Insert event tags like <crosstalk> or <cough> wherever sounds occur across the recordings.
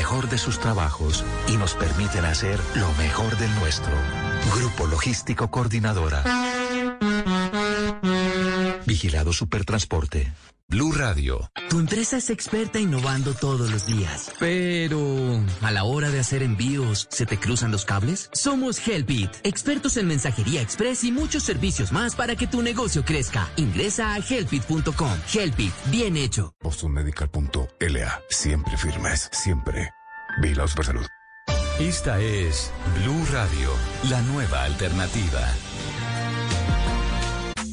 mejor de sus trabajos y nos permiten hacer lo mejor del nuestro. Grupo Logístico Coordinadora. Vigilado Supertransporte. Blue Radio. Tu empresa es experta innovando todos los días. Pero, a la hora de hacer envíos, ¿se te cruzan los cables? Somos Helpit, expertos en mensajería express y muchos servicios más para que tu negocio crezca. Ingresa a helpit.com. Helpit, bien hecho. BostonMedical.la. Siempre firmes, siempre. Vigilados por salud. Esta es Blue Radio, la nueva alternativa.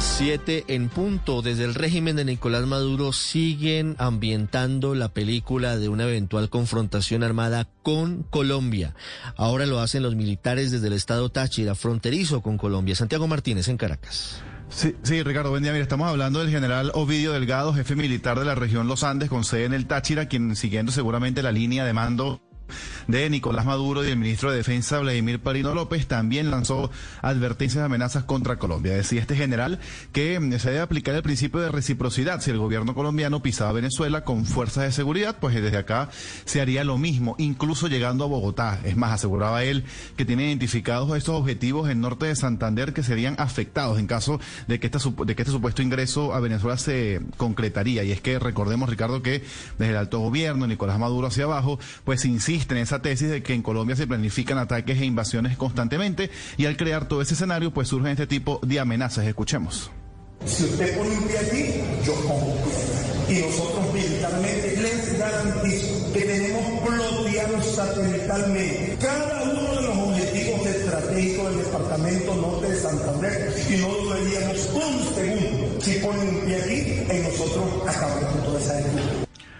Siete en punto. Desde el régimen de Nicolás Maduro siguen ambientando la película de una eventual confrontación armada con Colombia. Ahora lo hacen los militares desde el estado Táchira, fronterizo con Colombia. Santiago Martínez en Caracas. Sí, sí, Ricardo, buen día. Mira, estamos hablando del general Ovidio Delgado, jefe militar de la región Los Andes, con sede en el Táchira, quien siguiendo seguramente la línea de mando de Nicolás Maduro y el ministro de Defensa Vladimir Palino López también lanzó advertencias de amenazas contra Colombia. Decía este general que mm, se debe aplicar el principio de reciprocidad. Si el gobierno colombiano pisaba Venezuela con fuerzas de seguridad, pues desde acá se haría lo mismo, incluso llegando a Bogotá. Es más, aseguraba él que tiene identificados estos objetivos en norte de Santander que serían afectados en caso de que, de que este supuesto ingreso a Venezuela se concretaría. Y es que recordemos, Ricardo, que desde el alto gobierno, Nicolás Maduro hacia abajo, pues insiste en esa tesis de que en Colombia se planifican ataques e invasiones constantemente y al crear todo ese escenario pues surgen este tipo de amenazas. Escuchemos. Si usted pone un pie aquí, yo pongo. Y nosotros militarmente les garantizo que tenemos ploteados satelitalmente cada uno de los objetivos estratégicos del departamento norte de Santander y no dudaríamos un segundo si ponen un pie aquí en nosotros acabamos con toda esa estructura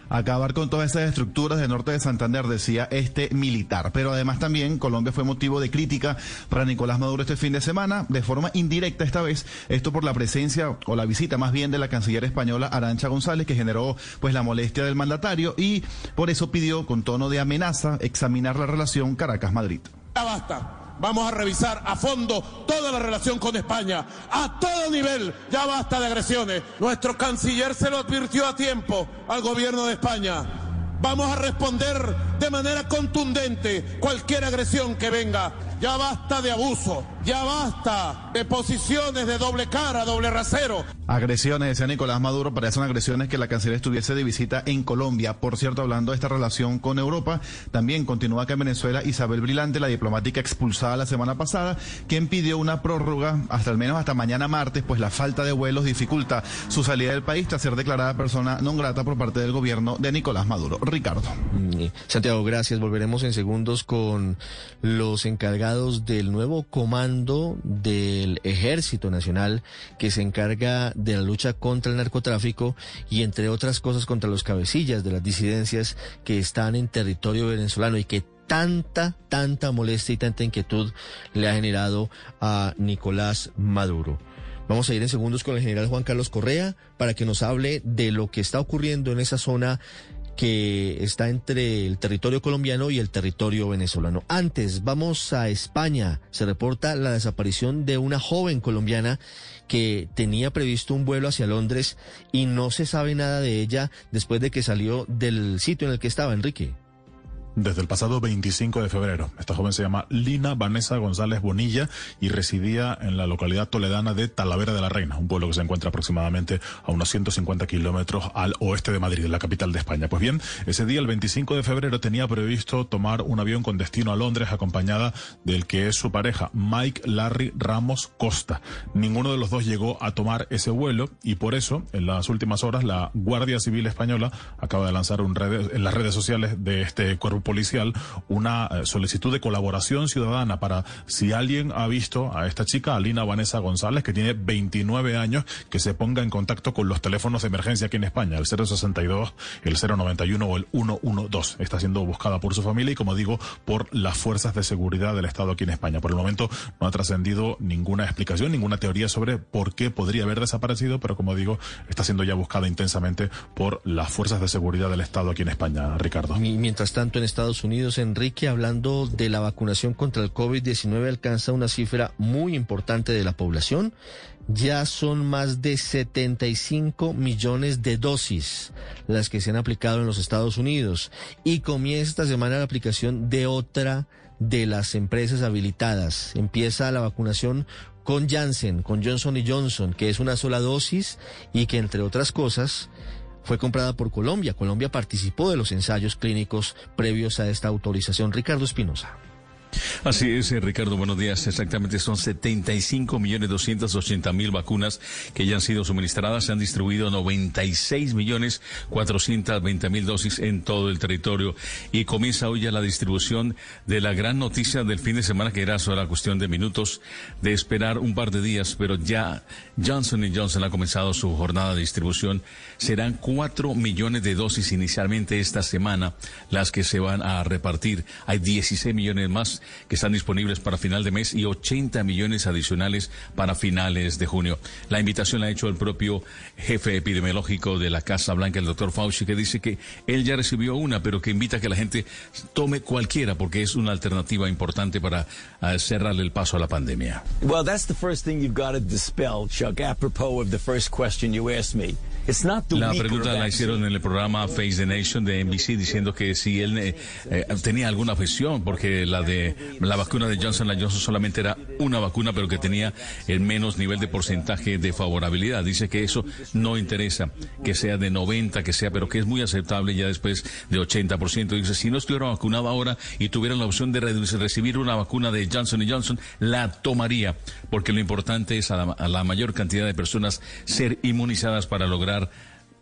acabar con todas esas estructuras del norte de Santander, decía este militar. Pero además también Colombia fue motivo de crítica para Nicolás Maduro este fin de semana, de forma indirecta esta vez, esto por la presencia o la visita más bien de la canciller española Arancha González, que generó pues la molestia del mandatario y por eso pidió con tono de amenaza examinar la relación Caracas-Madrid. Basta. Vamos a revisar a fondo toda la relación con España, a todo nivel. Ya basta de agresiones. Nuestro canciller se lo advirtió a tiempo al gobierno de España. Vamos a responder de manera contundente cualquier agresión que venga. Ya basta de abuso, ya basta de posiciones de doble cara, doble rasero. Agresiones, decía Nicolás Maduro, parecen agresiones que la canciller estuviese de visita en Colombia. Por cierto, hablando de esta relación con Europa, también continúa acá en Venezuela Isabel Brilante, la diplomática expulsada la semana pasada, quien pidió una prórroga hasta al menos hasta mañana martes, pues la falta de vuelos dificulta su salida del país tras ser declarada persona non grata por parte del gobierno de Nicolás Maduro. Ricardo. Mm, Santiago, gracias. Volveremos en segundos con los encargados del nuevo comando del Ejército Nacional que se encarga de la lucha contra el narcotráfico y entre otras cosas contra los cabecillas de las disidencias que están en territorio venezolano y que tanta, tanta molestia y tanta inquietud le ha generado a Nicolás Maduro. Vamos a ir en segundos con el general Juan Carlos Correa para que nos hable de lo que está ocurriendo en esa zona que está entre el territorio colombiano y el territorio venezolano. Antes, vamos a España. Se reporta la desaparición de una joven colombiana que tenía previsto un vuelo hacia Londres y no se sabe nada de ella después de que salió del sitio en el que estaba, Enrique desde el pasado 25 de febrero. Esta joven se llama Lina Vanessa González Bonilla y residía en la localidad toledana de Talavera de la Reina, un pueblo que se encuentra aproximadamente a unos 150 kilómetros al oeste de Madrid, la capital de España. Pues bien, ese día, el 25 de febrero, tenía previsto tomar un avión con destino a Londres acompañada del que es su pareja, Mike Larry Ramos Costa. Ninguno de los dos llegó a tomar ese vuelo y por eso, en las últimas horas, la Guardia Civil Española acaba de lanzar un red, en las redes sociales de este cuerpo policial una eh, solicitud de colaboración ciudadana para si alguien ha visto a esta chica, Alina Vanessa González, que tiene 29 años, que se ponga en contacto con los teléfonos de emergencia aquí en España, el 062, el 091 o el 112. Está siendo buscada por su familia y, como digo, por las fuerzas de seguridad del Estado aquí en España. Por el momento no ha trascendido ninguna explicación, ninguna teoría sobre por qué podría haber desaparecido, pero como digo, está siendo ya buscada intensamente por las fuerzas de seguridad del Estado aquí en España, Ricardo. Y mientras tanto, en Estados Unidos, Enrique, hablando de la vacunación contra el COVID-19, alcanza una cifra muy importante de la población. Ya son más de 75 millones de dosis las que se han aplicado en los Estados Unidos y comienza esta semana la aplicación de otra de las empresas habilitadas. Empieza la vacunación con Janssen, con Johnson y Johnson, que es una sola dosis y que entre otras cosas fue comprada por Colombia. Colombia participó de los ensayos clínicos previos a esta autorización. Ricardo Espinosa. Así es, eh, Ricardo, buenos días. Exactamente, son 75 millones 280 mil vacunas que ya han sido suministradas. Se han distribuido 96 millones 420 mil dosis en todo el territorio. Y comienza hoy ya la distribución de la gran noticia del fin de semana, que era solo la cuestión de minutos, de esperar un par de días, pero ya Johnson Johnson ha comenzado su jornada de distribución. Serán 4 millones de dosis inicialmente esta semana las que se van a repartir. Hay 16 millones más que están disponibles para final de mes y 80 millones adicionales para finales de junio. La invitación la ha hecho el propio jefe epidemiológico de la Casa Blanca, el doctor Fauci, que dice que él ya recibió una, pero que invita a que la gente tome cualquiera porque es una alternativa importante para uh, cerrarle el paso a la pandemia. Well, that's the first thing you've got to dispel, Chuck, apropos of the first question you asked me. La pregunta la hicieron en el programa Face the Nation de NBC diciendo que si él eh, eh, tenía alguna afección porque la de la vacuna de Johnson Johnson solamente era una vacuna pero que tenía el menos nivel de porcentaje de favorabilidad. Dice que eso no interesa, que sea de 90, que sea, pero que es muy aceptable ya después de 80%. Dice, si no estuviera vacunado ahora y tuviera la opción de recibir una vacuna de Johnson Johnson, la tomaría, porque lo importante es a la mayor cantidad de personas ser inmunizadas para lograr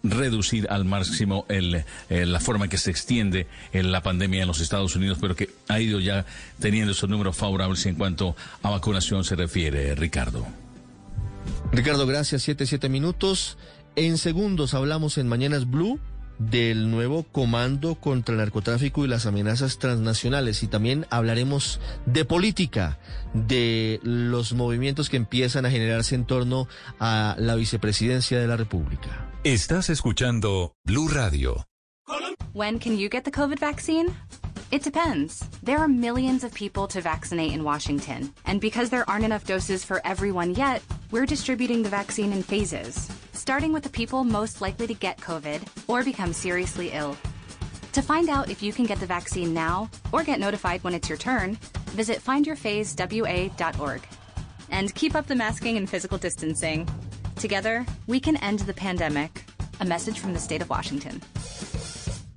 reducir al máximo el, eh, la forma en que se extiende en la pandemia en los Estados Unidos, pero que ha ido ya teniendo esos números favorables en cuanto a vacunación se refiere, Ricardo. Ricardo, gracias. Siete, siete minutos. En segundos hablamos en Mañanas Blue del nuevo comando contra el narcotráfico y las amenazas transnacionales y también hablaremos de política, de los movimientos que empiezan a generarse en torno a la vicepresidencia de la República. Estás escuchando Blue Radio. When can you get the COVID vaccine? It depends. There are millions of people to vaccinate in Washington, and because there aren't enough doses for everyone yet, we're distributing the vaccine in phases. starting with the people most likely to get COVID or become seriously ill. To find out if you can get the vaccine now or get notified when it's your turn, visit findyourphasewa.org. And keep up the masking and physical distancing. Together, we can end the pandemic. A message from the state of Washington.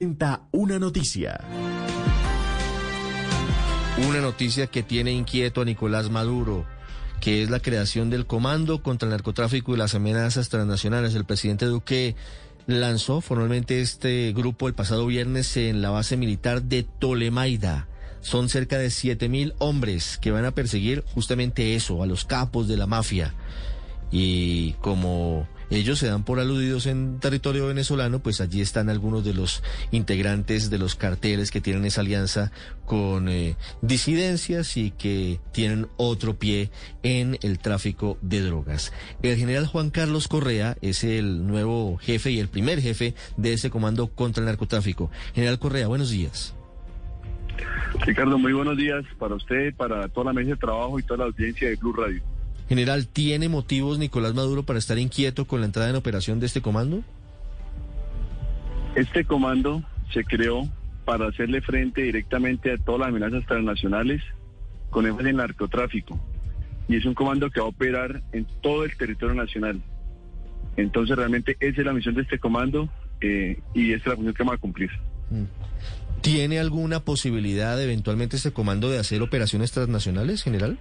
Una noticia. Una noticia que tiene inquieto a Nicolás Maduro, que es la creación del Comando contra el Narcotráfico y las Amenazas Transnacionales. El presidente Duque lanzó formalmente este grupo el pasado viernes en la base militar de Tolemaida. Son cerca de siete mil hombres que van a perseguir justamente eso, a los capos de la mafia. Y como ellos se dan por aludidos en territorio venezolano, pues allí están algunos de los integrantes de los carteles que tienen esa alianza con eh, disidencias y que tienen otro pie en el tráfico de drogas. El general Juan Carlos Correa es el nuevo jefe y el primer jefe de ese comando contra el narcotráfico. General Correa, buenos días. Ricardo, muy buenos días para usted, para toda la mesa de trabajo y toda la audiencia de Blue Radio. General, ¿tiene motivos Nicolás Maduro para estar inquieto con la entrada en operación de este comando? Este comando se creó para hacerle frente directamente a todas las amenazas transnacionales con énfasis en narcotráfico. Y es un comando que va a operar en todo el territorio nacional. Entonces realmente esa es la misión de este comando eh, y esa es la función que vamos a cumplir. ¿Tiene alguna posibilidad eventualmente este comando de hacer operaciones transnacionales, general?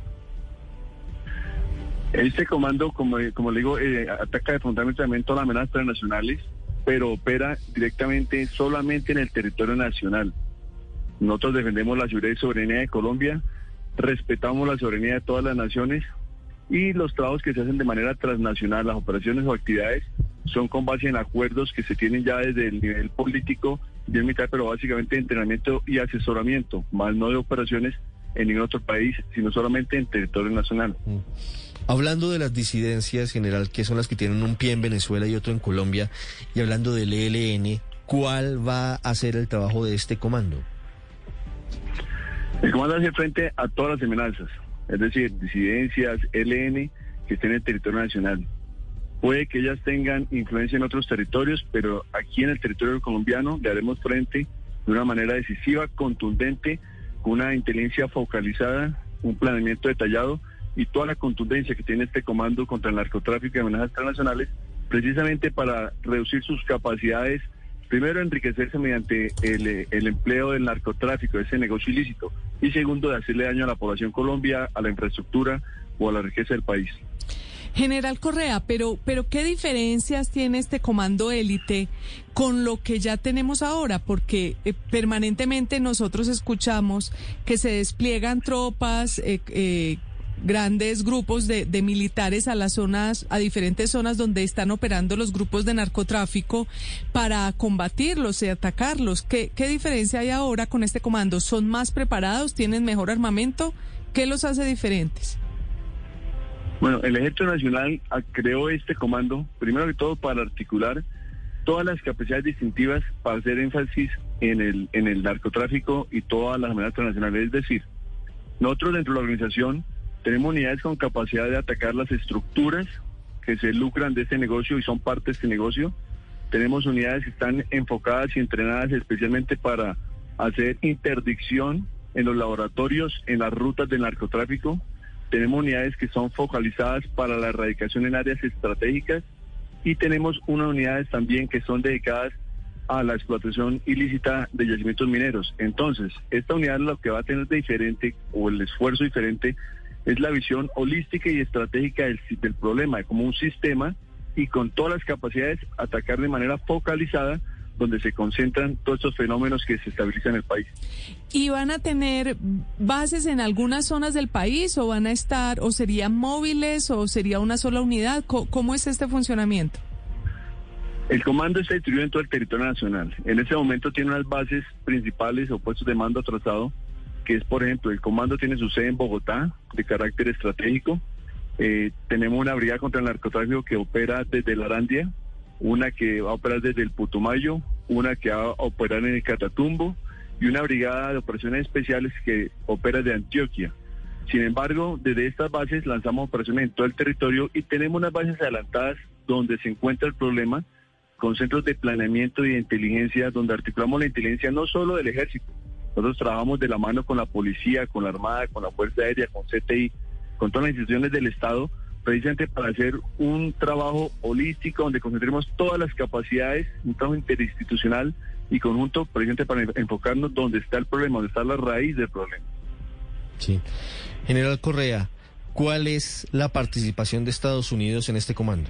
Este comando, como, como le digo, eh, ataca frontalmente también todas las amenazas transnacionales, pero opera directamente solamente en el territorio nacional. Nosotros defendemos la seguridad y soberanía de Colombia, respetamos la soberanía de todas las naciones y los trabajos que se hacen de manera transnacional, las operaciones o actividades, son con base en acuerdos que se tienen ya desde el nivel político y militar, pero básicamente de entrenamiento y asesoramiento, más no de operaciones en ningún otro país, sino solamente en territorio nacional. Hablando de las disidencias, general, que son las que tienen un pie en Venezuela y otro en Colombia, y hablando del ELN, ¿cuál va a ser el trabajo de este comando? El comando hace frente a todas las amenazas, es decir, disidencias, ELN, que estén en el territorio nacional. Puede que ellas tengan influencia en otros territorios, pero aquí en el territorio colombiano le haremos frente de una manera decisiva, contundente, con una inteligencia focalizada, un planeamiento detallado y toda la contundencia que tiene este comando contra el narcotráfico y amenazas internacionales, precisamente para reducir sus capacidades, primero enriquecerse mediante el, el empleo del narcotráfico, ese negocio ilícito, y segundo, de hacerle daño a la población Colombia, a la infraestructura o a la riqueza del país. General Correa, pero, pero ¿qué diferencias tiene este comando élite con lo que ya tenemos ahora? Porque eh, permanentemente nosotros escuchamos que se despliegan tropas, eh, eh, grandes grupos de, militares a las zonas, a diferentes zonas donde están operando los grupos de narcotráfico para combatirlos y atacarlos. ¿Qué, qué diferencia hay ahora con este comando? ¿Son más preparados? ¿Tienen mejor armamento? ¿Qué los hace diferentes? Bueno, el Ejército Nacional creó este comando, primero que todo, para articular todas las capacidades distintivas para hacer énfasis en el, en el narcotráfico y todas las amenazas internacionales. Es decir, nosotros dentro de la organización tenemos unidades con capacidad de atacar las estructuras que se lucran de este negocio y son parte de este negocio. Tenemos unidades que están enfocadas y entrenadas especialmente para hacer interdicción en los laboratorios, en las rutas del narcotráfico tenemos unidades que son focalizadas para la erradicación en áreas estratégicas y tenemos unas unidades también que son dedicadas a la explotación ilícita de yacimientos mineros. Entonces, esta unidad lo que va a tener de diferente o el esfuerzo diferente es la visión holística y estratégica del, del problema, como un sistema y con todas las capacidades atacar de manera focalizada donde se concentran todos estos fenómenos que se estabilizan en el país. ¿Y van a tener bases en algunas zonas del país o van a estar, o serían móviles o sería una sola unidad? ¿Cómo, es este funcionamiento? El comando está distribuido en todo el territorio nacional. En ese momento tiene unas bases principales o puestos de mando atrasado, que es, por ejemplo, el comando tiene su sede en Bogotá, de carácter estratégico. Eh, tenemos una brigada contra el narcotráfico que opera desde la Arandia, una que va a operar desde el Putumayo, una que va a operar en el Catatumbo y una brigada de operaciones especiales que opera de Antioquia. Sin embargo, desde estas bases lanzamos operaciones en todo el territorio y tenemos unas bases adelantadas donde se encuentra el problema con centros de planeamiento y de inteligencia donde articulamos la inteligencia no solo del ejército, nosotros trabajamos de la mano con la policía, con la armada, con la Fuerza Aérea, con CTI, con todas las instituciones del Estado precisamente para hacer un trabajo holístico donde concentremos todas las capacidades, un trabajo interinstitucional y conjunto, precisamente para enfocarnos donde está el problema, donde está la raíz del problema. Sí. General Correa, ¿cuál es la participación de Estados Unidos en este comando?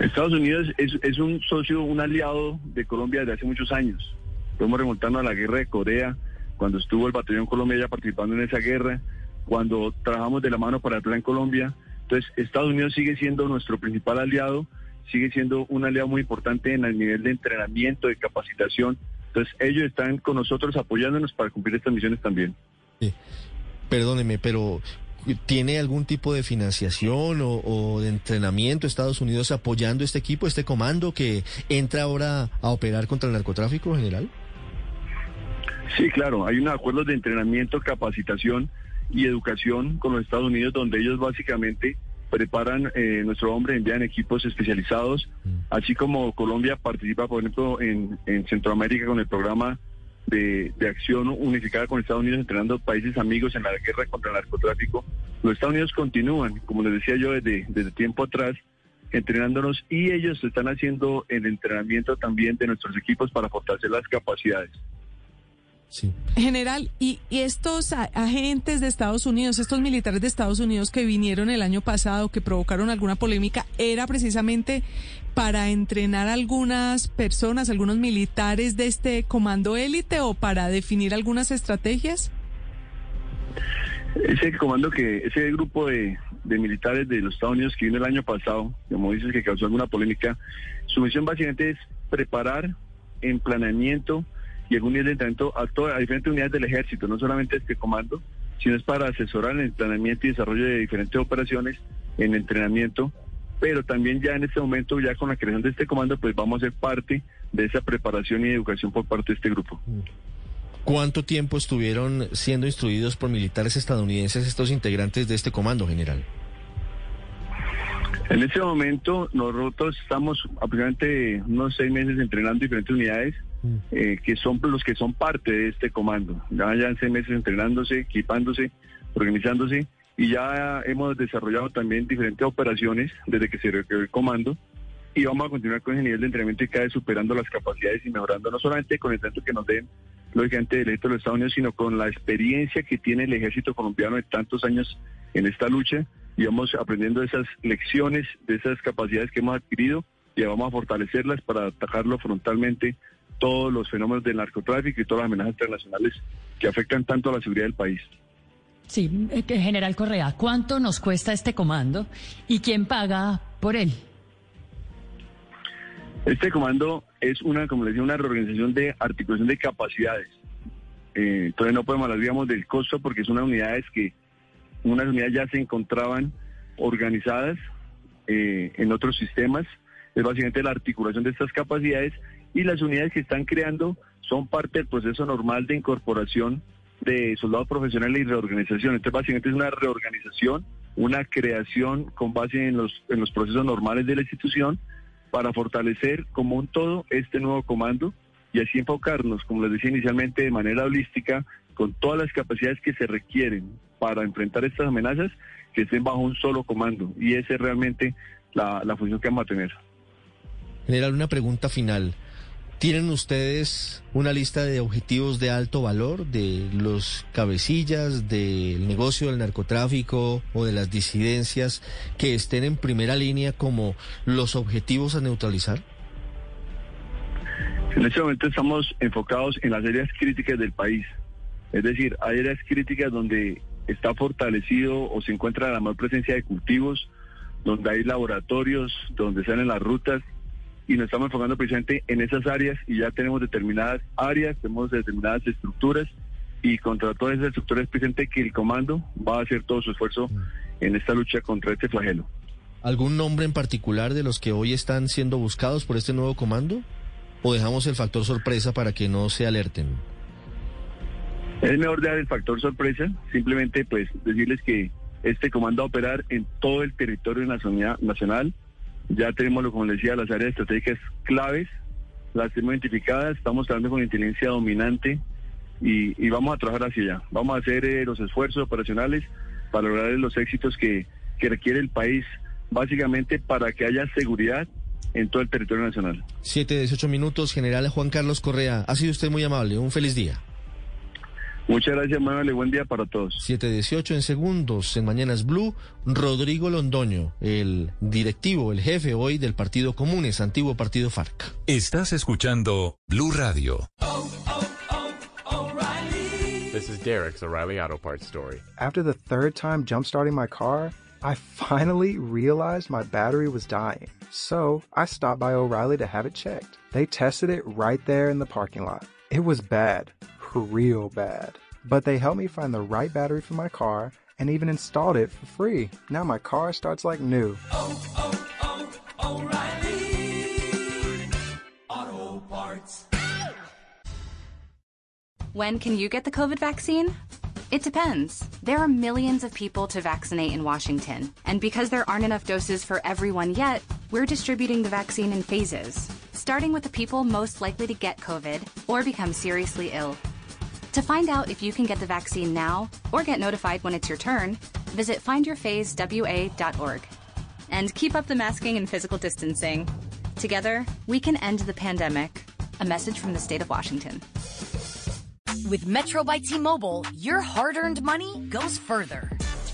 Estados Unidos es, es un socio, un aliado de Colombia desde hace muchos años. Podemos remontarnos a la guerra de Corea, cuando estuvo el batallón Colombia ya participando en esa guerra cuando trabajamos de la mano para el Plan Colombia. Entonces, Estados Unidos sigue siendo nuestro principal aliado, sigue siendo un aliado muy importante en el nivel de entrenamiento, de capacitación. Entonces, ellos están con nosotros apoyándonos para cumplir estas misiones también. Sí. Perdóneme, pero ¿tiene algún tipo de financiación o, de entrenamiento Estados Unidos apoyando este equipo, este comando que entra ahora a operar contra el narcotráfico general? Sí, claro, hay unos acuerdos de entrenamiento, capacitación y educación con los Estados Unidos, donde ellos básicamente preparan eh, nuestro hombre, envían equipos especializados, así como Colombia participa, por ejemplo, en, en Centroamérica con el programa de, de, acción unificada con Estados Unidos, entrenando países amigos en la guerra contra el narcotráfico. Los Estados Unidos continúan, como les decía yo desde, desde tiempo atrás, entrenándonos y ellos están haciendo el entrenamiento también de nuestros equipos para fortalecer las capacidades. General, ¿y, estos agentes de Estados Unidos, estos militares de Estados Unidos que vinieron el año pasado, que provocaron alguna polémica, era precisamente para entrenar a algunas personas, algunos militares de este comando élite o para definir algunas estrategias? Ese comando que, ese grupo de, de militares de los Estados Unidos que vino el año pasado, como dices que causó alguna polémica, su misión básicamente es preparar en planeamiento y nivel de entrenamiento a, todas, a diferentes unidades del ejército, no solamente este comando, sino es para asesorar en el planeamiento y desarrollo de diferentes operaciones en entrenamiento, pero también ya en este momento, ya con la creación de este comando, pues vamos a ser parte de esa preparación y educación por parte de este grupo. ¿Cuánto tiempo estuvieron siendo instruidos por militares estadounidenses estos integrantes de este comando general? En este momento nosotros estamos aproximadamente unos seis meses entrenando diferentes unidades. Eh, que son los que son parte de este comando. Ya ya seis meses entrenándose, equipándose, organizándose y ya hemos desarrollado también diferentes operaciones desde que se creó el comando y vamos a continuar con ese nivel de entrenamiento y cada vez superando las capacidades y mejorando no solamente con el tanto que nos den lógicamente del ejército de los Estados Unidos, sino con la experiencia que tiene el ejército colombiano de tantos años en esta lucha y vamos aprendiendo esas lecciones, de esas capacidades que hemos adquirido y vamos a fortalecerlas para atacarlo frontalmente todos los fenómenos del narcotráfico y todas las amenazas internacionales que afectan tanto a la seguridad del país. Sí, eh, General Correa, ¿cuánto nos cuesta este comando y quién paga por él? Este comando es una, como les decía, una reorganización de articulación de capacidades. Eh, entonces no podemos hablar, digamos, del costo porque son unas unidades que unas unidades ya se encontraban organizadas eh, en otros sistemas. Es básicamente la articulación de estas capacidades y las unidades que están creando son parte del proceso normal de incorporación de soldados profesionales y reorganización. Entonces, básicamente es una reorganización, una creación con base en los, en los procesos normales de la institución para fortalecer como un todo este nuevo comando y así enfocarnos, como les decía inicialmente, de manera holística, con todas las capacidades que se requieren para enfrentar estas amenazas que estén bajo un solo comando. Y esa es realmente la, función que vamos a tener. General, una pregunta final. ¿Tienen ustedes una lista de objetivos de alto valor de los cabecillas del negocio del narcotráfico o de las disidencias que estén en primera línea como los objetivos a neutralizar? En este momento estamos enfocados en las áreas críticas del país. Es decir, hay áreas críticas donde está fortalecido o se encuentra la mayor presencia de cultivos, donde hay laboratorios, donde salen las rutas y nos estamos enfocando precisamente en esas áreas y ya tenemos determinadas áreas, tenemos determinadas estructuras y contra todas esas estructuras presente que el comando va a hacer todo su esfuerzo en esta lucha contra este flagelo. ¿Algún nombre en particular de los que hoy están siendo buscados por este nuevo comando? ¿O dejamos el factor sorpresa para que no se alerten? Es mejor dar el factor sorpresa, simplemente pues decirles que este comando va a operar en todo el territorio nacional. Ya tenemos, como les decía, las áreas estratégicas claves, las tenemos identificadas, estamos trabajando con inteligencia dominante y, vamos a trabajar hacia allá. Vamos a hacer eh, los esfuerzos operacionales para lograr los éxitos que, que requiere el país, básicamente para que haya seguridad en todo el territorio nacional. Siete, dieciocho minutos, general Juan Carlos Correa. Ha sido usted muy amable. Un feliz día. Muchas gracias, Manuel, buen día para todos. 7.18 en segundos, en Mañanas Blue, Rodrigo Londoño, el directivo, el jefe hoy del Partido Comunes, antiguo Partido FARC. Estás escuchando Blue Radio. This is Derek's O'Reilly Auto Parts story. After the third time jump starting my car, I <laughs> finally realized my battery was dying. So I stopped by O'Reilly to have it checked. They tested it right there in the parking lot. It was bad real bad. But they helped me find the right battery for my car and even installed it for free. Now my car starts like new. Oh, oh, oh, O'Reilly Auto Parts. When can you get the COVID vaccine? It depends. There are millions of people to vaccinate in Washington, and because there aren't enough doses for everyone yet, we're distributing the vaccine in phases, starting with the people most likely to get COVID or become seriously ill. To find out if you can get the vaccine now or get notified when it's your turn, visit findyourphasewa.org. And keep up the masking and physical distancing. Together, we can end the pandemic. A message from the state of Washington. With Metro by T-Mobile, your hard-earned money goes further.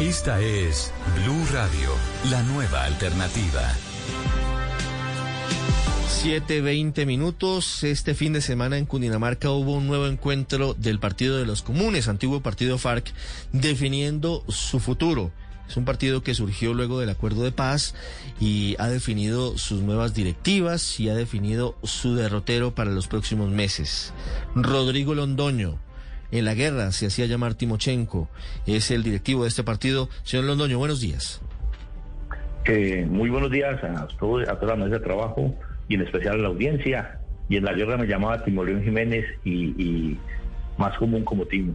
Esta es Blue Radio, la nueva alternativa. 7.20 minutos. Este fin de semana en Cundinamarca hubo un nuevo encuentro del Partido de los Comunes, antiguo partido FARC, definiendo su futuro. Es un partido que surgió luego del acuerdo de paz y ha definido sus nuevas directivas y ha definido su derrotero para los próximos meses. Rodrigo Londoño, en la guerra se hacía llamar Timochenko, es el directivo de este partido. Señor Londoño, buenos días. Eh, muy buenos días a, todo, a toda la mesa de trabajo y en especial a la audiencia. Y en la guerra me llamaba Timoleón Jiménez y, y más común como Timo.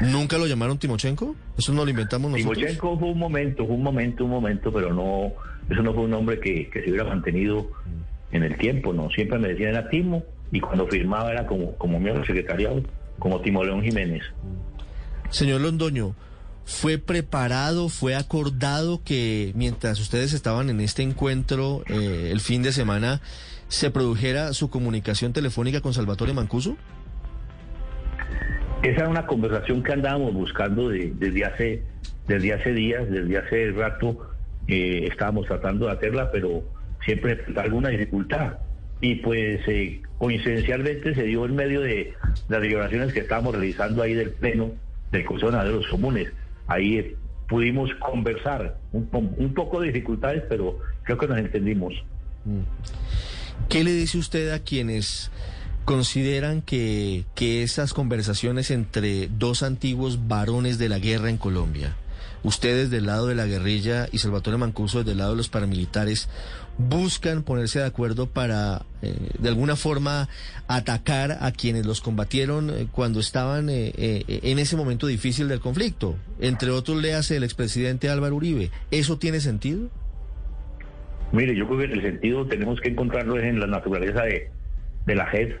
¿Nunca lo llamaron Timochenko? ¿Eso no lo inventamos nosotros? Timochenko fue un momento, fue un momento, un momento, pero no, eso no fue un nombre que, que se hubiera mantenido en el tiempo, ¿no? Siempre me decían era Timo y cuando firmaba era como, como miembro secretariado, como Timo León Jiménez. Señor Londoño, ¿fue preparado, fue acordado que mientras ustedes estaban en este encuentro eh, el fin de semana, se produjera su comunicación telefónica con Salvatore Mancuso? Esa era una conversación que andábamos buscando de- desde hace desde hace días, desde hace rato eh, estábamos tratando de hacerla, pero siempre alguna dificultad. Y pues eh, coincidencialmente se dio en medio de las deliberaciones que estábamos realizando ahí del Pleno del Consejo de los Comunes. Ahí eh, pudimos conversar, un, un poco de dificultades, pero creo que nos entendimos. ¿Qué le dice usted a quienes consideran que, que esas conversaciones entre dos antiguos varones de la guerra en Colombia, ustedes del lado de la guerrilla y Salvatore Mancuso del lado de los paramilitares, buscan ponerse de acuerdo para, eh, de alguna forma, atacar a quienes los combatieron eh, cuando estaban eh, eh, en ese momento difícil del conflicto? Entre otros, le hace el expresidente Álvaro Uribe. ¿Eso tiene sentido? Mire, yo creo que el sentido tenemos que encontrarlo en la naturaleza de, de la JED,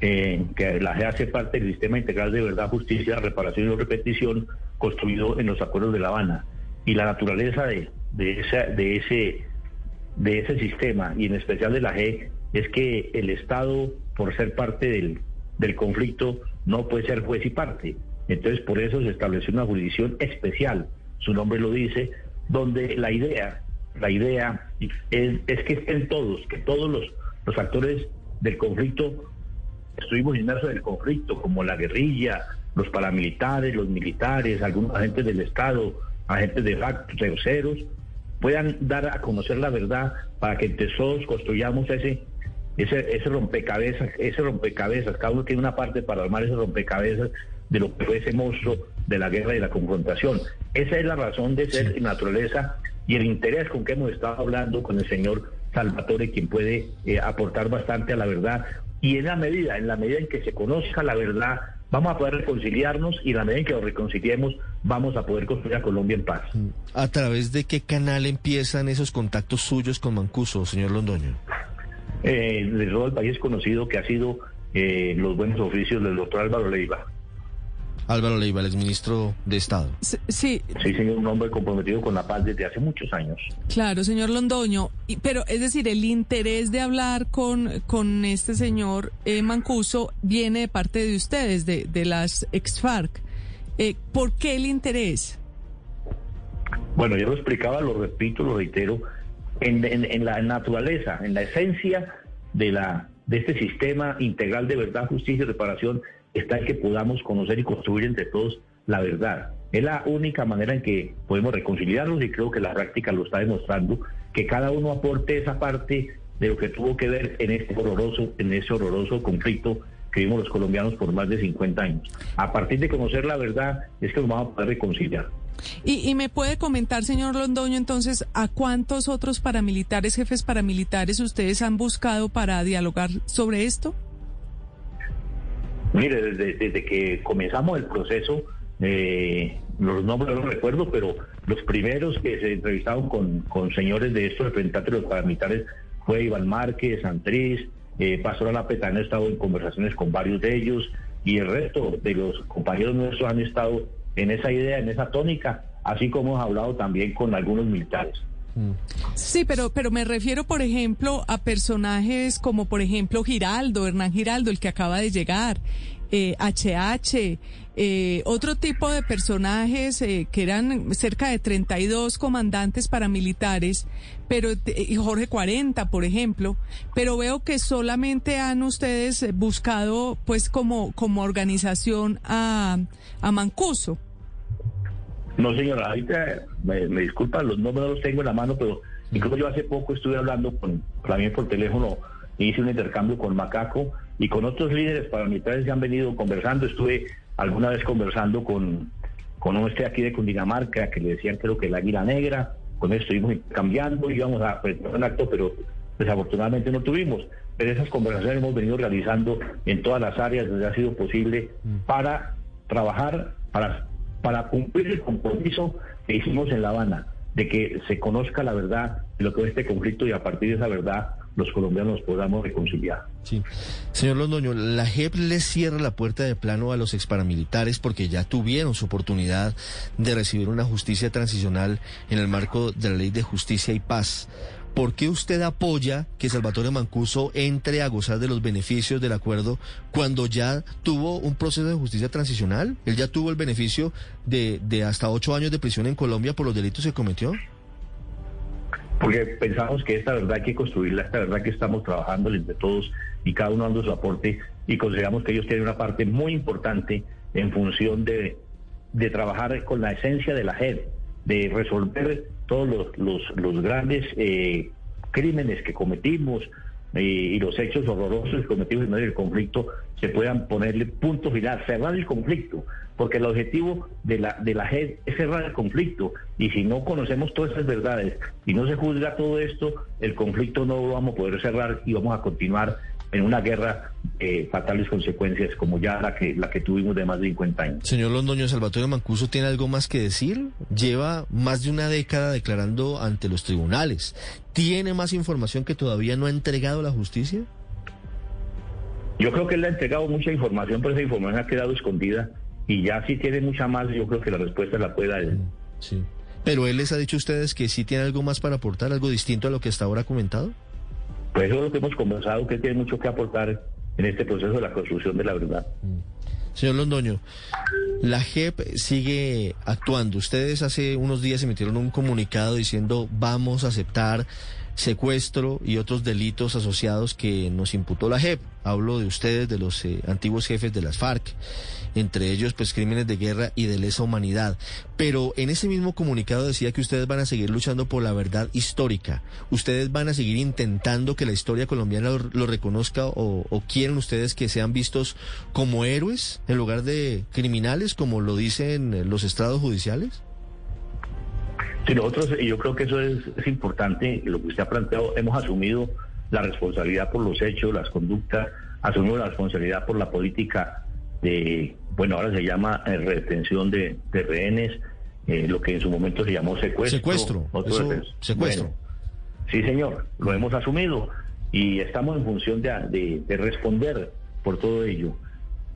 eh, que la JED hace parte del sistema integral de verdad, justicia, reparación y repetición construido en los acuerdos de La Habana. Y la naturaleza de, de, esa- de, ese, de ese sistema, y en especial de la JED, es que el Estado, por ser parte del, del conflicto, no puede ser juez y parte. Entonces, por eso se estableció una jurisdicción especial, su nombre lo dice, donde la idea, la idea es, es que estén todos, que todos los, los actores del conflicto estuvimos inmersos en el conflicto, como la guerrilla, los paramilitares, los militares, algunos agentes del Estado, agentes de facto, terceros, puedan dar a conocer la verdad para que entre todos construyamos ese, ese, ese rompecabezas, ese rompecabezas, cada uno tiene una parte para armar ese rompecabezas de lo que fue ese monstruo de la guerra y la confrontación. Esa es la razón de ser en naturaleza y el interés con que hemos estado hablando con el señor Salvatore, quien puede eh, aportar bastante a la verdad. Y en la medida, en la medida en que se conozca la verdad, vamos a poder reconciliarnos y la medida en que nos reconciliemos, vamos a poder construir a Colombia en paz. ¿A través de qué canal empiezan esos contactos suyos con Mancuso, señor Londoño? Eh, de todo el país es conocido que ha sido eh, los buenos oficios del doctor Álvaro Leiva. Álvaro Leiva, el exministro de Estado. Sí, Sí, señor, un hombre comprometido con la paz desde hace muchos años. claro, señor Londoño. Y- pero es decir, el interés de hablar con, con este señor eh, Mancuso viene de parte de ustedes, de, de las ex-FARC. Eh, ¿Por qué el interés? Bueno, yo lo explicaba, lo repito, lo reitero, en, en- en la naturaleza, en la esencia de, la, de este sistema integral de verdad, justicia y reparación, está el que podamos conocer y construir entre todos la verdad. Es la única manera en que podemos reconciliarnos y creo que la práctica lo está demostrando, que cada uno aporte esa parte de lo que tuvo que ver en este horroroso, en ese horroroso conflicto que vimos los colombianos por más de 50 años. A partir de conocer la verdad es que nos vamos a poder reconciliar. Y, y, me puede comentar, señor Londoño, entonces, ¿a cuántos otros paramilitares, jefes paramilitares, ustedes han buscado para dialogar sobre esto? Mire, desde, que comenzamos el proceso, eh, los nombres no recuerdo, pero los primeros que se entrevistaron con, con señores de estos representantes de los paramilitares fue Iván Márquez, Santriz, eh, Pastor Lapetana ha estado en conversaciones con varios de ellos y el resto de los compañeros nuestros han estado en esa idea, en esa tónica, así como hemos hablado también con algunos militares. Sí, pero, pero me refiero, por ejemplo, a personajes como, por ejemplo, Giraldo, Hernán Giraldo, el que acaba de llegar, eh, HH, eh, otro tipo de personajes eh, que eran cerca de 32 comandantes paramilitares, pero y Jorge 40, por ejemplo, pero veo que solamente han ustedes buscado, pues, como, como organización a, a Mancuso. No, señora, ahorita me, disculpa, los nombres no los tengo en la mano, pero incluso yo hace poco estuve hablando con, también por teléfono, hice un intercambio con Macaco y con otros líderes paramilitares que han venido conversando. Estuve alguna vez conversando con, con este aquí de Cundinamarca, que le decían creo que el águila negra, con eso estuvimos cambiando, íbamos a presentar un acto, pero desafortunadamente no tuvimos. Pero esas conversaciones hemos venido realizando en todas las áreas donde ha sido posible para trabajar, para para cumplir el compromiso que hicimos en La Habana, de que se conozca la verdad de lo que es este conflicto y a partir de esa verdad los colombianos podamos reconciliar. Sí. Señor Londoño, la JEP le cierra la puerta de plano a los exparamilitares porque ya tuvieron su oportunidad de recibir una justicia transicional en el marco de la Ley de Justicia y Paz. ¿Por qué usted apoya que Salvatore Mancuso entre a gozar de los beneficios del acuerdo cuando ya tuvo un proceso de justicia transicional? ¿Él ya tuvo el beneficio de, de hasta ocho años de prisión en Colombia por los delitos que cometió? Porque pensamos que esta verdad hay que construirla, esta verdad que estamos trabajando entre todos y cada uno dando su aporte y consideramos que ellos tienen una parte muy importante en función de, de trabajar con la esencia de la JED, de resolver todos los, los, grandes eh, crímenes que cometimos eh, y los hechos horrorosos que cometimos en medio del conflicto se puedan ponerle punto final, cerrar el conflicto, porque el objetivo de la, de la es cerrar el conflicto. Y si no conocemos todas esas verdades y no se juzga todo esto, el conflicto no lo vamos a poder cerrar y vamos a continuar en una guerra eh, fatales consecuencias como ya la que la que tuvimos de más de 50 años. Señor Londoño, Salvatore Mancuso tiene algo más que decir. Lleva más de una década declarando ante los tribunales. ¿Tiene más información que todavía no ha entregado la justicia? Yo creo que él ha entregado mucha información, pero esa información ha quedado escondida y ya si tiene mucha más, yo creo que la respuesta la puede dar él. Sí. Pero él les ha dicho a ustedes que sí tiene algo más para aportar, algo distinto a lo que hasta ahora ha comentado. Pues eso es lo que hemos conversado, que tiene mucho que aportar en este proceso de la construcción de la verdad. Mm. Señor Londoño, la JEP sigue actuando. Ustedes hace unos días emitieron un comunicado diciendo vamos a aceptar secuestro y otros delitos asociados que nos imputó la JEP. Hablo de ustedes, de los eh, antiguos jefes de las FARC, entre ellos pues crímenes de guerra y de lesa humanidad. Pero en ese mismo comunicado decía que ustedes van a seguir luchando por la verdad histórica. Ustedes van a seguir intentando que la historia colombiana lo, reconozca o, quieren ustedes que sean vistos como héroes en lugar de criminales, como lo dicen los estrados judiciales. Sí, nosotros, yo creo que eso es, importante, lo que usted ha planteado, hemos asumido la responsabilidad por los hechos, las conductas, asumimos la responsabilidad por la política de, bueno, ahora se llama eh, retención de, rehenes, eh, lo que en su momento se llamó secuestro. Secuestro, secuestro. sí, señor, lo hemos asumido y estamos en función de, responder por todo ello.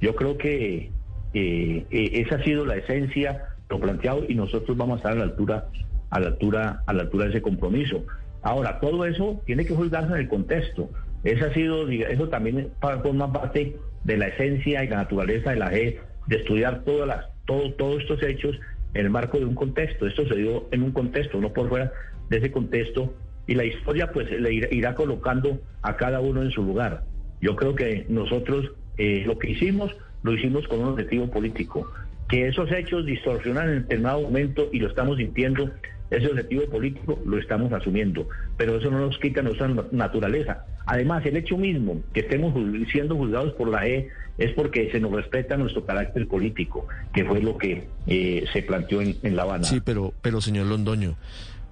Yo creo que eh, esa ha sido la esencia, lo planteado, y nosotros vamos a estar a la altura a la altura, a la altura de ese compromiso. Ahora, todo eso tiene que juzgarse en el contexto. Eso ha sido, eso también forma parte de la esencia y la naturaleza de la G, de estudiar todas las, todo, todos estos hechos en el marco de un contexto. Esto se dio en un contexto, no por fuera de ese contexto, y la historia pues le irá, colocando a cada uno en su lugar. Yo creo que nosotros eh, lo que hicimos, lo hicimos con un objetivo político, Que esos hechos distorsionan en determinado momento y lo estamos sintiendo, ese objetivo político lo estamos asumiendo, pero eso no nos quita nuestra naturaleza. Además, el hecho mismo que estemos siendo juzgados por la E es porque se nos respeta nuestro carácter político, que fue lo que eh, se planteó en, La Habana. Sí, pero, pero señor Londoño,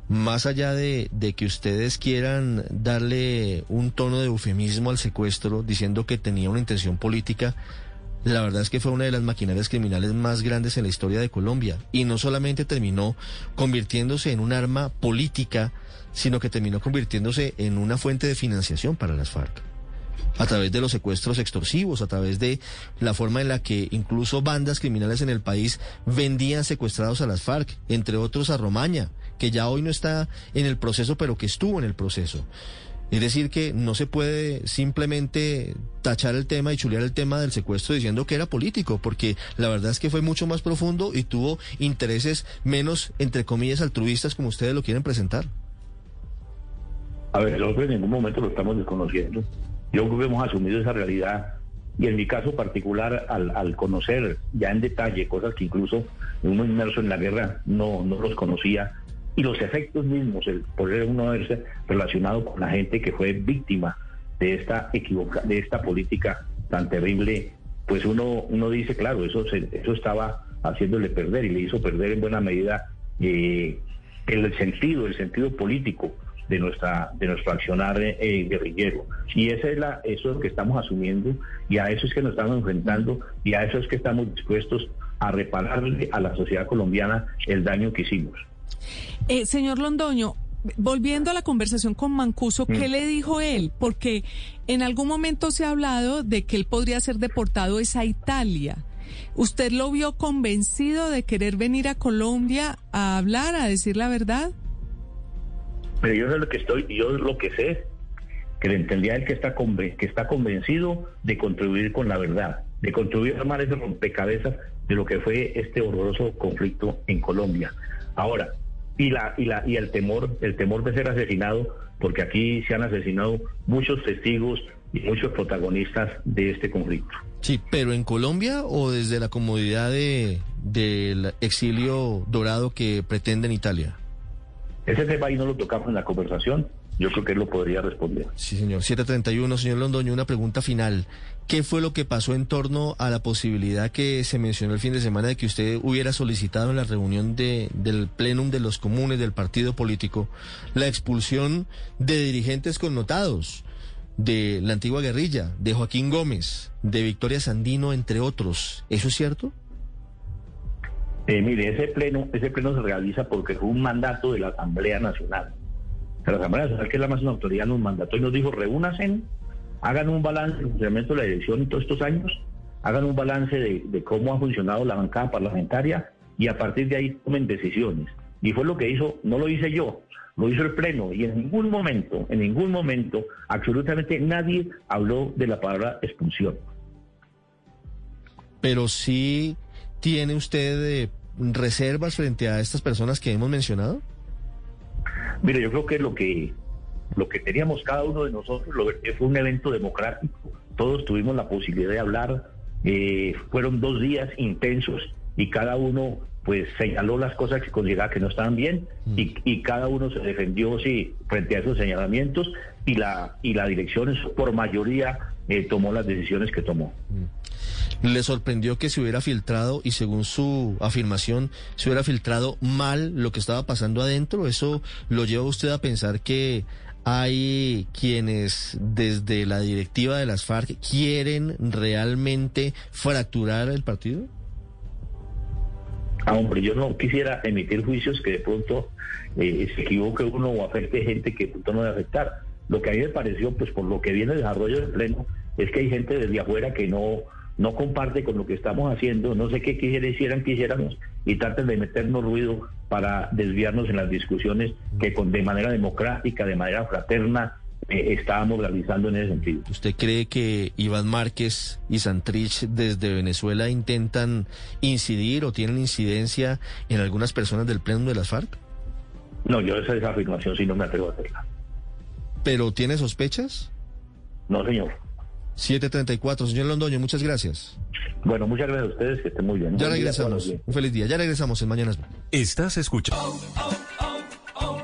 más allá de, de, que ustedes quieran darle un tono de eufemismo al secuestro diciendo que tenía una intención política, la verdad es que fue una de las maquinarias criminales más grandes en la historia de Colombia y no solamente terminó convirtiéndose en un arma política, sino que terminó convirtiéndose en una fuente de financiación para las FARC a través de los secuestros extorsivos, a través de la forma en la que incluso bandas criminales en el país vendían secuestrados a las FARC, entre otros a Romaña, que ya hoy no está en el proceso, pero que estuvo en el proceso. Es decir, que no se puede simplemente tachar el tema y chulear el tema del secuestro diciendo que era político, porque la verdad es que fue mucho más profundo y tuvo intereses menos, entre comillas, altruistas como ustedes lo quieren presentar. A ver, nosotros en ningún momento lo estamos desconociendo. Yo creo que hemos asumido esa realidad y en mi caso particular, al, conocer ya en detalle cosas que incluso uno inmerso en la guerra no, no los conocía, y los efectos mismos, el poder uno verse relacionado con la gente que fue víctima de esta equivoca de esta política tan terrible, pues uno, uno dice, claro, eso, eso estaba haciéndole perder y le hizo perder en buena medida eh, el sentido, el sentido político de nuestra de nuestro accionar eh, guerrillero y esa es la eso es lo que estamos asumiendo y a eso es que nos estamos enfrentando y a eso es que estamos dispuestos a repararle a la sociedad colombiana el daño que hicimos. Eh, señor Londoño, volviendo a la conversación con Mancuso, ¿qué mm. le dijo él? Porque en algún momento se ha hablado de que él podría ser deportado a Italia. ¿Usted lo vio convencido de querer venir a Colombia a hablar, a decir la verdad? Pero yo sé lo que estoy, yo lo que sé, que le entendía él que está, que está convencido de contribuir con la verdad, de contribuir a armar ese rompecabezas de lo que fue este horroroso conflicto en Colombia. Ahora, y la y la y el temor el temor de ser asesinado porque aquí se han asesinado muchos testigos y muchos protagonistas de este conflicto. Sí, pero en Colombia o desde la comodidad de del exilio dorado que pretende en Italia. Ese tema ahí no lo tocamos en la conversación. Yo creo que él lo podría responder. Sí, señor. 731, señor Londoño, una pregunta final. ¿Qué fue lo que pasó en torno a la posibilidad que se mencionó el fin de semana de que usted hubiera solicitado en la reunión de, del plenum de los comunes del partido político la expulsión de dirigentes connotados de la antigua guerrilla, de Joaquín Gómez, de Victoria Sandino, entre otros? ¿Eso es cierto? Eh, mire, ese pleno, ese pleno se realiza porque fue un mandato de la Asamblea Nacional la Asamblea Nacional, que es la máxima autoridad, nos mandató y nos dijo, reúnanse, hagan un balance del funcionamiento de la elección en todos estos años, hagan un balance de, cómo ha funcionado la bancada parlamentaria y a partir de ahí tomen decisiones. Y fue lo que hizo, no lo hice yo, lo hizo el Pleno y en ningún momento, en ningún momento, absolutamente nadie habló de la palabra expulsión. Pero sí tiene usted eh, reservas frente a estas personas que hemos mencionado. Mire, yo creo que lo que lo que teníamos cada uno de nosotros lo, fue un evento democrático. Todos tuvimos la posibilidad de hablar. Eh, fueron dos días intensos y cada uno pues señaló las cosas que consideraba que no estaban bien mm. y, cada uno se defendió sí, frente a esos señalamientos y la y la dirección por mayoría eh, tomó las decisiones que tomó. Mm. ¿Le sorprendió que se hubiera filtrado y según su afirmación se hubiera filtrado mal lo que estaba pasando adentro? ¿Eso lo lleva usted a pensar que hay quienes desde la directiva de las FARC quieren realmente fracturar el partido? Ah, hombre, yo no quisiera emitir juicios que de pronto eh, se equivoque uno o afecte gente que de pronto no debe afectar. Lo que a mí me pareció, pues por lo que viene el desarrollo del pleno, es que hay gente desde afuera que no no comparte con lo que estamos haciendo, no sé qué quisieran, quisiéramos y traten de meternos ruido para desviarnos en las discusiones que con, de manera democrática, de manera fraterna, eh, estábamos realizando en ese sentido. ¿Usted cree que Iván Márquez y Santrich desde Venezuela intentan incidir o tienen incidencia en algunas personas del pleno de las FARC? No, yo esa, esa afirmación sí no me atrevo a hacerla. ¿Pero tiene sospechas? No, señor. 734. Señor Londoño, muchas gracias. Bueno, muchas gracias a ustedes, que estén muy bien. Ya Buen día a todos. regresamos. Un feliz día. Ya regresamos en Mañanas. Estás escuchando. Oh, oh, oh,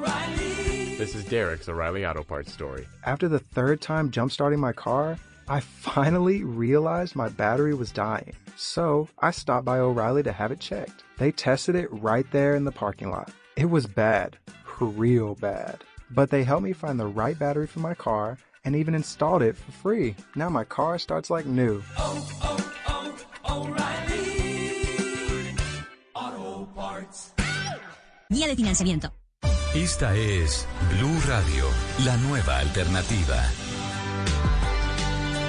this is Derek's O'Reilly Auto Parts story. After the third time jump starting my car, I finally realized my battery was dying. So I stopped by O'Reilly to have it checked. They tested it right there in the parking lot. It was bad, real bad. But they helped me find the right battery for my car and even installed it for free. Now my car starts like new. Guía de financiamiento. Esta es Blue Radio, la nueva alternativa.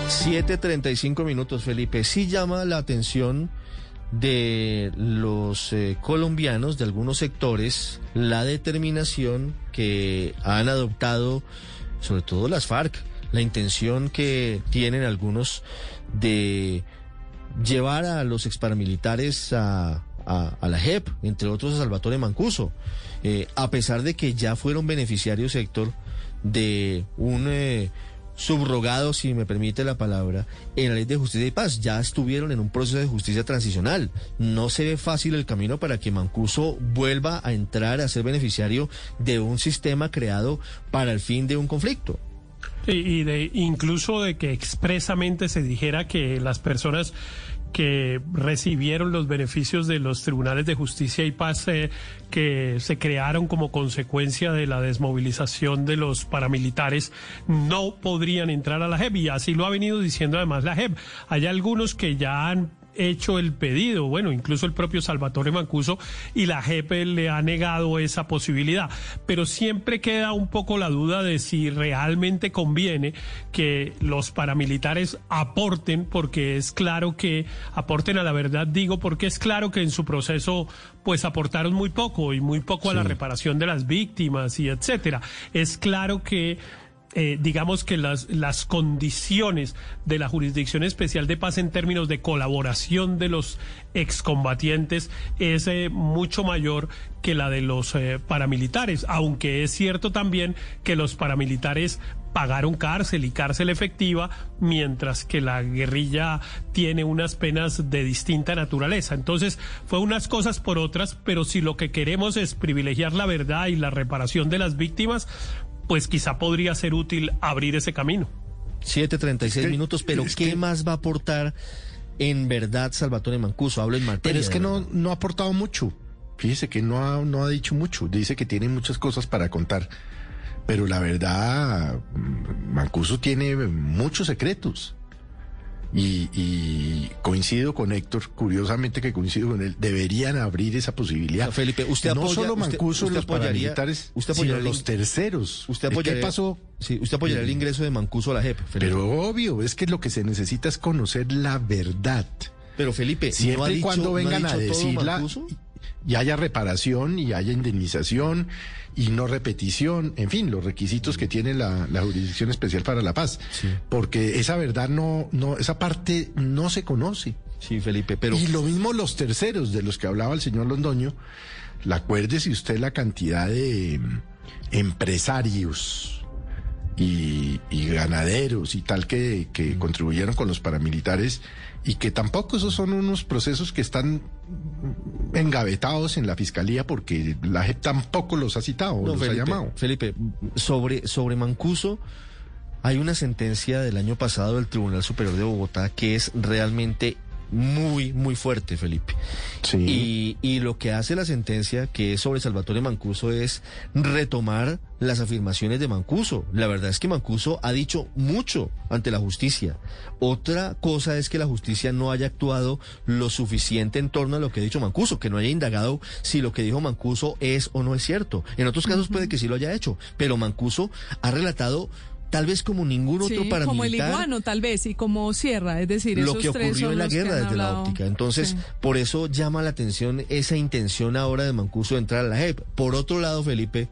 7.35 minutos, Felipe. Sí llama la atención de los eh, colombianos, de algunos sectores, la determinación que han adoptado, sobre todo las FARC, la intención que tienen algunos de llevar a los exparamilitares a, a, la JEP, entre otros a Salvatore Mancuso, eh, a pesar de que ya fueron beneficiarios, Héctor, de un eh, subrogado, si me permite la palabra, en la ley de justicia y paz. Ya estuvieron en un proceso de justicia transicional. No se ve fácil el camino para que Mancuso vuelva a entrar a ser beneficiario de un sistema creado para el fin de un conflicto. Y, de incluso de que expresamente se dijera que las personas que recibieron los beneficios de los tribunales de justicia y paz que se crearon como consecuencia de la desmovilización de los paramilitares no podrían entrar a la JEP y así lo ha venido diciendo además la JEP. Hay algunos que ya han hecho el pedido, bueno, incluso el propio Salvatore Mancuso y la JEP le ha negado esa posibilidad, pero siempre queda un poco la duda de si realmente conviene que los paramilitares aporten, porque es claro que aporten a la verdad, digo, porque es claro que en su proceso pues aportaron muy poco y muy poco a la reparación de las víctimas y etcétera. Es claro que eh, digamos que las, las condiciones de la Jurisdicción Especial de Paz en términos de colaboración de los excombatientes es eh, mucho mayor que la de los eh, paramilitares, aunque es cierto también que los paramilitares pagaron cárcel y cárcel efectiva, mientras que la guerrilla tiene unas penas de distinta naturaleza. Entonces, fue unas cosas por otras, pero si lo que queremos es privilegiar la verdad y la reparación de las víctimas, pues quizá podría ser útil abrir ese camino. 7.36 minutos, pero ¿qué más va a aportar en verdad Salvatore Mancuso? Hablo en materia. Pero es que no, no ha aportado mucho. Fíjese que no ha, no ha dicho mucho. Dice que tiene muchas cosas para contar. Pero la verdad, mm, Mancuso tiene muchos secretos. Y, y coincido con Héctor, curiosamente que coincido con él, deberían abrir esa posibilidad. Felipe, usted no apoya- solo Mancuso usted los apoyaría- usted sino los terceros. Usted ¿Qué apoyaría, pasó? Sí, usted apoyaría el ingreso de Mancuso a la JEP. Felipe. Pero obvio, es que lo que se necesita es conocer la verdad. Pero Felipe, siempre ¿no ha y dicho- cuando no ha vengan a dicho todo decirla Mancuso? Y haya reparación y haya indemnización y no repetición, en fin, los requisitos que tiene la, la Jurisdicción Especial para la Paz. Porque esa verdad no, no, esa parte no se conoce. Sí, Felipe, pero... Y lo mismo los terceros de los que hablaba el señor Londoño. La acuérdese usted la cantidad de mm, empresarios y, y ganaderos y tal que, que contribuyeron con los paramilitares y que tampoco esos son unos procesos que están engavetados en la fiscalía porque la JEP tampoco los ha citado o No, los Felipe, ha llamado. Felipe, sobre, sobre Mancuso, hay una sentencia del año pasado del Tribunal Superior de Bogotá que es realmente muy, muy fuerte, Felipe. Y, y lo que hace la sentencia, que es sobre Salvatore Mancuso, es retomar las afirmaciones de Mancuso. La verdad es que Mancuso ha dicho mucho ante la justicia. Otra cosa es que la justicia no haya actuado lo suficiente en torno a lo que ha dicho Mancuso, que no haya indagado si lo que dijo Mancuso es o no es cierto. En otros casos puede que sí lo haya hecho, pero Mancuso ha relatado tal vez como ningún otro Sí, paramilitar como el iguano, tal vez, y como Sierra, es decir, lo esos que tres ocurrió son en la guerra desde la hablado. óptica. Entonces, Sí. por eso llama la atención esa intención ahora de Mancuso de entrar a la JEP. Por otro lado, Felipe,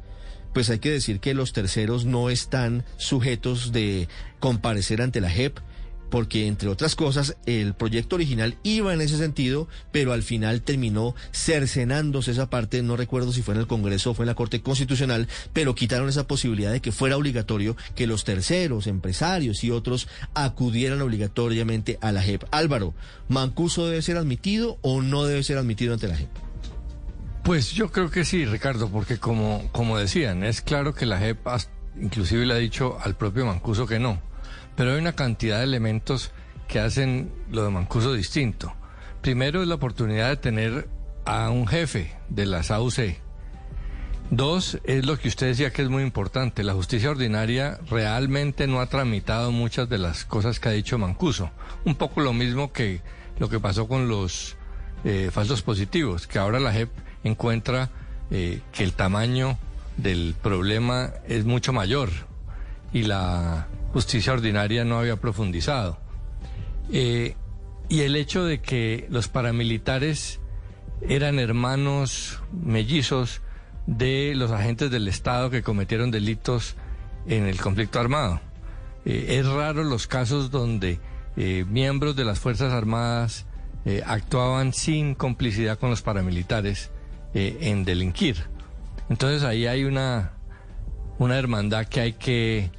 pues hay que decir que los terceros no están sujetos de comparecer ante la JEP. Porque entre otras cosas el proyecto original iba en ese sentido, pero al final terminó cercenándose esa parte, no recuerdo si fue en el Congreso o fue en la Corte Constitucional, pero quitaron esa posibilidad de que fuera obligatorio que los terceros, empresarios y otros acudieran obligatoriamente a la JEP. Álvaro, ¿Mancuso debe ser admitido o no debe ser admitido ante la JEP? Pues yo creo que sí, Ricardo, porque como, como decían, es claro que la JEP inclusive le ha dicho al propio Mancuso que no, pero hay una cantidad de elementos que hacen lo de Mancuso distinto. Primero es la oportunidad de tener a un jefe de la AUC. Dos, es lo que usted decía que es muy importante. La justicia ordinaria realmente no ha tramitado muchas de las cosas que ha dicho Mancuso. Un poco lo mismo que lo que pasó con los eh, falsos positivos, que ahora la JEP encuentra eh, que el tamaño del problema es mucho mayor y la justicia ordinaria no había profundizado. Eh, y el hecho de que los paramilitares eran hermanos mellizos de los agentes del Estado que cometieron delitos en el conflicto armado. Eh, es raro los casos donde eh, miembros de las Fuerzas Armadas actuaban sin complicidad con los paramilitares en delinquir. Entonces ahí hay una, una hermandad que hay que,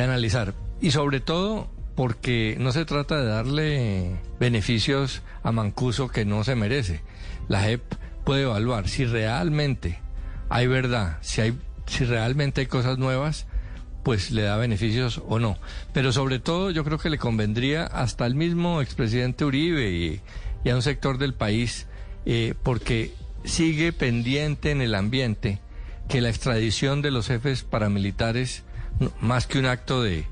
analizar. Y sobre todo porque no se trata de darle beneficios a Mancuso que no se merece. La JEP puede evaluar si realmente hay verdad, si, hay, si realmente hay cosas nuevas, pues le da beneficios o no. Pero sobre todo yo creo que le convendría hasta al mismo expresidente Uribe y, a un sector del país, eh, porque sigue pendiente en el ambiente que la extradición de los jefes paramilitares, más que un acto de,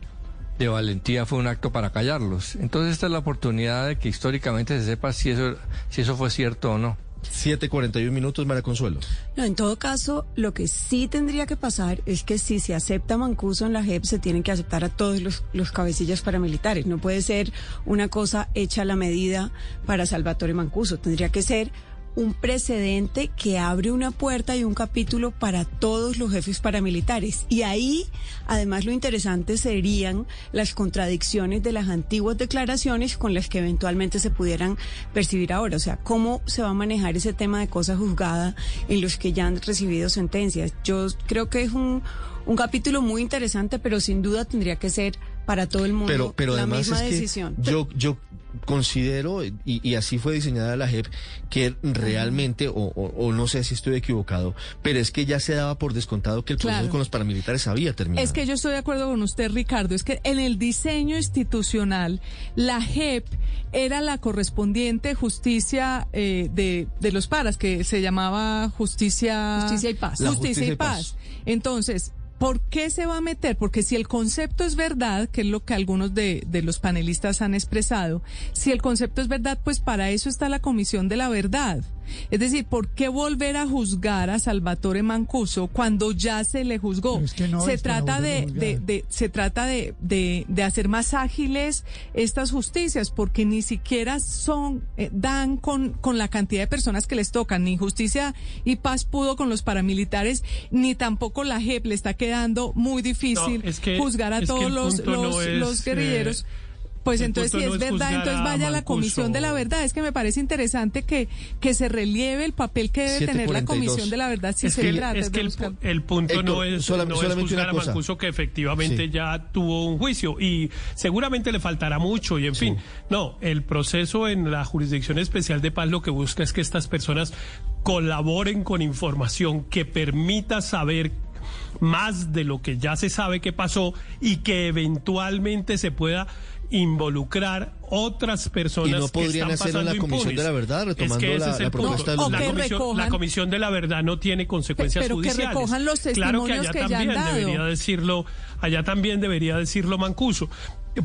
valentía, fue un acto para callarlos. Entonces esta es la oportunidad de que históricamente se sepa si eso, si eso fue cierto o no. 7.41 minutos, Mara Consuelo. No, en todo caso, lo que sí tendría que pasar es que si se acepta Mancuso en la JEP, se tienen que aceptar a todos los, los cabecillas paramilitares. No puede ser una cosa hecha a la medida para Salvatore Mancuso. Tendría que ser un precedente que abre una puerta y un capítulo para todos los jefes paramilitares. Y ahí, además, lo interesante serían las contradicciones de las antiguas declaraciones con las que eventualmente se pudieran percibir ahora. O sea, cómo se va a manejar ese tema de cosa juzgada en los que ya han recibido sentencias. Yo creo que es un, un capítulo muy interesante, pero sin duda tendría que ser para todo el mundo pero, la además misma es decisión. yo, yo considero, y, así fue diseñada la JEP, que realmente, o, no sé si estoy equivocado, pero es que ya se daba por descontado que el proceso con los paramilitares había terminado. Es que yo estoy de acuerdo con usted, Ricardo, es que en el diseño institucional, la JEP era la correspondiente justicia eh, de, de los paras, que se llamaba justicia... Justicia y paz. Justicia, y paz. Entonces, ¿Por qué se va a meter? Porque si el concepto es verdad, que es lo que algunos de, de, los panelistas han expresado, si el concepto es verdad, pues para eso está la Comisión de la Verdad. Es decir, ¿por qué volver a juzgar a Salvatore Mancuso cuando ya se le juzgó? se, trata de, se trata de, de, hacer más ágiles estas justicias, porque ni siquiera son, eh, dan con, con la cantidad de personas que les tocan. Ni justicia y paz pudo con los paramilitares, ni tampoco la JEP le está quedando muy difícil juzgar a todos los, los, guerrilleros. Eh, pues entonces, si es, verdad, entonces vaya a la Comisión de la Verdad. Es que me parece interesante que, que se relieve el papel que debe tener la Comisión de la Verdad si se trata Es que el, punto no es, juzgar a Mancuso que efectivamente ya tuvo un juicio y seguramente le faltará mucho y en fin. No, el proceso en la Jurisdicción Especial de Paz lo que busca es que estas personas colaboren con información que permita saber más de lo que ya se sabe que pasó y que eventualmente se pueda involucrar otras personas y no podrían que hacerlo en la Comisión de la Verdad, retomando la, propuesta de la, comisión, la Comisión de la Verdad no tiene consecuencias pero judiciales. Que recojan los claro que allá también debería decirlo, allá también debería decirlo Mancuso,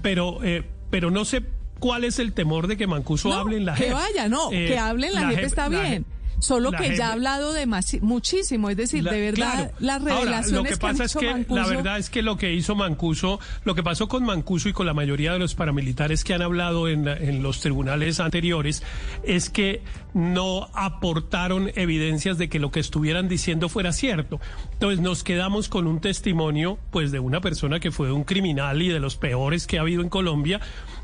pero eh, pero no sé cuál es el temor de que Mancuso hable en la JEP. Que vaya, no, que eh, hable en la, JEP, está bien. Solo La que ya ha hablado demasi- muchísimo, es decir, La- de verdad, claro. las Ahora, revelaciones lo que pasa es que la Mancuso- verdad es que lo que hizo Mancuso, lo que pasó con Mancuso y con la mayoría de los paramilitares que han hablado en, la- en los tribunales anteriores es que no aportaron evidencias de que lo que estuvieran diciendo fuera cierto. Entonces nos quedamos con un testimonio pues de una persona que fue un criminal y de los peores que ha habido en Colombia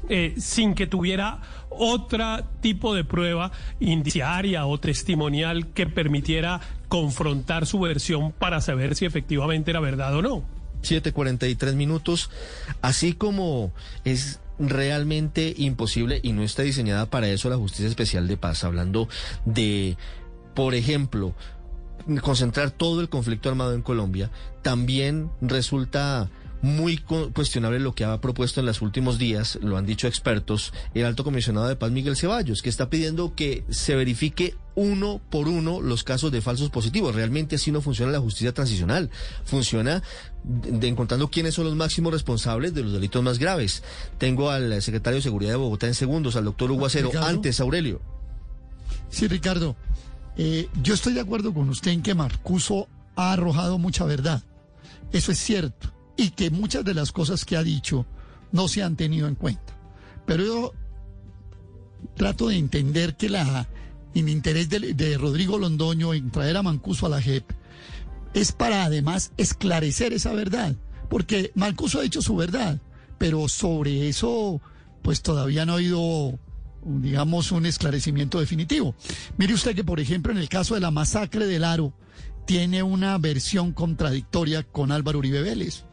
eh, sin que tuviera otro tipo de prueba indiciaria o testimonial que permitiera confrontar su versión para saber si efectivamente era verdad o no. 7:43 minutos, así como es realmente imposible y no está diseñada para eso la Justicia Especial de Paz, hablando de, por ejemplo, concentrar todo el conflicto armado en Colombia, también resulta muy cu- cuestionable lo que ha propuesto en los últimos días, lo han dicho expertos, el alto comisionado de paz Miguel Ceballos, que está pidiendo que se verifique uno por uno los casos de falsos positivos. Realmente así no funciona la justicia transicional. Funciona de, encontrando quiénes son los máximos responsables de los delitos más graves. Tengo al secretario de Seguridad de Bogotá en segundos, al doctor Hugo Acero. Ricardo. Antes, Aurelio. Sí, Ricardo, eh, yo estoy de acuerdo con usted en que Marcuso ha arrojado mucha verdad. Eso es cierto. Y que muchas de las cosas que ha dicho no se han tenido en cuenta. Pero yo trato de entender que la, el interés de, Rodrigo Londoño en traer a Mancuso a la JEP es para además esclarecer esa verdad. Porque Mancuso ha dicho su verdad, pero sobre eso pues todavía no ha habido digamos, un esclarecimiento definitivo. Mire usted que, por ejemplo, en el caso de la masacre del Aro, tiene una versión contradictoria con Álvaro Uribe Vélez.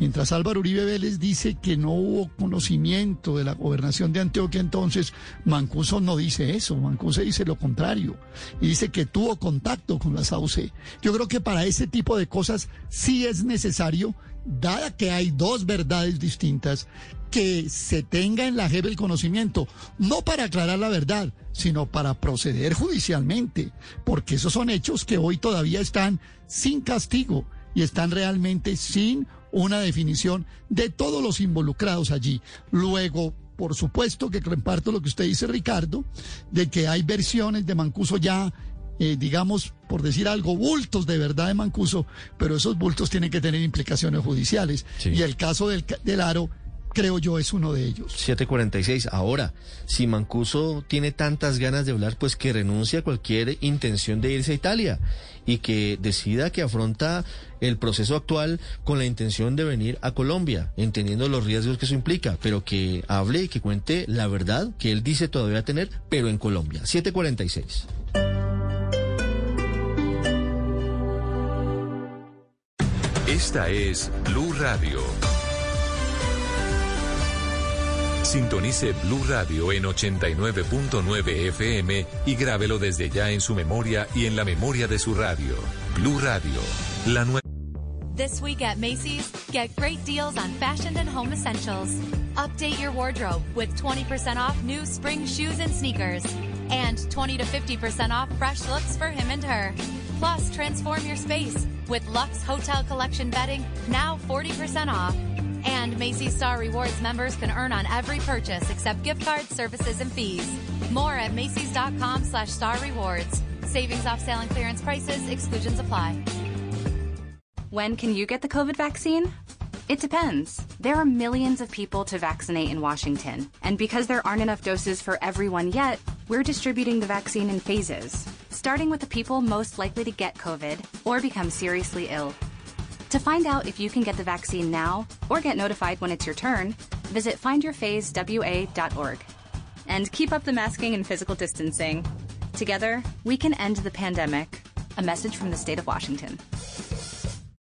Mientras Álvaro Uribe Vélez dice que no hubo conocimiento de la gobernación de Antioquia, entonces Mancuso no dice eso, Mancuso dice lo contrario y dice que tuvo contacto con la SAUCE. Yo creo que para ese tipo de cosas sí es necesario, dada que hay dos verdades distintas, que se tenga en la JEP el conocimiento, no para aclarar la verdad, sino para proceder judicialmente, porque esos son hechos que hoy todavía están sin castigo y están realmente sin una definición de todos los involucrados allí. Luego, por supuesto que comparto lo que usted dice, Ricardo, de que hay versiones de Mancuso ya, eh, digamos, por decir algo, bultos de verdad de Mancuso, pero esos bultos tienen que tener implicaciones judiciales. Y el caso del, del Aro, creo yo, es uno de ellos. 746. Ahora, si Mancuso tiene tantas ganas de hablar, pues que renuncie a cualquier intención de irse a Italia y que decida que afronta el proceso actual con la intención de venir a Colombia, entendiendo los riesgos que eso implica, pero que hable y que cuente la verdad que él dice todavía tener, pero en Colombia. 746. Esta es Blue Radio. Sintonice Blue Radio en 89.9 FM y grábelo desde ya en su memoria y en la memoria de su radio. Blue Radio, la nueva. This week at Macy's, get great deals on fashion and home essentials. Update your wardrobe with 20% off new spring shoes and sneakers. And 20 to 50% off fresh looks for him and her. Plus, transform your space with Lux Hotel Collection bedding, now 40% off. And Macy's Star Rewards members can earn on every purchase except gift cards, services, and fees. More at Macy's.com slash star rewards. Savings off sale and clearance prices, exclusions apply. When can you get the COVID vaccine? It depends. There are millions of people to vaccinate in Washington. And because there aren't enough doses for everyone yet, we're distributing the vaccine in phases, starting with the people most likely to get COVID or become seriously ill. To find out if you can get the vaccine now or get notified when it's your turn, visit findyourphasewa.org. And keep up the masking and physical distancing. Together, we can end the pandemic. A message from the state of Washington.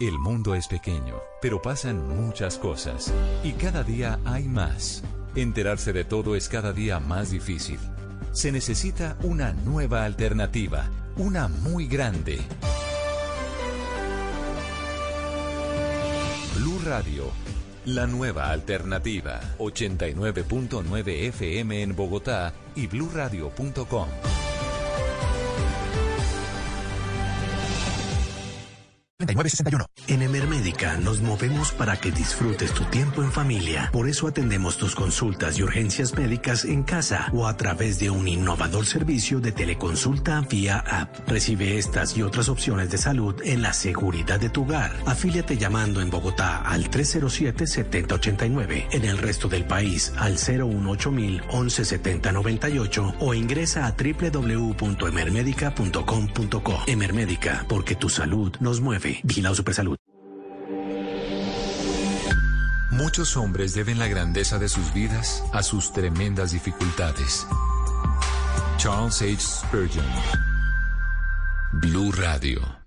El mundo es pequeño, pero pasan muchas cosas y cada día hay más. Enterarse de todo es cada día más difícil. Se necesita una nueva alternativa, una muy grande. Blue Radio, la nueva alternativa. 89.9 FM en Bogotá y bluradio.com. En Emermédica nos movemos para que disfrutes tu tiempo en familia. Por eso atendemos tus consultas y urgencias médicas en casa o a través de un innovador servicio de teleconsulta vía app. Recibe estas y otras opciones de salud en la seguridad de tu hogar. Afíliate llamando en Bogotá al 307-7089, en el resto del país al 018 117098 o ingresa a www.emermedica.com.co. Emermédica, porque tu salud nos mueve. Vigilado Supersalud. Muchos hombres deben la grandeza de sus vidas a sus tremendas dificultades. Charles H. Spurgeon. Blue Radio.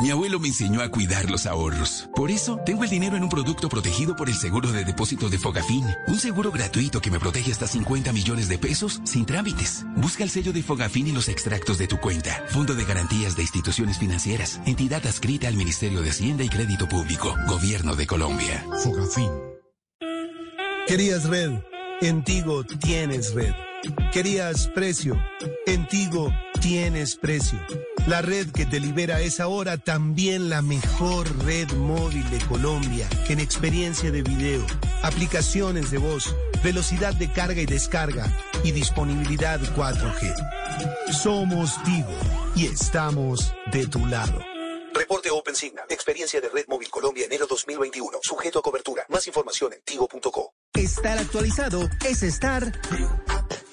Mi abuelo me enseñó a cuidar los ahorros. Por eso, tengo el dinero en un producto protegido por el seguro de depósito de Fogafín. Un seguro gratuito que me protege hasta 50 millones de pesos sin trámites. Busca el sello de Fogafín y los extractos de tu cuenta. Fondo de garantías de instituciones financieras. Entidad adscrita al Ministerio de Hacienda y Crédito Público. Gobierno de Colombia. Fogafín. Querías red. En Tigo tienes red. Querías precio. En Tigo tienes precio. La red que te libera es ahora también la mejor red móvil de Colombia, en experiencia de video, aplicaciones de voz, velocidad de carga y descarga y disponibilidad 4G. Somos Tigo y estamos de tu lado. Reporte OpenSignal. Experiencia de Red Móvil Colombia enero 2021. Sujeto a cobertura. Más información en tigo.co. Estar actualizado es estar...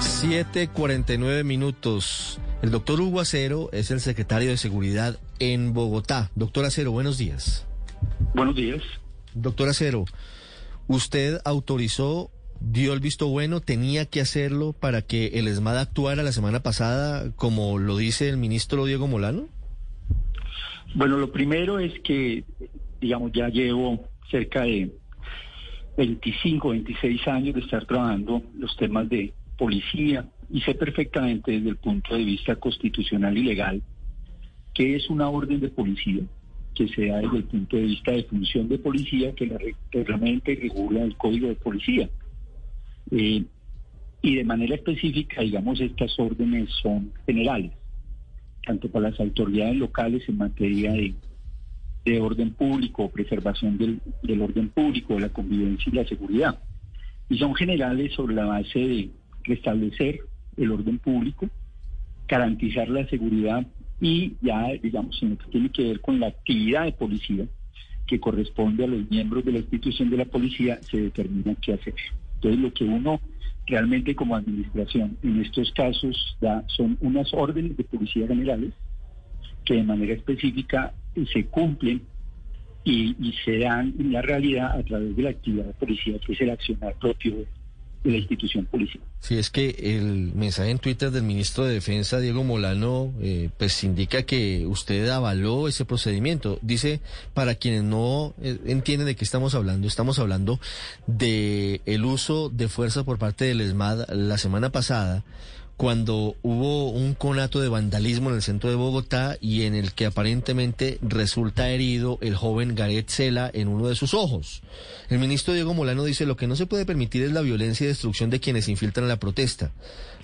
7:49 minutos. El doctor Hugo Acero es el secretario de Seguridad en Bogotá. Doctor Acero, buenos días. Buenos días. Doctor Acero, ¿usted autorizó, dio el visto bueno, tenía que hacerlo para que el ESMAD actuara la semana pasada, como lo dice el ministro Diego Molano? Bueno, lo primero es que, digamos, ya llevo cerca de 25, 26 años de estar trabajando los temas de policía y sé perfectamente desde el punto de vista constitucional y legal que es una orden de policía que se da desde el punto de vista de función de policía que la reglamenta y regula el código de policía. Eh, y de manera específica, digamos, estas órdenes son generales, tanto para las autoridades locales en materia de, de orden público, preservación del, del orden público, la convivencia y la seguridad. Y son generales sobre la base de restablecer el orden público, garantizar la seguridad y ya, digamos, en lo que tiene que ver con la actividad de policía que corresponde a los miembros de la institución de la policía, se determina qué hacer. Entonces, lo que uno realmente como administración en estos casos da son unas órdenes de policía generales que de manera específica se cumplen y, y se dan en la realidad a través de la actividad de policía, que es el accionar propio de la institución policial. Sí, es que el mensaje en Twitter del ministro de Defensa, Diego Molano, eh, pues indica que usted avaló ese procedimiento. Dice, para quienes no eh, entienden de qué estamos hablando, estamos hablando de el uso de fuerza por parte del ESMAD la semana pasada cuando hubo un conato de vandalismo en el centro de Bogotá y en el que aparentemente resulta herido el joven Gareth Sela en uno de sus ojos. El ministro Diego Molano dice lo que no se puede permitir es la violencia y destrucción de quienes infiltran la protesta.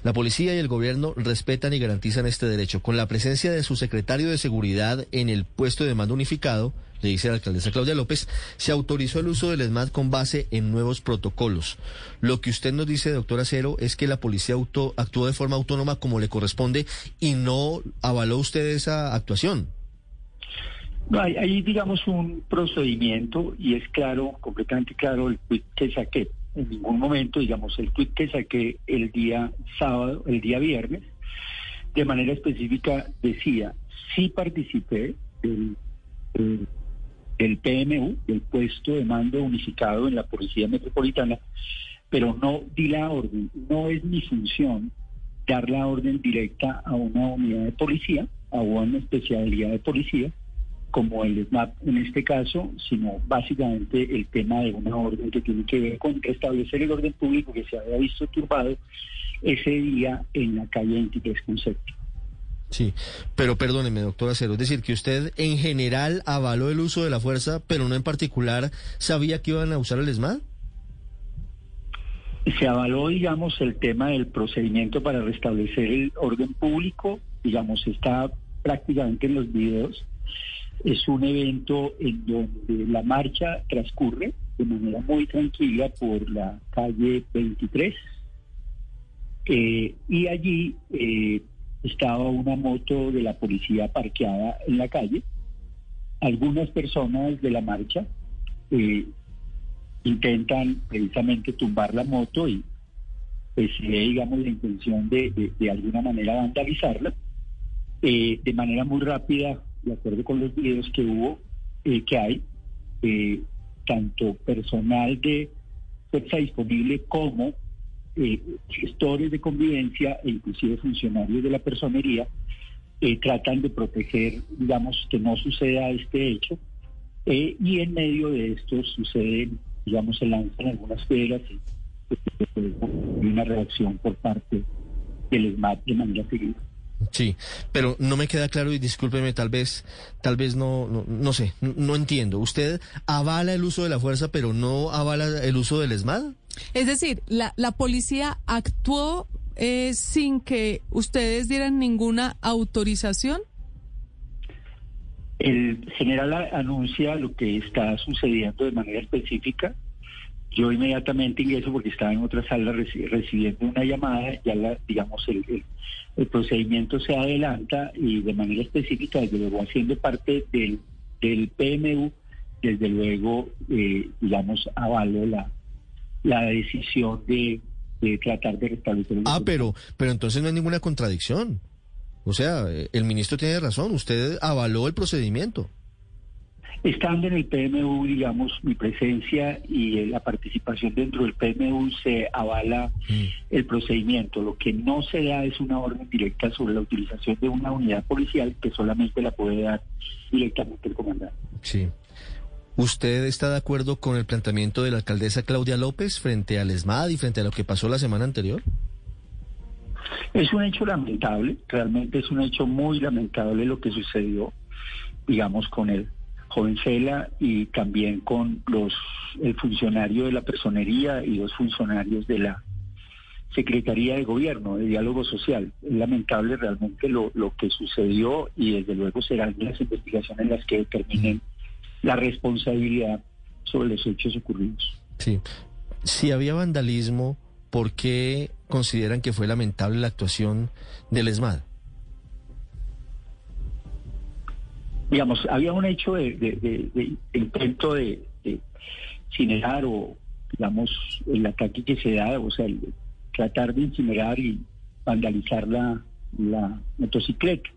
La policía y el gobierno respetan y garantizan este derecho. Con la presencia de su secretario de seguridad en el puesto de mando unificado, le dice la alcaldesa Claudia López, se autorizó el uso del ESMAD con base en nuevos protocolos. Lo que usted nos dice, doctor Acero, es que la policía auto, actuó de forma autónoma como le corresponde y no avaló usted esa actuación. No, hay, hay, digamos, un procedimiento y es claro, completamente claro, el tweet que saqué. En ningún momento, digamos, el tweet que saqué el día sábado, el día viernes, de manera específica decía, sí participé del el PMU, el puesto de mando unificado en la Policía Metropolitana, pero no di la orden, no es mi función dar la orden directa a una unidad de policía, a una especialidad de policía, como el SMAP en este caso, sino básicamente el tema de una orden que tiene que ver con restablecer el orden público que se había visto turbado ese día en la calle 23 Concepto. Sí, pero perdóneme, doctor Acero, es decir, que usted en general avaló el uso de la fuerza, pero no en particular sabía que iban a usar el ESMAD. Se avaló, digamos, el tema del procedimiento para restablecer el orden público, digamos, está prácticamente en los videos. Es un evento en donde la marcha transcurre de manera muy tranquila por la calle 23 eh, y allí eh, estaba una moto de la policía parqueada en la calle. Algunas personas de la marcha eh, intentan precisamente tumbar la moto y pues digamos la intención de, de, alguna manera vandalizarla. Eh, de manera muy rápida, de acuerdo con los videos que hubo, eh, que hay, tanto personal de fuerza disponible como eh, gestores de convivencia e inclusive funcionarios de la personería eh, tratan de proteger, digamos, que no suceda este hecho. Eh, y en medio de esto sucede, digamos, se lanzan algunas piedras y, y una reacción por parte del ESMAD de manera seguida. Sí, pero no me queda claro y discúlpeme, tal vez, tal vez no, no, no sé, no, entiendo. ¿Usted avala el uso de la fuerza, pero no avala el uso del ESMAD? Es decir, la, policía actuó eh, sin que ustedes dieran ninguna autorización. El general anuncia lo que está sucediendo de manera específica. Yo inmediatamente ingreso porque estaba en otra sala recibiendo una llamada, ya la, digamos, el, el, procedimiento se adelanta y de manera específica, desde luego haciendo parte del, del PMU, desde luego, eh, digamos, avalo la, la decisión de, de tratar de restablecer el... Ah, pero, pero entonces no hay ninguna contradicción. O sea, el ministro tiene razón, usted avaló el procedimiento. Estando en el PMU, digamos, mi presencia y la participación dentro del PMU se avala mm. el procedimiento. Lo que no se da es una orden directa sobre la utilización de una unidad policial que solamente la puede dar directamente el comandante. Sí. ¿Usted está de acuerdo con el planteamiento de la alcaldesa Claudia López frente al ESMAD y frente a lo que pasó la semana anterior? Es un hecho lamentable, realmente es un hecho muy lamentable lo que sucedió, digamos, con él Jovencela y también con los el funcionario de la personería y dos funcionarios de la Secretaría de Gobierno de Diálogo Social. Es lamentable realmente lo, lo que sucedió y desde luego serán las investigaciones las que determinen la responsabilidad sobre los hechos ocurridos. Sí. Si había vandalismo, ¿por qué consideran que fue lamentable la actuación del ESMAD? digamos, había un hecho de, intento de, incinerar o, digamos, el ataque que se da, o sea, tratar de incinerar y vandalizar la, la motocicleta.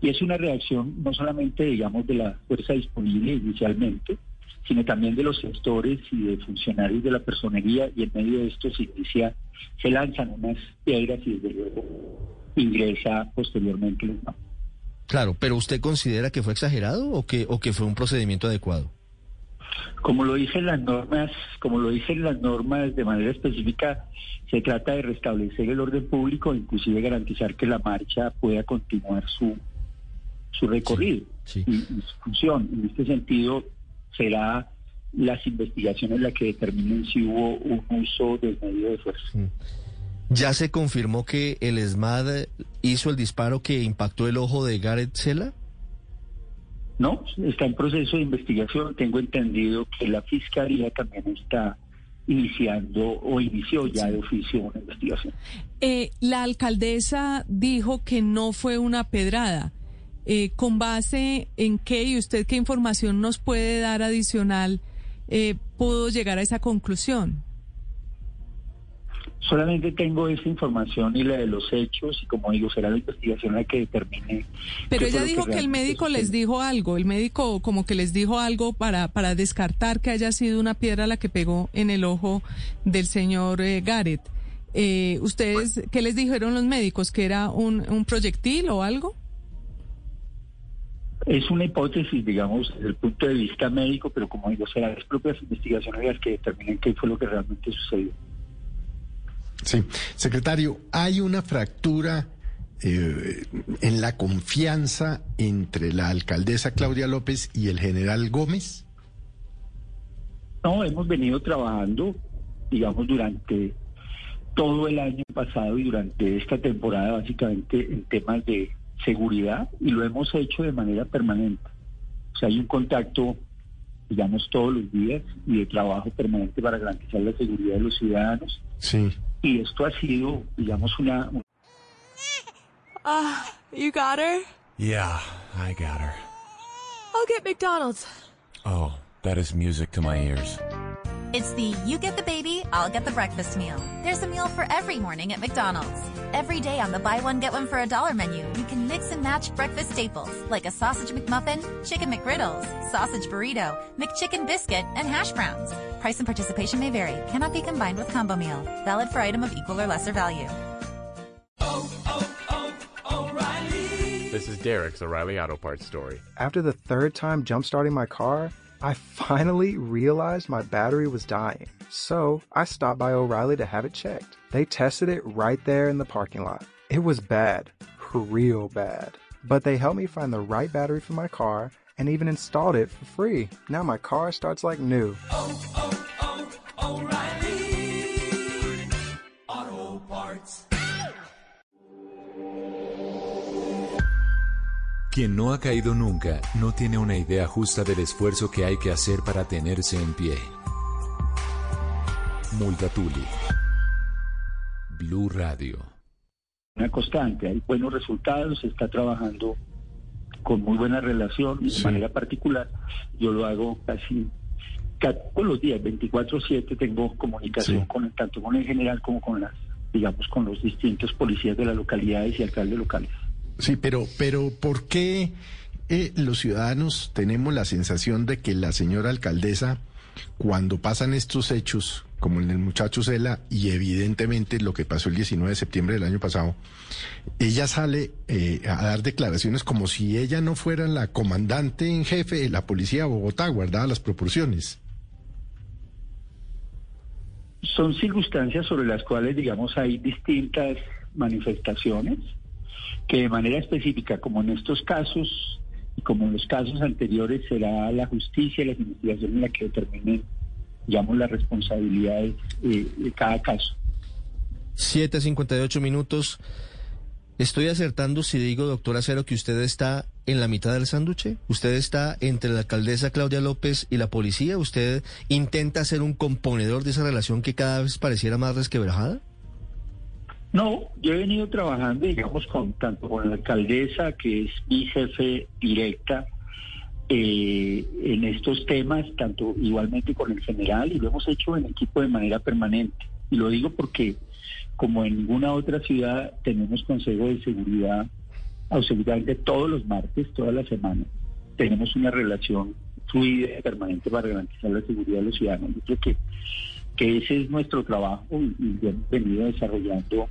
Y es una reacción no solamente, digamos, de la fuerza disponible inicialmente, sino también de los sectores y de funcionarios de la personería, y en medio de esto se inicia, se lanzan unas piedras y desde luego ingresa posteriormente los Claro, pero ¿usted considera que fue exagerado o que, o que fue un procedimiento adecuado? Como lo dicen las normas, como lo dicen las normas de manera específica, se trata de restablecer el orden público, inclusive garantizar que la marcha pueda continuar su su recorrido Y, su función. En este sentido, será las investigaciones las que determinen si hubo un uso del medio de fuerza. ¿Ya se confirmó que el ESMAD hizo el disparo que impactó el ojo de Gareth Sela? No, está en proceso de investigación. Tengo entendido que la Fiscalía también está iniciando o inició ya de oficio una investigación. Eh, la alcaldesa dijo que no fue una pedrada. Eh, ¿Con base en qué y usted qué información nos puede dar adicional eh, pudo llegar a esa conclusión? Solamente tengo esa información y la de los hechos y como digo, será la investigación la que determine. Pero ella dijo que, el médico les dijo algo, el médico como que les dijo algo para, para descartar que haya sido una piedra la que pegó en el ojo del señor eh, Garrett. Eh, ¿Ustedes qué les dijeron los médicos? ¿Que era un, un proyectil o algo? Es una hipótesis, digamos, desde el punto de vista médico, pero como digo, serán las propias investigaciones las que determinen qué fue lo que realmente sucedió. Sí, secretario, hay una fractura eh, en la confianza entre la alcaldesa Claudia López y el general Gómez. No, hemos venido trabajando, digamos, durante todo el año pasado y durante esta temporada, básicamente en temas de seguridad y lo hemos hecho de manera permanente. O sea, hay un contacto, digamos, todos los días y de trabajo permanente para garantizar la seguridad de los ciudadanos. Sí. Y esto ha sido, digamos, una... Ah, you got her? Yeah, I got her. I'll get McDonald's. Oh, that is music to my ears. It's the you get the baby, I'll get the breakfast meal. There's a meal for every morning at McDonald's. Every day on the buy one get one for a dollar menu, you can mix and match breakfast staples like a sausage McMuffin, chicken McGriddles, sausage burrito, McChicken biscuit, and hash browns. Price and participation may vary. Cannot be combined with combo meal. Valid for item of equal or lesser value. This is Derek's O'Reilly Auto Parts story. After the third time jump starting my car, I finally realized my battery was dying. So I stopped by O'Reilly to have it checked. They tested it right there in the parking lot. It was bad, real bad. But they helped me find the right battery for my car and even installed it for free. Now my car starts like new. Oh, oh, oh, oh O'Reilly Auto Parts. Quien no ha caído nunca no tiene una idea justa del esfuerzo que hay que hacer para tenerse en pie. Multatuli. Blue Radio. Una constante, hay buenos resultados, se está trabajando con muy buena relación de manera particular. Yo lo hago casi todos los días, 24/7 tengo comunicación con tanto con el general como con las digamos con los distintos policías de las localidades y alcaldes locales. Sí, pero, pero ¿por qué eh, los ciudadanos tenemos la sensación de que la señora alcaldesa, cuando pasan estos hechos, como el del muchacho Cela, y evidentemente lo que pasó el 19 de septiembre del año pasado, ella sale eh, a dar declaraciones como si ella no fuera la comandante en jefe de la policía de Bogotá, guardada las proporciones? Son circunstancias sobre las cuales, digamos, hay distintas manifestaciones que de manera específica, como en estos casos y como en los casos anteriores, será la justicia y las investigaciones la que determinen, digamos, las responsabilidades eh, de cada caso. 7.58 minutos. ¿Estoy acertando si digo, doctor Acero, que usted está en la mitad del sánduche? ¿Usted está entre la alcaldesa Claudia López y la policía? ¿Usted intenta ser un componedor de esa relación que cada vez pareciera más resquebrajada? No, yo he venido trabajando, digamos, con tanto con la alcaldesa, que es mi jefe directa, eh, en estos temas, tanto igualmente con el general, y lo hemos hecho en equipo de manera permanente. Y lo digo porque, como en ninguna otra ciudad, tenemos consejo de seguridad, absolutamente todos los martes, todas las semanas. Tenemos una relación fluida y permanente para garantizar la seguridad de los ciudadanos. Yo creo que, que ese es nuestro trabajo y, y hemos venido desarrollando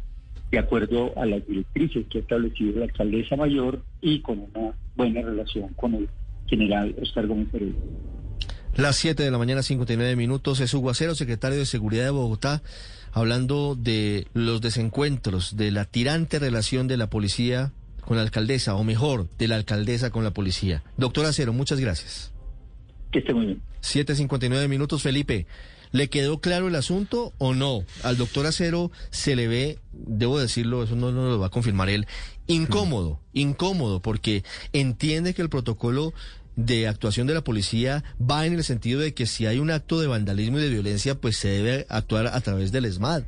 de acuerdo a las directrices que ha establecido la alcaldesa mayor y con una buena relación con el general Oscar Gómez Pereira. Las 7 de la mañana, 59 minutos. Es Hugo Acero, secretario de Seguridad de Bogotá, hablando de los desencuentros, de la tirante relación de la policía con la alcaldesa, o mejor, de la alcaldesa con la policía. Doctor Acero, muchas gracias. Que esté muy bien. 7.59 minutos, Felipe. ¿Le quedó claro el asunto o no? Al doctor Acero se le ve, debo decirlo, eso no, no lo va a confirmar él, incómodo, incómodo, porque entiende que el protocolo de actuación de la policía va en el sentido de que si hay un acto de vandalismo y de violencia, pues se debe actuar a través del ESMAD.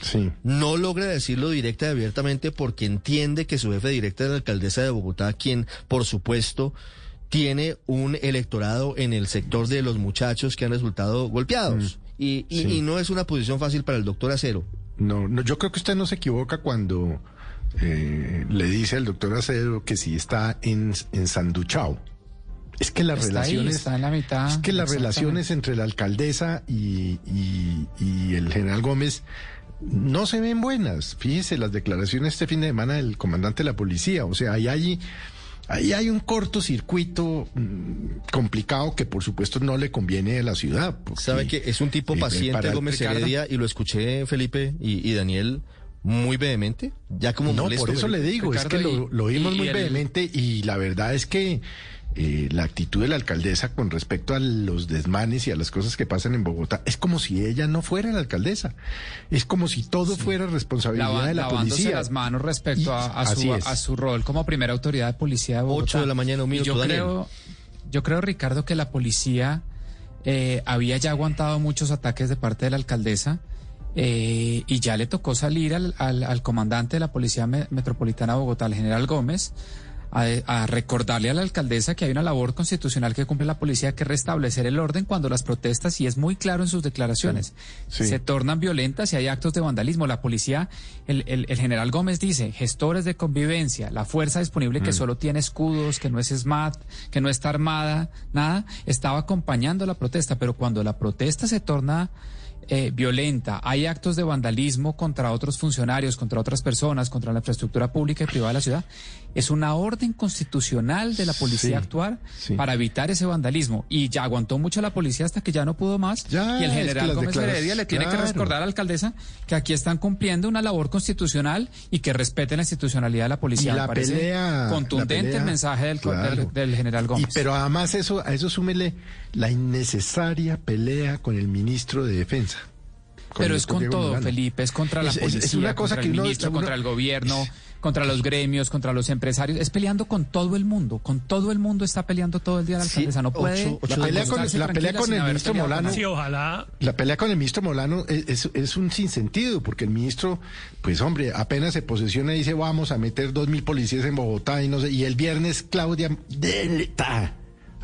Sí. No logra decirlo directa y abiertamente porque entiende que su jefe directa es la alcaldesa de Bogotá, quien, por supuesto, tiene un electorado en el sector de los muchachos que han resultado golpeados. Y, y- Sí. y no es una posición fácil para el doctor Acero. No, no, yo creo que usted no se equivoca cuando eh, le dice al doctor Acero que si está en, ensanduchado. Es que las Está ahí, relaciones. está en la mitad, Es que las relaciones entre la alcaldesa y, y- y el general Gómez no se ven buenas. Fíjese las declaraciones este fin de semana del comandante de la policía. O sea, ahí hay, ahí hay un cortocircuito mm, complicado que por supuesto no le conviene a la ciudad. porque, Sabe que es un tipo eh, paciente Gómez Ricardo, Heredia y lo escuché Felipe y, y Daniel muy vehemente, ya como No, molesto, por eso Felipe. le digo, es que lo, lo oímos y muy el- vehemente y la verdad es que eh, la actitud de la alcaldesa con respecto a los desmanes y a las cosas que pasan en Bogotá es como si ella no fuera la alcaldesa. Es como si todo fuera responsabilidad Lava- de la policía. las manos respecto Y- a, su, es. a su rol como primera autoridad de policía de Bogotá. Ocho de la mañana, un Y minuto, yo Daniel. creo, yo creo, Ricardo, que la policía eh, había ya aguantado muchos ataques de parte de la alcaldesa eh, y ya le tocó salir al, al- al comandante de la Policía Me- Metropolitana de Bogotá, el general Gómez, a, a recordarle a la alcaldesa que hay una labor constitucional que cumple la policía que es restablecer el orden cuando las protestas, y es muy claro en sus declaraciones, Sí. se tornan violentas y hay actos de vandalismo. La policía, el, el- el general Gómez dice, gestores de convivencia, la fuerza disponible que Mm. solo tiene escudos, que no es SMAT, que no está armada, nada, estaba acompañando la protesta, pero cuando la protesta se torna eh, violenta, hay actos de vandalismo contra otros funcionarios, contra otras personas, contra la infraestructura pública y privada de la ciudad, es una orden constitucional de la policía Sí, actuar sí. para evitar ese vandalismo. Y ya aguantó mucho la policía hasta que ya no pudo más. Ya, y el es que general Gómez Heredia le tiene que recordar a la alcaldesa que aquí están cumpliendo una labor constitucional y que respeten la institucionalidad de la policía. Y Me parece pelea- contundente la pelea, el mensaje del, claro. del, del general Gómez. Y, pero además eso, a eso súmele la innecesaria pelea con el ministro de Defensa. Pero es con Diego todo. Felipe, es contra la es- policía, es una cosa contra que el uno- ministro, uno- contra el gobierno, contra los gremios, contra los empresarios, es peleando con todo el mundo, con todo el mundo está peleando todo el día la alcaldesa, no puede ocho- ocho- la pelea con- la pelea el ministro Molano-. Sí, ojalá. La pelea con el ministro Molano es, es- es un sinsentido, porque el ministro, pues hombre, apenas se posesiona y dice vamos a meter dos mil policías en Bogotá y no sé, y el viernes Claudia dele, ta,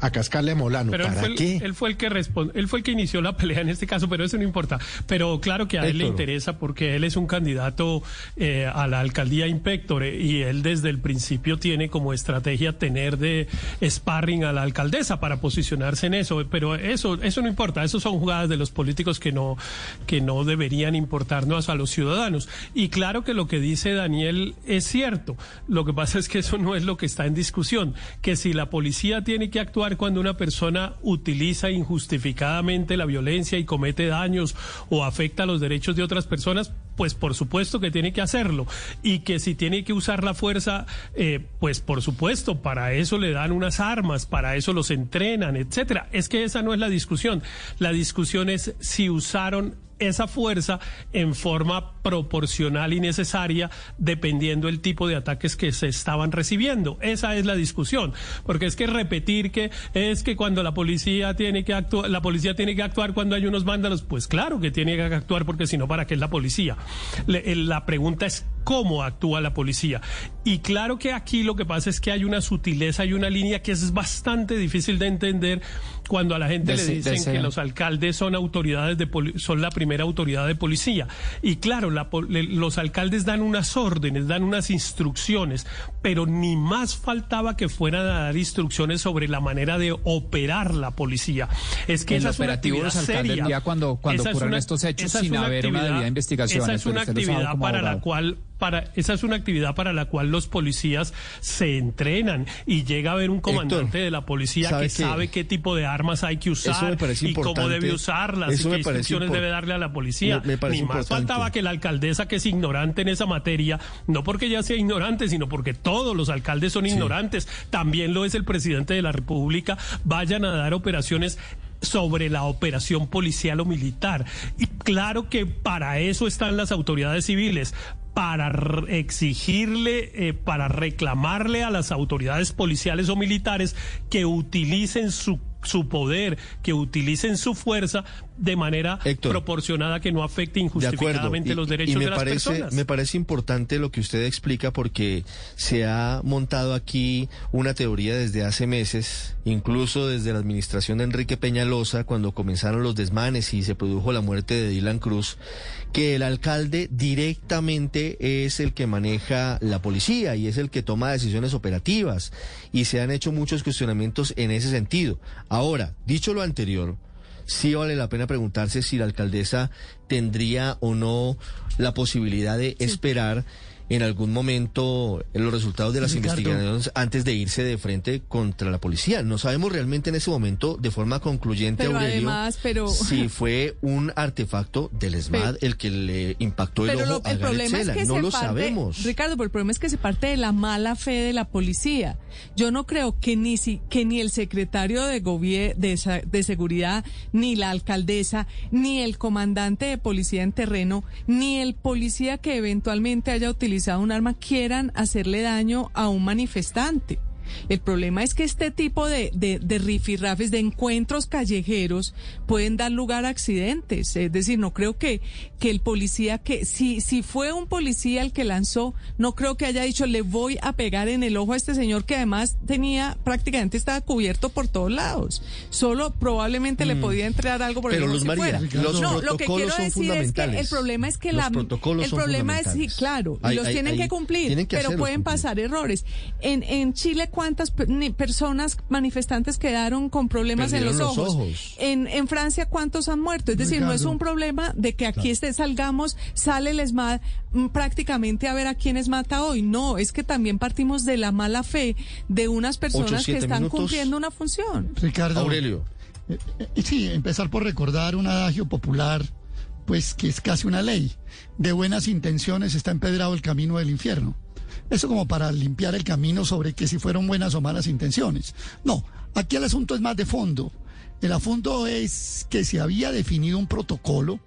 a cascarle a Molano. Pero él ¿Para fue, el, qué? él fue el que respon- él fue el que inició la <laughs> pelea en este caso, pero eso no importa. Pero claro que a él le interesa porque él es un candidato eh, a la alcaldía Impectore y él desde el principio tiene como estrategia tener de sparring a la alcaldesa para posicionarse en eso. Pero eso, eso no importa. Eso son jugadas de los políticos que no, que no deberían importarnos a los ciudadanos. Y claro que lo que dice Daniel es cierto. Lo que pasa es que eso no es lo que está en discusión. Que si la policía tiene que actuar cuando una persona utiliza injustificadamente la violencia y comete daños o afecta los derechos de otras personas, pues por supuesto que tiene que hacerlo. Y que si tiene que usar la fuerza, eh, pues por supuesto, para eso le dan unas armas, para eso los entrenan, etcétera. Es que esa no es la discusión. La discusión es si usaron esa fuerza en forma proporcional y necesaria dependiendo el tipo de ataques que se estaban recibiendo. Esa es la discusión, porque es que repetir que es que cuando la policía tiene que actuar, la policía tiene que actuar cuando hay unos vándalos, pues claro que tiene que actuar porque si no para qué es la policía. El- la pregunta es cómo actúa la policía. Y claro que aquí lo que pasa es que hay una sutileza y una línea que es bastante difícil de entender cuando a la gente le dicen que los alcaldes son autoridades de poli- son la primera autoridad de policía. Y claro la los alcaldes dan unas órdenes dan unas instrucciones pero ni más faltaba que fueran a dar instrucciones sobre la manera de operar la policía. Es que el esa es una operativo de los alcaldes seria. ya cuando, cuando Esa es una- estos hechos sin una haber una debida investigación. esa es una actividad para la cual para esa es una actividad para la cual los policías se entrenan y llega a haber un comandante Héctor, de la policía ¿sabe que sabe qué tipo de armas armas hay que usar y cómo debe usarlas y qué instrucciones debe darle a la policía. Ni más faltaba que la alcaldesa que es ignorante en esa materia, no porque ella sea ignorante, sino porque todos los alcaldes son ignorantes, también lo es el presidente de la República, vayan a dar operaciones sobre la operación policial o militar. Y claro que para eso están las autoridades civiles, para exigirle, eh, para reclamarle a las autoridades policiales o militares que utilicen su su poder, que utilicen su fuerza de manera proporcionada que no afecte injustificadamente los derechos de las parece, personas. Me parece importante lo que usted explica porque se ha montado aquí una teoría desde hace meses, incluso desde la administración de Enrique Peñalosa, cuando comenzaron los desmanes y se produjo la muerte de Dylan Cruz, que el alcalde directamente es el que maneja la policía y es el que toma decisiones operativas y se han hecho muchos cuestionamientos en ese sentido. Ahora, dicho lo anterior, sí vale la pena preguntarse si la alcaldesa tendría o no la posibilidad de esperar en algún momento los resultados de las investigaciones antes de irse de frente contra la policía. No sabemos realmente en ese momento de forma concluyente, Aurelio, si fue un artefacto del ESMAD el que le impactó el ojo a el problema es que no lo sabemos. Ricardo, pero el problema es que se parte de la mala fe de la policía. Yo no creo que ni si, que ni el secretario de de, de seguridad, ni la alcaldesa, ni el comandante de policía en terreno, ni el policía que eventualmente haya utilizado un arma quieran hacerle daño a un manifestante. El problema es que este tipo de, de, de rifirrafes, de encuentros callejeros, pueden dar lugar a accidentes. Es decir, no creo que, que el policía que, si, si fue un policía el que lanzó, no creo que haya dicho, le voy a pegar en el ojo a este señor que además tenía, prácticamente estaba cubierto por todos lados. Solo probablemente le mm. podía entregar algo por el ojo los si fuera. Los no, lo que quiero decir es que el problema es que la, el problema es, sí, claro, y los tienen que cumplir, pero pueden pasar errores. En, en Chile, cuántas personas manifestantes quedaron con problemas en los, ojos. En, en Francia, ¿cuántos han muerto? Es decir, no es un problema de que aquí este, salgamos, sale el ESMAD mm, prácticamente a ver a quiénes mata hoy. No, es que también partimos de la mala fe de unas personas que están cumpliendo una función. Ricardo. Aurelio. Eh, eh, sí, empezar por recordar un adagio popular, pues que es casi una ley. De buenas intenciones está empedrado el camino del infierno. Eso como para limpiar el camino sobre que si fueron buenas o malas intenciones. No, aquí el asunto es más de fondo. El asunto es que se había definido un protocolo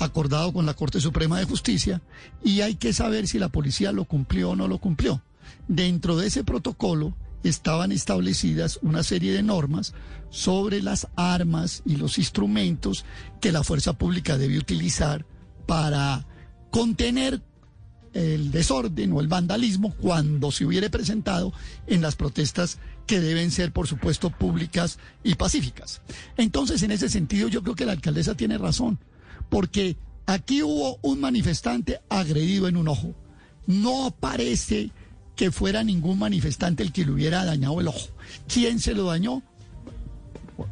acordado con la Corte Suprema de Justicia y hay que saber si la policía lo cumplió o no lo cumplió. Dentro de ese protocolo estaban establecidas una serie de normas sobre las armas y los instrumentos que la fuerza pública debe utilizar para contener el desorden o el vandalismo cuando se hubiere presentado en las protestas que deben ser, por supuesto, públicas y pacíficas. Entonces, en ese sentido, yo creo que la alcaldesa tiene razón, porque aquí hubo un manifestante agredido en un ojo. No parece que fuera ningún manifestante el que le hubiera dañado el ojo. ¿Quién se lo dañó?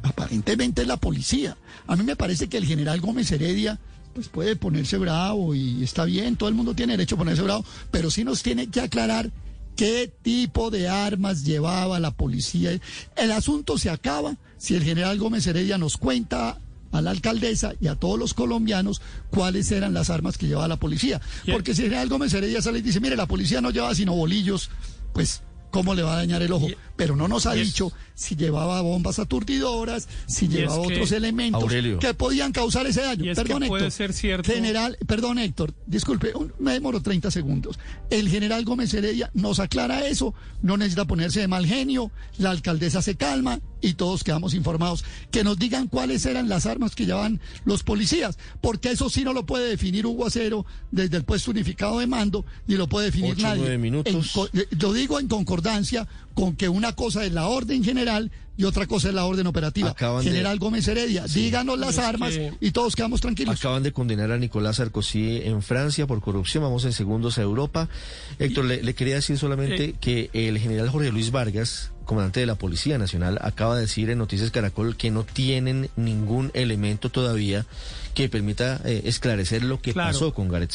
Aparentemente la policía. A mí me parece que el general Gómez Heredia pues puede ponerse bravo y está bien, todo el mundo tiene derecho a ponerse bravo, pero sí nos tiene que aclarar qué tipo de armas llevaba la policía. El asunto se acaba si el general Gómez Heredia nos cuenta a la alcaldesa y a todos los colombianos cuáles eran las armas que llevaba la policía. Porque si el general Gómez Heredia sale y dice, mire, la policía no lleva sino bolillos, pues cómo le va a dañar el ojo. Pero no nos ha dicho si llevaba bombas aturdidoras, si llevaba otros elementos que podían causar ese daño. perdón, Héctor. ser cierto. General, perdón, Héctor, disculpe, me demoro 30 segundos. El general Gómez Heredia nos aclara eso, no necesita ponerse de mal genio, la alcaldesa se calma y todos quedamos informados. Que nos digan cuáles eran las armas que llevaban los policías, porque eso sí no lo puede definir Hugo Acero desde el puesto unificado de mando, ni lo puede definir nadie. Minutos. Eh, lo digo en concordancia con que una cosa es la orden general y otra cosa es la orden operativa. General Gómez Heredia, díganos las armas y todos quedamos tranquilos. Acaban de condenar a Nicolás Sarkozy en Francia por corrupción, vamos en segundos a Europa. Héctor, le, quería decir solamente eh. que el general Jorge Luis Vargas, comandante de la Policía Nacional, acaba de decir en Noticias Caracol que no tienen ningún elemento todavía que permita eh, esclarecer lo que pasó con Gareth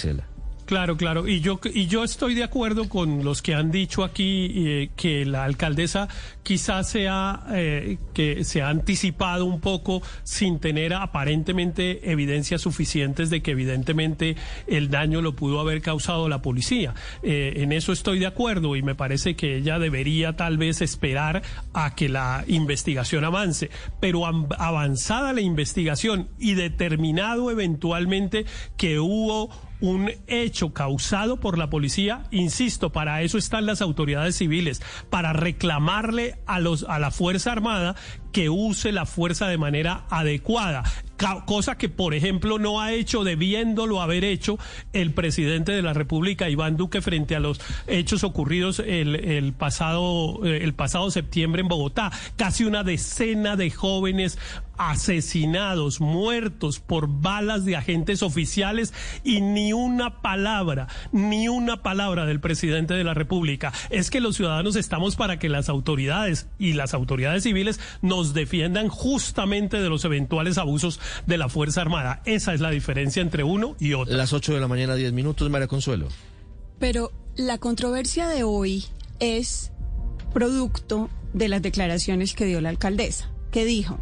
Claro, claro. Y yo, y yo estoy de acuerdo con los que han dicho aquí eh, que la alcaldesa quizás sea, eh, que se ha anticipado un poco sin tener aparentemente evidencias suficientes de que evidentemente el daño lo pudo haber causado la policía. Eh, en eso estoy de acuerdo y me parece que ella debería tal vez esperar a que la investigación avance. Pero avanzada la investigación y determinado eventualmente que hubo un hecho causado por la policía, insisto, para eso están las autoridades civiles, para reclamarle a los a la Fuerza Armada que use la fuerza de manera adecuada, cosa que por ejemplo no ha hecho debiéndolo haber hecho el presidente de la República Iván Duque frente a los hechos ocurridos el, el pasado eh, el pasado septiembre en Bogotá, casi una decena de jóvenes asesinados, muertos por balas de agentes oficiales y ni una palabra, ni una palabra del presidente de la República. Es que los ciudadanos estamos para que las autoridades y las autoridades civiles nos defiendan justamente de los eventuales abusos de la Fuerza Armada. Esa es la diferencia entre uno y otro. Las 8 de la mañana, 10 minutos, María Consuelo. Pero la controversia de hoy es producto de las declaraciones que dio la alcaldesa, que dijo,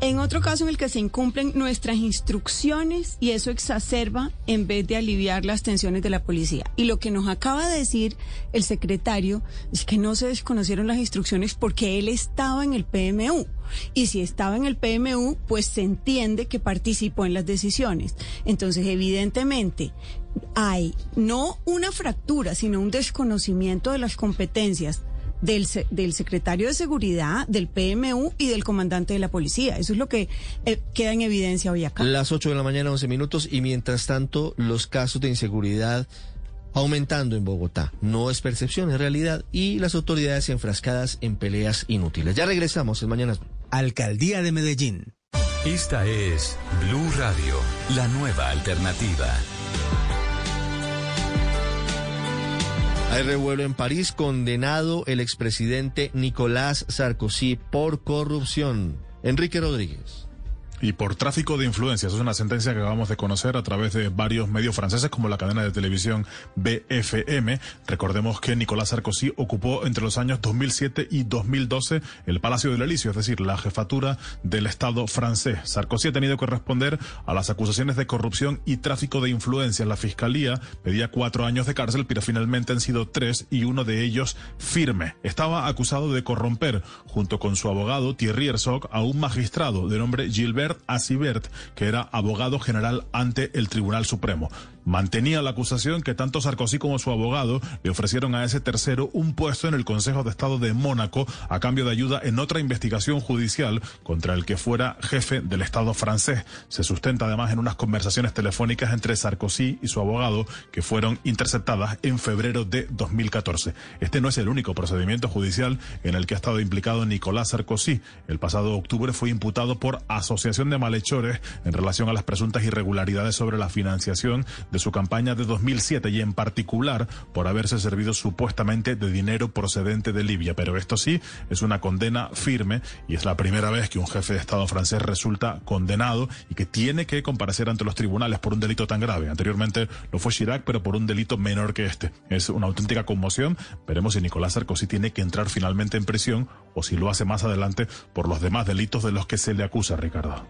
en otro caso en el que se incumplen nuestras instrucciones y eso exacerba en vez de aliviar las tensiones de la policía. Y lo que nos acaba de decir el secretario es que no se desconocieron las instrucciones porque él estaba en el PMU. Y si estaba en el PMU, pues se entiende que participó en las decisiones. Entonces, evidentemente, hay no una fractura, sino un desconocimiento de las competencias del, del secretario de Seguridad, del PMU y del comandante de la policía. Eso es lo que eh, queda en evidencia hoy acá. Las 8 de la mañana, 11 minutos, y mientras tanto, los casos de inseguridad aumentando en Bogotá. No es percepción, es realidad. Y las autoridades enfrascadas en peleas inútiles. Ya regresamos en Mañanas. Alcaldía de Medellín. Esta es Blue Radio, la nueva alternativa. Hay revuelo en París, condenado el expresidente Nicolás Sarkozy por corrupción. Enrique Rodríguez y por tráfico de influencias. Es una sentencia que acabamos de conocer a través de varios medios franceses como la cadena de televisión BFM. Recordemos que Nicolás Sarkozy ocupó entre los años 2007 y 2012 el Palacio del Elíseo, es decir, la jefatura del Estado francés. Sarkozy ha tenido que responder a las acusaciones de corrupción y tráfico de influencias. La fiscalía pedía cuatro años de cárcel, pero finalmente han sido tres y uno de ellos firme. Estaba acusado de corromper, junto con su abogado Thierry Herzog, a un magistrado de nombre Gilbert Asibert, que era abogado general ante el Tribunal Supremo mantenía la acusación que tanto Sarkozy como su abogado le ofrecieron a ese tercero un puesto en el Consejo de Estado de Mónaco a cambio de ayuda en otra investigación judicial contra el que fuera jefe del Estado francés. Se sustenta además en unas conversaciones telefónicas entre Sarkozy y su abogado que fueron interceptadas en febrero de 2014. Este no es el único procedimiento judicial en el que ha estado implicado Nicolás Sarkozy. El pasado octubre fue imputado por asociación de malhechores en relación a las presuntas irregularidades sobre la financiación de su campaña de 2007 y en particular por haberse servido supuestamente de dinero procedente de Libia. Pero esto sí es una condena firme y es la primera vez que un jefe de Estado francés resulta condenado y que tiene que comparecer ante los tribunales por un delito tan grave. Anteriormente lo fue Chirac, pero por un delito menor que este. Es una auténtica conmoción. Veremos si Nicolás Sarkozy tiene que entrar finalmente en prisión o si lo hace más adelante por los demás delitos de los que se le acusa, Ricardo.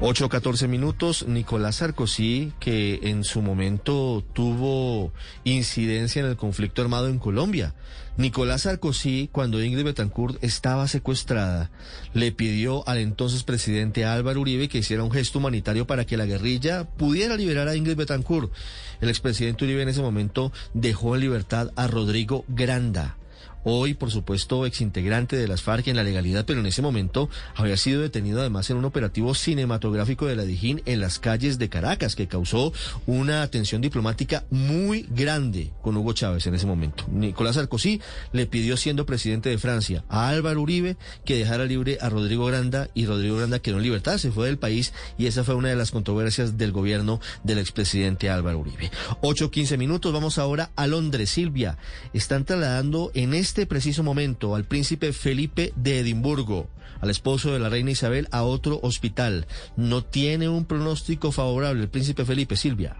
8-14 minutos, Nicolás Sarkozy, que en su momento tuvo incidencia en el conflicto armado en Colombia. Nicolás Sarkozy, cuando Ingrid Betancourt estaba secuestrada, le pidió al entonces presidente Álvaro Uribe que hiciera un gesto humanitario para que la guerrilla pudiera liberar a Ingrid Betancourt. El expresidente Uribe en ese momento dejó en libertad a Rodrigo Granda hoy por supuesto exintegrante de las FARC en la legalidad, pero en ese momento había sido detenido además en un operativo cinematográfico de la Dijín en las calles de Caracas, que causó una tensión diplomática muy grande con Hugo Chávez en ese momento. Nicolás Sarkozy le pidió, siendo presidente de Francia, a Álvaro Uribe que dejara libre a Rodrigo Granda y Rodrigo Granda quedó en libertad, se fue del país y esa fue una de las controversias del gobierno del expresidente Álvaro Uribe. 8.15 minutos, vamos ahora a Londres. Silvia, están trasladando en este este preciso momento al príncipe Felipe de Edimburgo, al esposo de la reina Isabel, a otro hospital. No tiene un pronóstico favorable el príncipe Felipe, Silvia.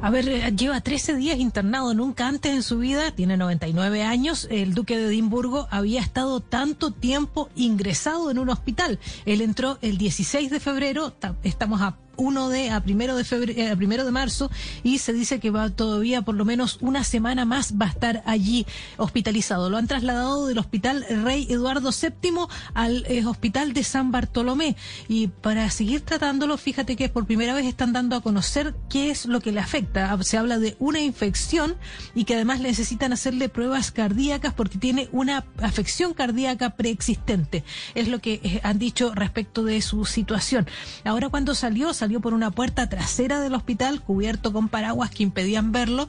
A ver, eh, lleva 13 días internado, nunca antes en su vida, tiene 99 años, el duque de Edimburgo había estado tanto tiempo ingresado en un hospital. Él entró el 16 de febrero, estamos a 1 de a primero de febrero, eh, a primero de marzo y se dice que va todavía por lo menos una semana más va a estar allí hospitalizado. Lo han trasladado del Hospital Rey Eduardo VII al eh, Hospital de San Bartolomé y para seguir tratándolo, fíjate que por primera vez están dando a conocer qué es lo que le afecta. Se habla de una infección y que además necesitan hacerle pruebas cardíacas porque tiene una afección cardíaca preexistente. Es lo que eh, han dicho respecto de su situación. Ahora cuando salió, salió salió por una puerta trasera del hospital cubierto con paraguas que impedían verlo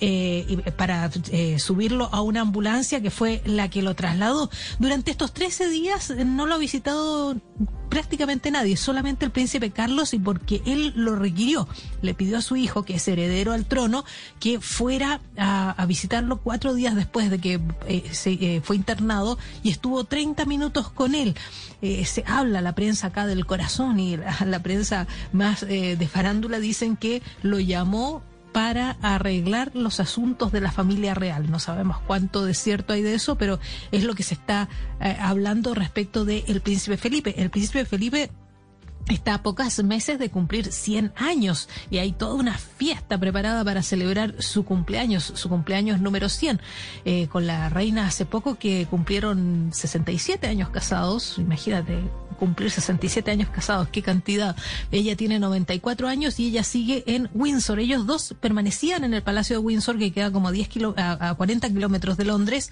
eh, eh, para eh, subirlo a una ambulancia que fue la que lo trasladó. Durante estos 13 días no lo ha visitado prácticamente nadie, solamente el príncipe Carlos y porque él lo requirió. Le pidió a su hijo, que es heredero al trono, que fuera a, visitarlo cuatro días después de que se, fue internado y estuvo 30 minutos con él. se habla la prensa acá del corazón y la, la prensa más de farándula dicen que lo llamó para arreglar los asuntos de la familia real. No sabemos cuánto de cierto hay de eso, pero es lo que se está eh, hablando respecto del príncipe Felipe. El príncipe Felipe está a pocos meses de cumplir 100 años y hay toda una fiesta preparada para celebrar su cumpleaños, su cumpleaños número 100. Eh, con la reina hace poco que cumplieron 67 años casados, imagínate cumplir 67 años casados, qué cantidad. Ella tiene 94 años y ella sigue en Windsor. Ellos dos permanecían en el Palacio de Windsor, que queda como a, 10 a 40 kilómetros de Londres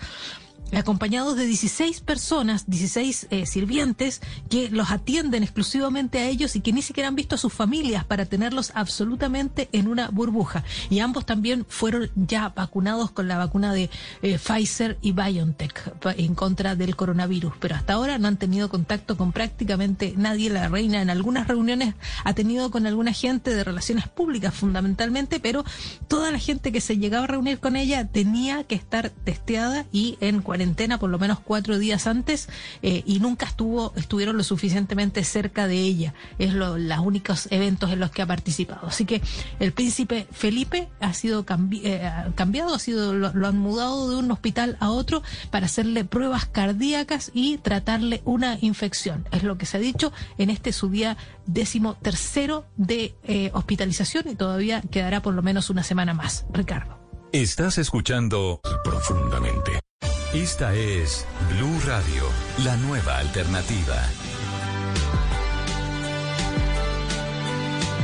acompañados de 16 personas, 16 eh, sirvientes que los atienden exclusivamente a ellos y que ni siquiera han visto a sus familias para tenerlos absolutamente en una burbuja. Y ambos también fueron ya vacunados con la vacuna de eh, Pfizer y BioNTech en contra del coronavirus, pero hasta ahora no han tenido contacto con prácticamente nadie. La reina en algunas reuniones ha tenido con alguna gente de relaciones públicas fundamentalmente, pero toda la gente que se llegaba a reunir con ella tenía que estar testeada y en cuarentena cuarentena por lo menos cuatro días antes eh, y nunca estuvo estuvieron lo suficientemente cerca de ella. Es lo, los únicos eventos en los que ha participado. Así que el príncipe Felipe ha sido eh, cambiado, ha sido lo, han mudado de un hospital a otro para hacerle pruebas cardíacas y tratarle una infección. Es lo que se ha dicho en este su día décimo tercero de eh, hospitalización y todavía quedará por lo menos una semana más. Ricardo. Estás escuchando profundamente. Esta es Blue Radio, la nueva alternativa.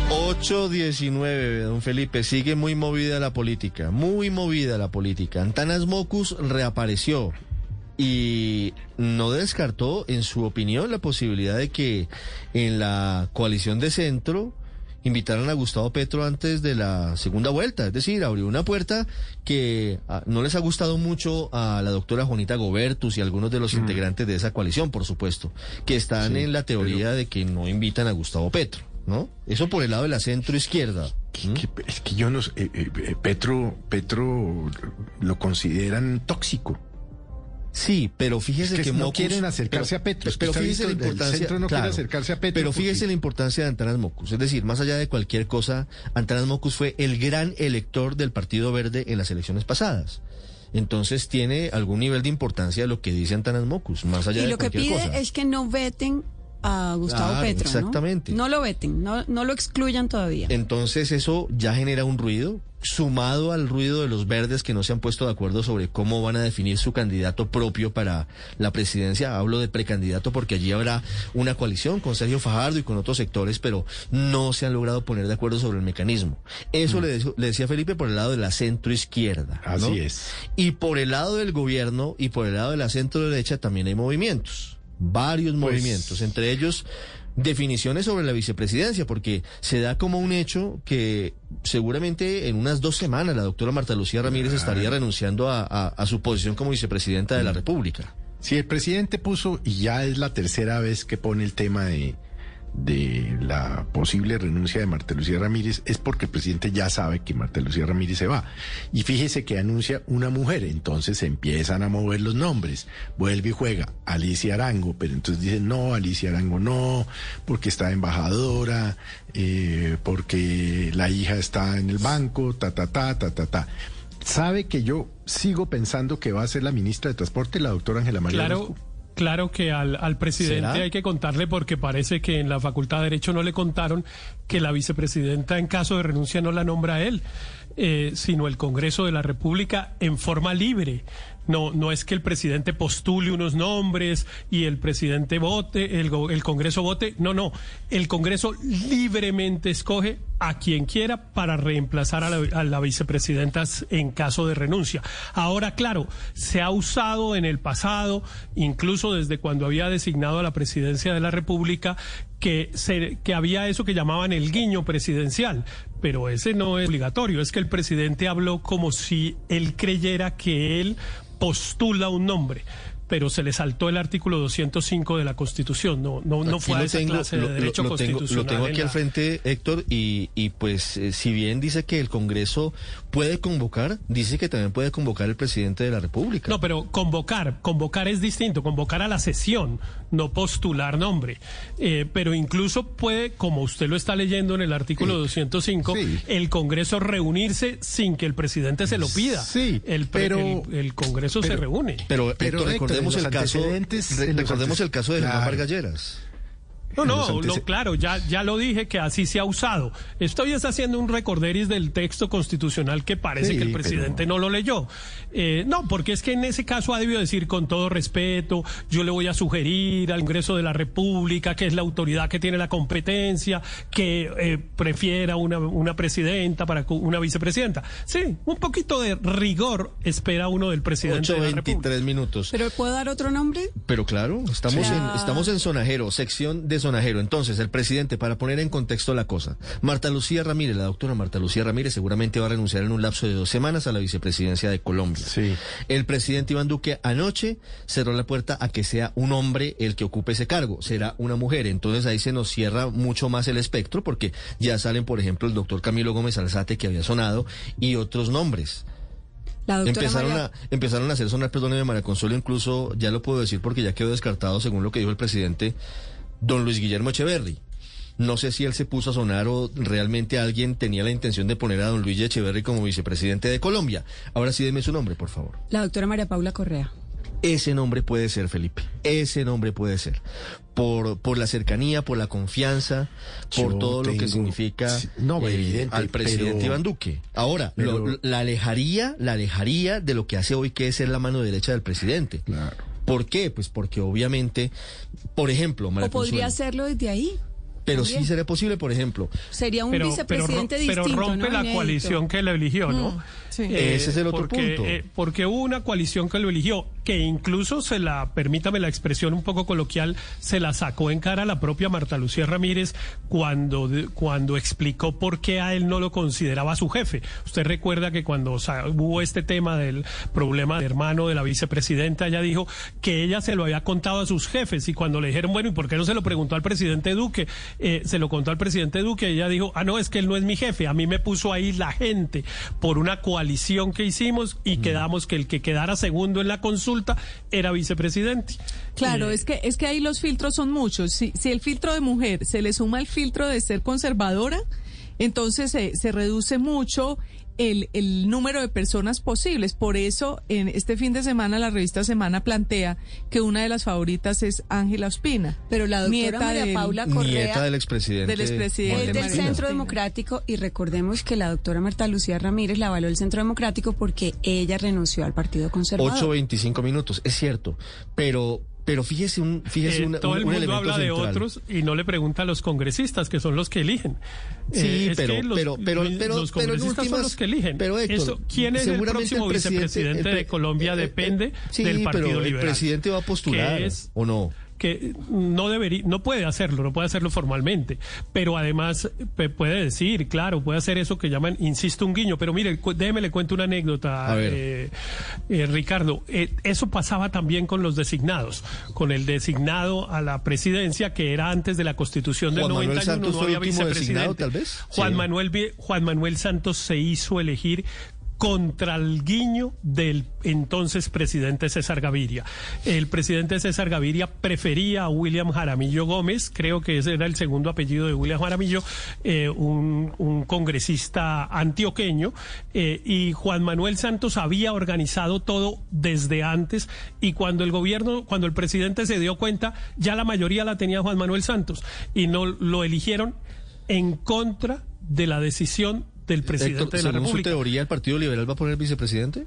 8.19, don Felipe, sigue muy movida la política, muy movida la política. Antanas Mocus reapareció y no descartó, en su opinión, la posibilidad de que en la coalición de centro invitaron a Gustavo Petro antes de la segunda vuelta. Es decir, abrió una puerta que ah, no les ha gustado mucho a la doctora Juanita Gobertus y algunos de los mm. integrantes de esa coalición, por supuesto, que están en la teoría de que no invitan a Gustavo Petro. ¿No? Eso por el lado de la centro izquierda. es que yo no sé, eh, eh, Petro, Petro lo consideran tóxico. Sí, pero fíjese que, no quieren acercarse a Petro. Pero fíjese la importancia. no quiere acercarse a Petro. Pero fíjese la importancia de Antanas Mocus. Es decir, más allá de cualquier cosa, Antanas Mocus fue el gran elector del Partido Verde en las elecciones pasadas. Entonces tiene algún nivel de importancia lo que dice Antanas Mocus, más allá y de cualquier cosa. Y lo que pide es que no veten a Gustavo Petro. Exactamente. ¿no? lo veten, no, no lo excluyan todavía. Entonces eso ya genera un ruido, sumado al ruido de los verdes que no se han puesto de acuerdo sobre cómo van a definir su candidato propio para la presidencia. Hablo de precandidato porque allí habrá una coalición con Sergio Fajardo y con otros sectores, pero no se han logrado poner de acuerdo sobre el mecanismo. Eso mm. le, decía Felipe por el lado de la centro izquierda. Así es. Y por el lado del gobierno y por el lado de la centro derecha también hay movimientos varios pues movimientos, entre ellos definiciones sobre la vicepresidencia, porque se da como un hecho que seguramente en unas dos semanas la doctora Marta Lucía Ramírez estaría renunciando a, su posición como vicepresidenta de la mm. República. Sí, el presidente puso, y ya es la tercera vez que pone el tema de, de la posible renuncia de Marta Lucía Ramírez es porque el presidente ya sabe que Marta Lucía Ramírez se va. Y fíjese que anuncia una mujer, entonces se empiezan a mover los nombres. Vuelve y juega Alicia Arango, pero entonces dicen, no, Alicia Arango no, porque está embajadora, eh, porque la hija está en el banco, ta, ta, ta, ta, ta, ta. ¿Sabe que yo sigo pensando que va a ser la ministra de Transporte, la doctora Ángela María Claro. Orozco? Claro que al, al presidente ¿Será? hay que contarle porque parece que en la Facultad de Derecho no le contaron que la vicepresidenta en caso de renuncia no la nombra él, eh, sino el Congreso de la República en forma libre. No, no es que el presidente postule unos nombres y el presidente vote, el, el Congreso vote. No, no. El Congreso libremente escoge a quien quiera para reemplazar a la, a la vicepresidenta en caso de renuncia. Ahora, claro, se ha usado en el pasado, incluso desde cuando había designado a la presidencia de la República, que, se, que había eso que llamaban el guiño presidencial, pero ese no es obligatorio, es que el presidente habló como si él creyera que él postula un nombre. Pero se le saltó el artículo 205 de la Constitución. No, no, no fue a esa tengo, clase de lo- derecho lo constitucional. Lo tengo en aquí al frente, Héctor, y, y pues eh, si bien dice que el Congreso puede convocar, dice que también puede convocar el presidente de la República. No, pero convocar, convocar es distinto, convocar a la sesión, no postular nombre. Eh, pero incluso puede, como usted lo está leyendo en el artículo 205, el Congreso reunirse sin que el presidente se lo pida. Sí, el, pre- pero- el, el Congreso se reúne. Pero, Pero, Héctor, Héctor, recordemos el caso, re- recordemos el de Germán Claro. Vargas Lleras. No, no, antece- claro, ya, ya lo dije que así se ha usado. Estoy haciendo un recorderis del texto constitucional que parece Sí, que el pero- presidente no lo leyó. Eh, no, porque es que en ese caso ha debido decir con todo respeto, yo le voy a sugerir al Congreso de la República, que es la autoridad que tiene la competencia, que eh, prefiera una, una presidenta para una vicepresidenta. Sí, un poquito de rigor espera uno del presidente de la República. 8.23 minutos. ¿Pero puedo dar otro nombre? Pero claro, estamos, Sí. en, estamos en Sonajero, sección de Sonajero. Entonces, el presidente, para poner en contexto la cosa, Marta Lucía Ramírez, la doctora Marta Lucía Ramírez, seguramente va a renunciar en un lapso de dos semanas a la vicepresidencia de Colombia. Sí. El presidente Iván Duque anoche cerró la puerta a que sea un hombre el que ocupe ese cargo, será una mujer. Entonces ahí se nos cierra mucho más el espectro porque ya salen, por ejemplo, el doctor Camilo Gómez Alzate, que había sonado, y otros nombres. La Empezaron María- a, empezaron a hacer sonar, perdóneme María Consuelo, incluso, ya lo puedo decir porque ya quedó descartado según lo que dijo el presidente, don Luis Guillermo Echeverry. No sé si él se puso a sonar o realmente alguien tenía la intención de poner a don Luis Echeverry como vicepresidente de Colombia. Ahora sí deme su nombre, por favor. La doctora María Paula Correa. Ese nombre puede ser, Felipe. Ese nombre puede ser. Por, por la cercanía, por la confianza, por Yo todo lo que significa sí, no, eh, evidente, al presidente pero- Iván Duque. Ahora, pero- lo- la alejaría, la alejaría de lo que hace hoy, que es ser la mano derecha del presidente. Claro. ¿Por qué? Pues porque obviamente, por ejemplo, María ¿O podría Consuelo, hacerlo desde ahí? Pero también. sí sería posible, por ejemplo, Sería un pero, pero, vicepresidente ro- pero distinto, rompe ¿no? la Inédito. coalición que lo eligió, ¿no? Mm, sí. Ese es el otro porque, punto. eh, porque hubo una coalición que lo eligió, que incluso se la, permítame la expresión un poco coloquial, se la sacó en cara a la propia Marta Lucía Ramírez cuando, cuando explicó por qué a él no lo consideraba su jefe. Usted recuerda que cuando hubo este tema del problema de hermano de la vicepresidenta, ella dijo que ella se lo había contado a sus jefes y cuando le dijeron, bueno, ¿y por qué no se lo preguntó al presidente Duque? Eh, se lo contó al presidente Duque y ella dijo, ah, no, es que él no es mi jefe, a mí me puso ahí la gente por una coalición que hicimos y quedamos que el que quedara segundo en la consulta era vicepresidente. Claro, Eh, es que es que ahí los filtros son muchos. Si, si el filtro de mujer se le suma el filtro de ser conservadora, entonces se, se reduce mucho el, el número de personas posibles. Por eso, en este fin de semana, la revista Semana plantea que una de las favoritas es Ángela Ospina. Pero la doctora nieta María del- Paula Correa nieta del expresidente. Del expresidente es del. Centro. Democrático y recordemos que la doctora Marta Lucía Ramírez la avaló el Centro Democrático porque ella renunció al Partido Conservador. 8.25 minutos, es cierto. Pero, pero fíjese un, fíjese eh, un, todo el un mundo habla de otros y no le pregunta a los congresistas, que son los que eligen. Sí, Eh, es pero, que los- pero, pero, los pero, pero en congresistas son últimas- los que eligen. Pero Héctor, Eso, ¿Quién es el próximo presidente- vicepresidente el pre- de Colombia? eh, eh, Depende sí, del Partido pero Liberal. el presidente va a postular, es- ¿o no? Que no debería, no puede hacerlo, no puede hacerlo formalmente, pero además puede decir, claro, puede hacer eso que llaman, insisto, un guiño. Pero mire, déjeme le cuento una anécdota, eh, eh, Ricardo. Eh, eso pasaba también con los designados, con el designado a la presidencia que era antes de la Constitución del Juan 91, Santos no había vicepresidente. designado, tal vez. Juan Sí. Manuel Juan Manuel Santos se hizo elegir contra el guiño del entonces presidente César Gaviria. El presidente César Gaviria prefería a William Jaramillo Gómez, creo que ese era el segundo apellido de William Jaramillo, eh, un, un congresista antioqueño, eh, y Juan Manuel Santos había organizado todo desde antes, y cuando el gobierno, cuando el presidente se dio cuenta, ya la mayoría la tenía Juan Manuel Santos, y no lo eligieron en contra de la decisión del presidente Héctor, de la según su República. teoría, ¿el Partido Liberal va a poner vicepresidente?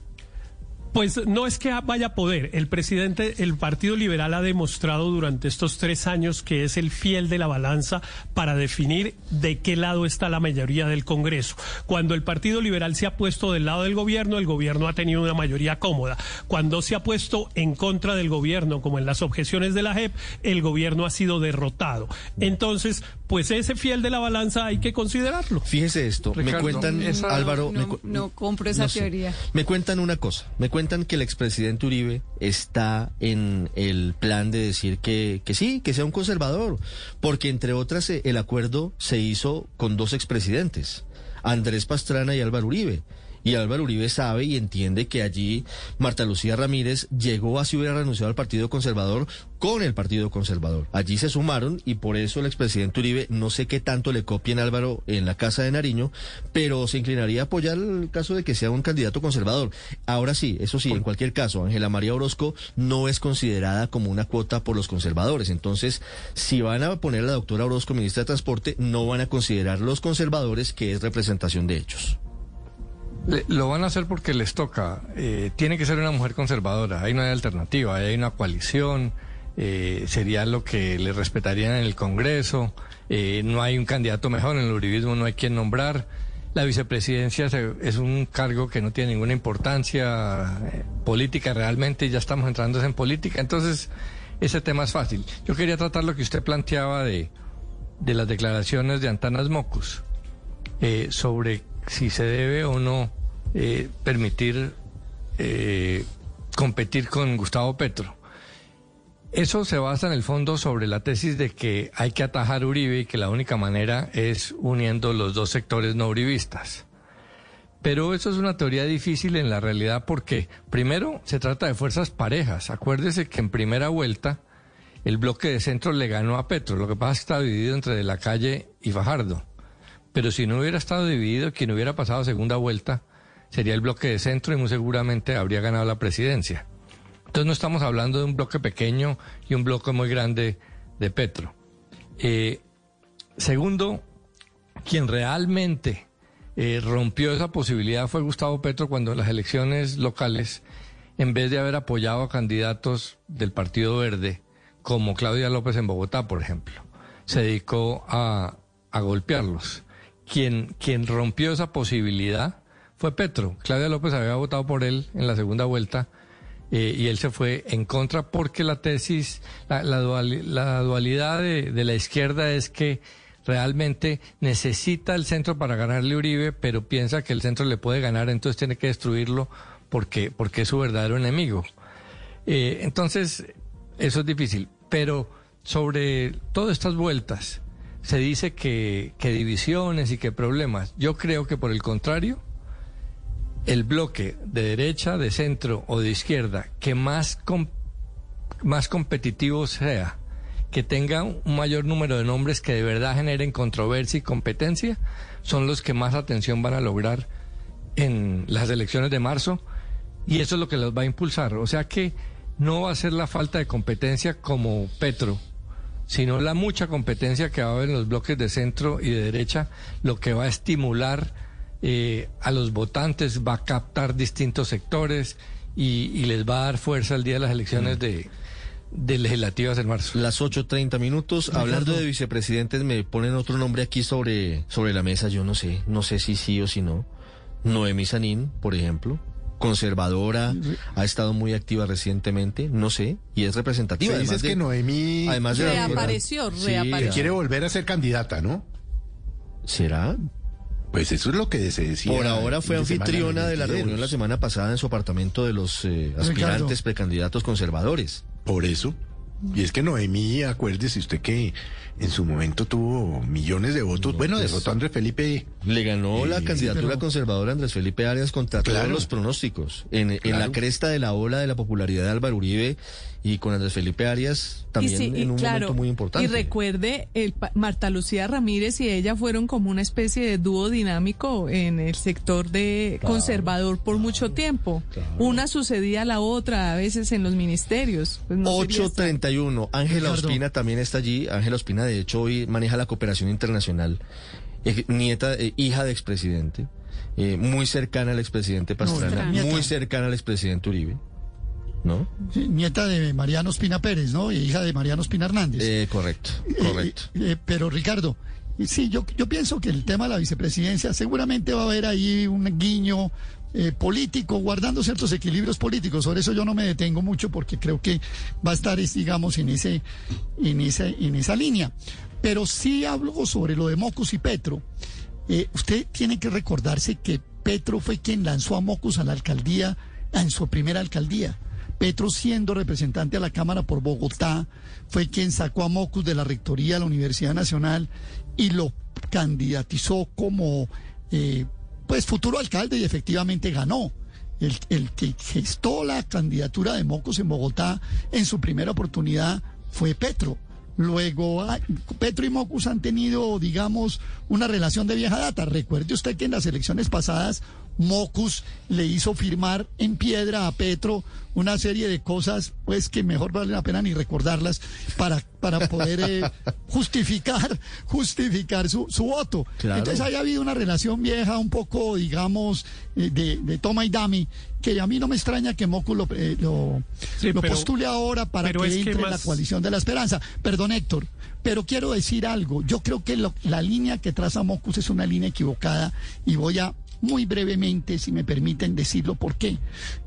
Pues no es que vaya a poder. El presidente, el Partido Liberal ha demostrado durante estos tres años que es el fiel de la balanza para definir de qué lado está la mayoría del Congreso. Cuando el Partido Liberal se ha puesto del lado del gobierno, el gobierno ha tenido una mayoría cómoda. Cuando se ha puesto en contra del gobierno, como en las objeciones de la JEP, el gobierno ha sido derrotado. Entonces, pues ese fiel de la balanza hay que considerarlo. Fíjese esto, me cuentan, esa- Álvaro, no, me cu- no compro esa no sé. teoría. Me cuentan una cosa, me cuentan que el expresidente Uribe está en el plan de decir que, que sí, que sea un conservador, porque entre otras eh, el acuerdo se hizo con dos expresidentes, Andrés Pastrana y Álvaro Uribe. Y Álvaro Uribe sabe y entiende que allí Marta Lucía Ramírez llegó a si hubiera renunciado al Partido Conservador con el Partido Conservador. Allí se sumaron y por eso el expresidente Uribe, no sé qué tanto le copien Álvaro en la Casa de Nariño, pero se inclinaría a apoyar el caso de que sea un candidato conservador. Ahora sí, eso sí, en cualquier caso, Ángela María Orozco no es considerada como una cuota por los conservadores. Entonces, si van a poner a la doctora Orozco ministra de Transporte, no van a considerar los conservadores que es representación de hechos. Lo van a hacer porque les toca. Eh, tiene que ser una mujer conservadora. Ahí no hay alternativa. Ahí hay una coalición. eh, sería lo que le respetarían en el Congreso. eh, no hay un candidato mejor. En el uribismo no hay quien nombrar. La vicepresidencia es un cargo que no tiene ninguna importancia eh, política realmente. Ya estamos entrando en política. Entonces, ese tema es fácil. Yo quería tratar lo que usted planteaba de, de las declaraciones de Antanas Mocus sobre si se debe o no eh, permitir eh, competir con Gustavo Petro. Eso se basa en el fondo sobre la tesis de que hay que atajar Uribe y que la única manera es uniendo los dos sectores no uribistas. Pero eso es una teoría difícil en la realidad porque, primero, se trata de fuerzas parejas. Acuérdese que en primera vuelta el bloque de centro le ganó a Petro. Lo que pasa es que está dividido entre De la Calle y Fajardo. Pero si no hubiera estado dividido, quien hubiera pasado segunda vuelta sería el bloque de centro y muy seguramente habría ganado la presidencia. Entonces no estamos hablando de un bloque pequeño y un bloque muy grande de Petro. Eh, segundo, quien realmente eh, rompió esa posibilidad fue Gustavo Petro cuando en las elecciones locales, en vez de haber apoyado a candidatos del Partido Verde, como Claudia López en Bogotá, por ejemplo, se dedicó a golpearlos. Quien, quien rompió esa posibilidad fue Petro. Claudia López había votado por él en la segunda vuelta eh, y él se fue en contra porque la tesis, la, la duali- la dualidad de, la izquierda es que realmente necesita el centro para ganarle Uribe, pero piensa que el centro le puede ganar, entonces tiene que destruirlo porque, porque es su verdadero enemigo. Eh, entonces, eso es difícil. Pero sobre todas estas vueltas, se dice que, que divisiones y que problemas. Yo creo que por el contrario, el bloque de derecha, de centro o de izquierda que más, com- más competitivo sea, que tenga un mayor número de nombres que de verdad generen controversia y competencia, son los que más atención van a lograr en las elecciones de marzo y eso es lo que los va a impulsar. O sea que no va a ser la falta de competencia como Petro, sino la mucha competencia que va a haber en los bloques de centro y de derecha, lo que va a estimular eh, a los votantes, va a captar distintos sectores y, y les va a dar fuerza el día de las elecciones de, de legislativas en marzo. Las 8.30 minutos. Hablando de vicepresidentes, me ponen otro nombre aquí sobre, sobre la mesa. Yo no sé, no sé si sí o si no. Noemí Sanín, por ejemplo, conservadora, ha estado muy activa recientemente, no sé, y es representativa. Se dice que Noemí además de reapareció, reapareció. quiere volver a ser candidata, ¿no? ¿Será? Pues eso es lo que se decía. Por ahora fue anfitriona de la reunión la semana pasada en su apartamento de los eh, aspirantes precandidatos conservadores. Por eso. Y es que Noemí, acuérdese usted que en su momento tuvo millones de votos. bueno, derrotó a Andrés Felipe. Le ganó la candidatura conservadora Andrés Felipe Arias contra todos los pronósticos. En, en, la cresta de la ola de la popularidad de Álvaro Uribe y con Andrés Felipe Arias también en un momento muy importante. Y recuerde, el, Marta Lucía Ramírez y ella fueron como una especie de dúo dinámico en el sector de conservador por mucho tiempo. Una sucedía a la otra, a veces en los ministerios. Pues 831. Ángela Ospina también está allí. Ángela Ospina, de hecho, hoy maneja la cooperación internacional. Eh, nieta, eh, hija de expresidente. Eh, muy cercana al expresidente Pastrana, muy cercana al expresidente Uribe. ¿No? nieta de Mariano Espina Pérez, ¿no? Y hija de Mariano Espina Hernández. Eh, correcto, eh, correcto. Eh, pero Ricardo, sí, yo, yo pienso que el tema de la vicepresidencia seguramente va a haber ahí un guiño político, guardando ciertos equilibrios políticos. Sobre eso yo no me detengo mucho porque creo que va a estar, digamos, en, ese, en, esa, en esa línea. Pero sí hablo sobre lo de Mocus y Petro. usted tiene que recordarse que Petro fue quien lanzó a Mocus a la alcaldía, en su primera alcaldía. Petro, siendo representante a la Cámara por Bogotá, fue quien sacó a Mocus de la rectoría de la Universidad Nacional y lo candidatizó como eh, pues futuro alcalde y efectivamente ganó. El, el, que gestó la candidatura de Mocus en Bogotá en su primera oportunidad fue Petro. Luego, Petro y Mocus han tenido, digamos, una relación de vieja data. Recuerde usted que en las elecciones pasadas Mocus le hizo firmar en piedra a Petro una serie de cosas, pues que mejor vale la pena ni recordarlas para, para poder eh, <laughs> justificar, justificar su, su voto. Entonces haya habido una relación vieja, un poco, digamos, eh, de, de toma y dami, que a mí no me extraña que Mocus lo, eh, lo, postule ahora para que entre en la coalición de la esperanza. Perdón, Héctor, pero quiero decir algo. Yo creo que la línea que traza Mocus es una línea equivocada y voy a muy brevemente, si me permiten decirlo, por qué.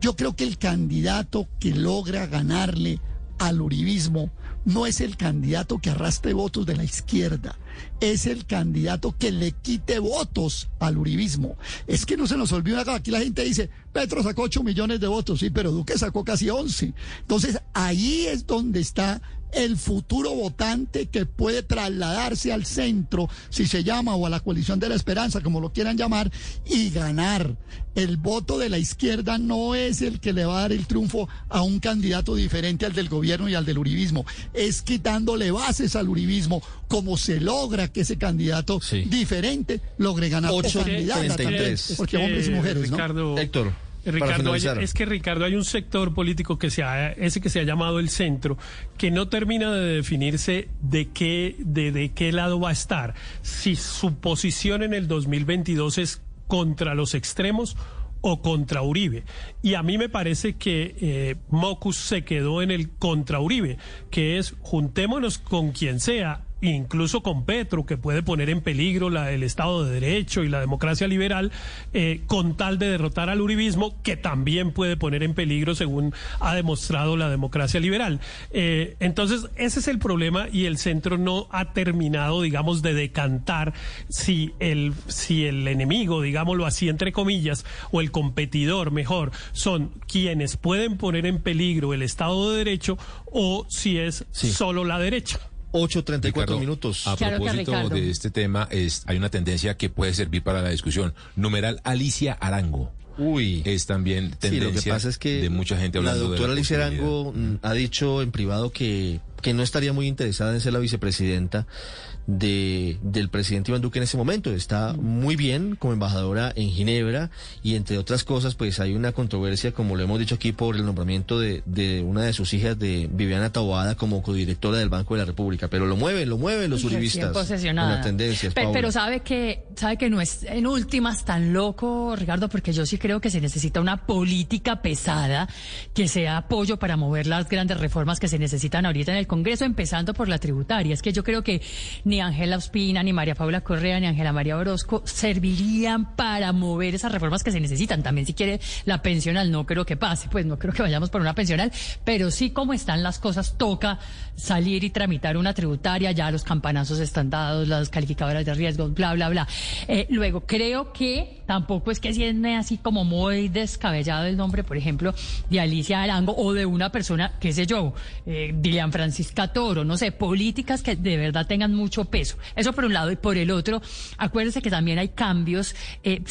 Yo creo que el candidato que logra ganarle al uribismo no es el candidato que arrastre votos de la izquierda, es el candidato que le quite votos al uribismo. Es que no se nos olvida acá, aquí la gente dice, Petro sacó 8 millones de votos, sí, pero Duque sacó casi 11. Entonces, ahí es donde está el futuro votante que puede trasladarse al centro, si se llama, o a la coalición de la esperanza, como lo quieran llamar, y ganar. El voto de la izquierda no es el que le va a dar el triunfo a un candidato diferente al del gobierno y al del uribismo, es quitándole bases al uribismo, como se logra que ese candidato diferente logre ganar. 8, porque hombres y mujeres, ¿no? Héctor. Ricardo, es que Ricardo, hay un sector político que se ha, ese que se ha llamado el centro, que no termina de definirse de qué, de, de qué lado va a estar. Si su posición en el 2022 es contra los extremos o contra Uribe. Y a mí me parece que eh, Mocus se quedó en el contra Uribe, que es juntémonos con quien sea incluso con Petro, que puede poner en peligro la, el Estado de Derecho y la democracia liberal, eh, con tal de derrotar al uribismo, que también puede poner en peligro, según ha demostrado la democracia liberal. Eh, entonces, ese es el problema y el centro no ha terminado, digamos, de decantar si el, si el enemigo, digámoslo así, entre comillas, o el competidor, mejor, son quienes pueden poner en peligro el Estado de Derecho o si es solo la derecha. 8.34 minutos. A propósito de este tema, es, hay una tendencia que puede servir para la discusión. Numeral Alicia Arango. Uy. Es también tendencia lo que pasa es que de mucha gente hablando La doctora Alicia Arango mm, ha dicho en privado que, que no estaría muy interesada en ser la vicepresidenta de, del presidente Iván Duque en ese momento. Está muy bien como embajadora en Ginebra y entre otras cosas pues hay una controversia, como lo hemos dicho aquí, por el nombramiento de, de una de sus hijas de Viviana Taboada como codirectora del Banco de la República. Pero lo mueven, lo mueven los uribistas. Con tendencias. Pero, pero, sabe que, sabe que no es en últimas tan loco, Ricardo, porque yo sí creo que se necesita una política pesada que sea apoyo para mover las grandes reformas que se necesitan ahorita en el Congreso, empezando por la tributaria. Es que yo creo que ni ni Ángela Ospina, ni María Paula Correa, ni Ángela María Orozco servirían para mover esas reformas que se necesitan. También si quiere la pensional, no creo que pase, pues no creo que vayamos por una pensional, pero sí como están las cosas, toca salir y tramitar una tributaria, ya los campanazos están dados, las calificadoras de riesgo, bla, bla, bla. Eh, luego, creo que tampoco es que siene así como muy descabellado el nombre, por ejemplo, de Alicia Arango o de una persona, qué sé yo, eh, Dilian Francisca Toro, no sé, políticas que de verdad tengan mucho peso. Eso por un lado. Y por el otro, acuérdense que también hay cambios eh,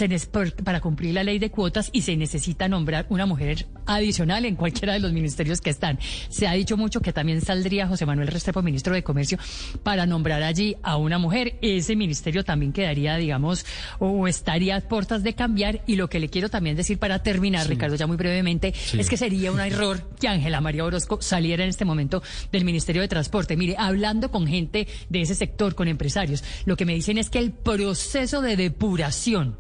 para cumplir la ley de cuotas y se necesita nombrar una mujer adicional en cualquiera de los ministerios que están. Se ha dicho mucho que también saldría José Manuel Restrepo, ministro de Comercio, para nombrar allí a una mujer. Ese ministerio también quedaría, digamos, o estaría a puertas de cambiar. Y lo que le quiero también decir para terminar, Ricardo, ya muy brevemente, es que sería un error que Ángela María Orozco saliera en este momento del Ministerio de Transporte. Mire, hablando con gente de ese sector, con empresarios, lo que me dicen es que el proceso de depuración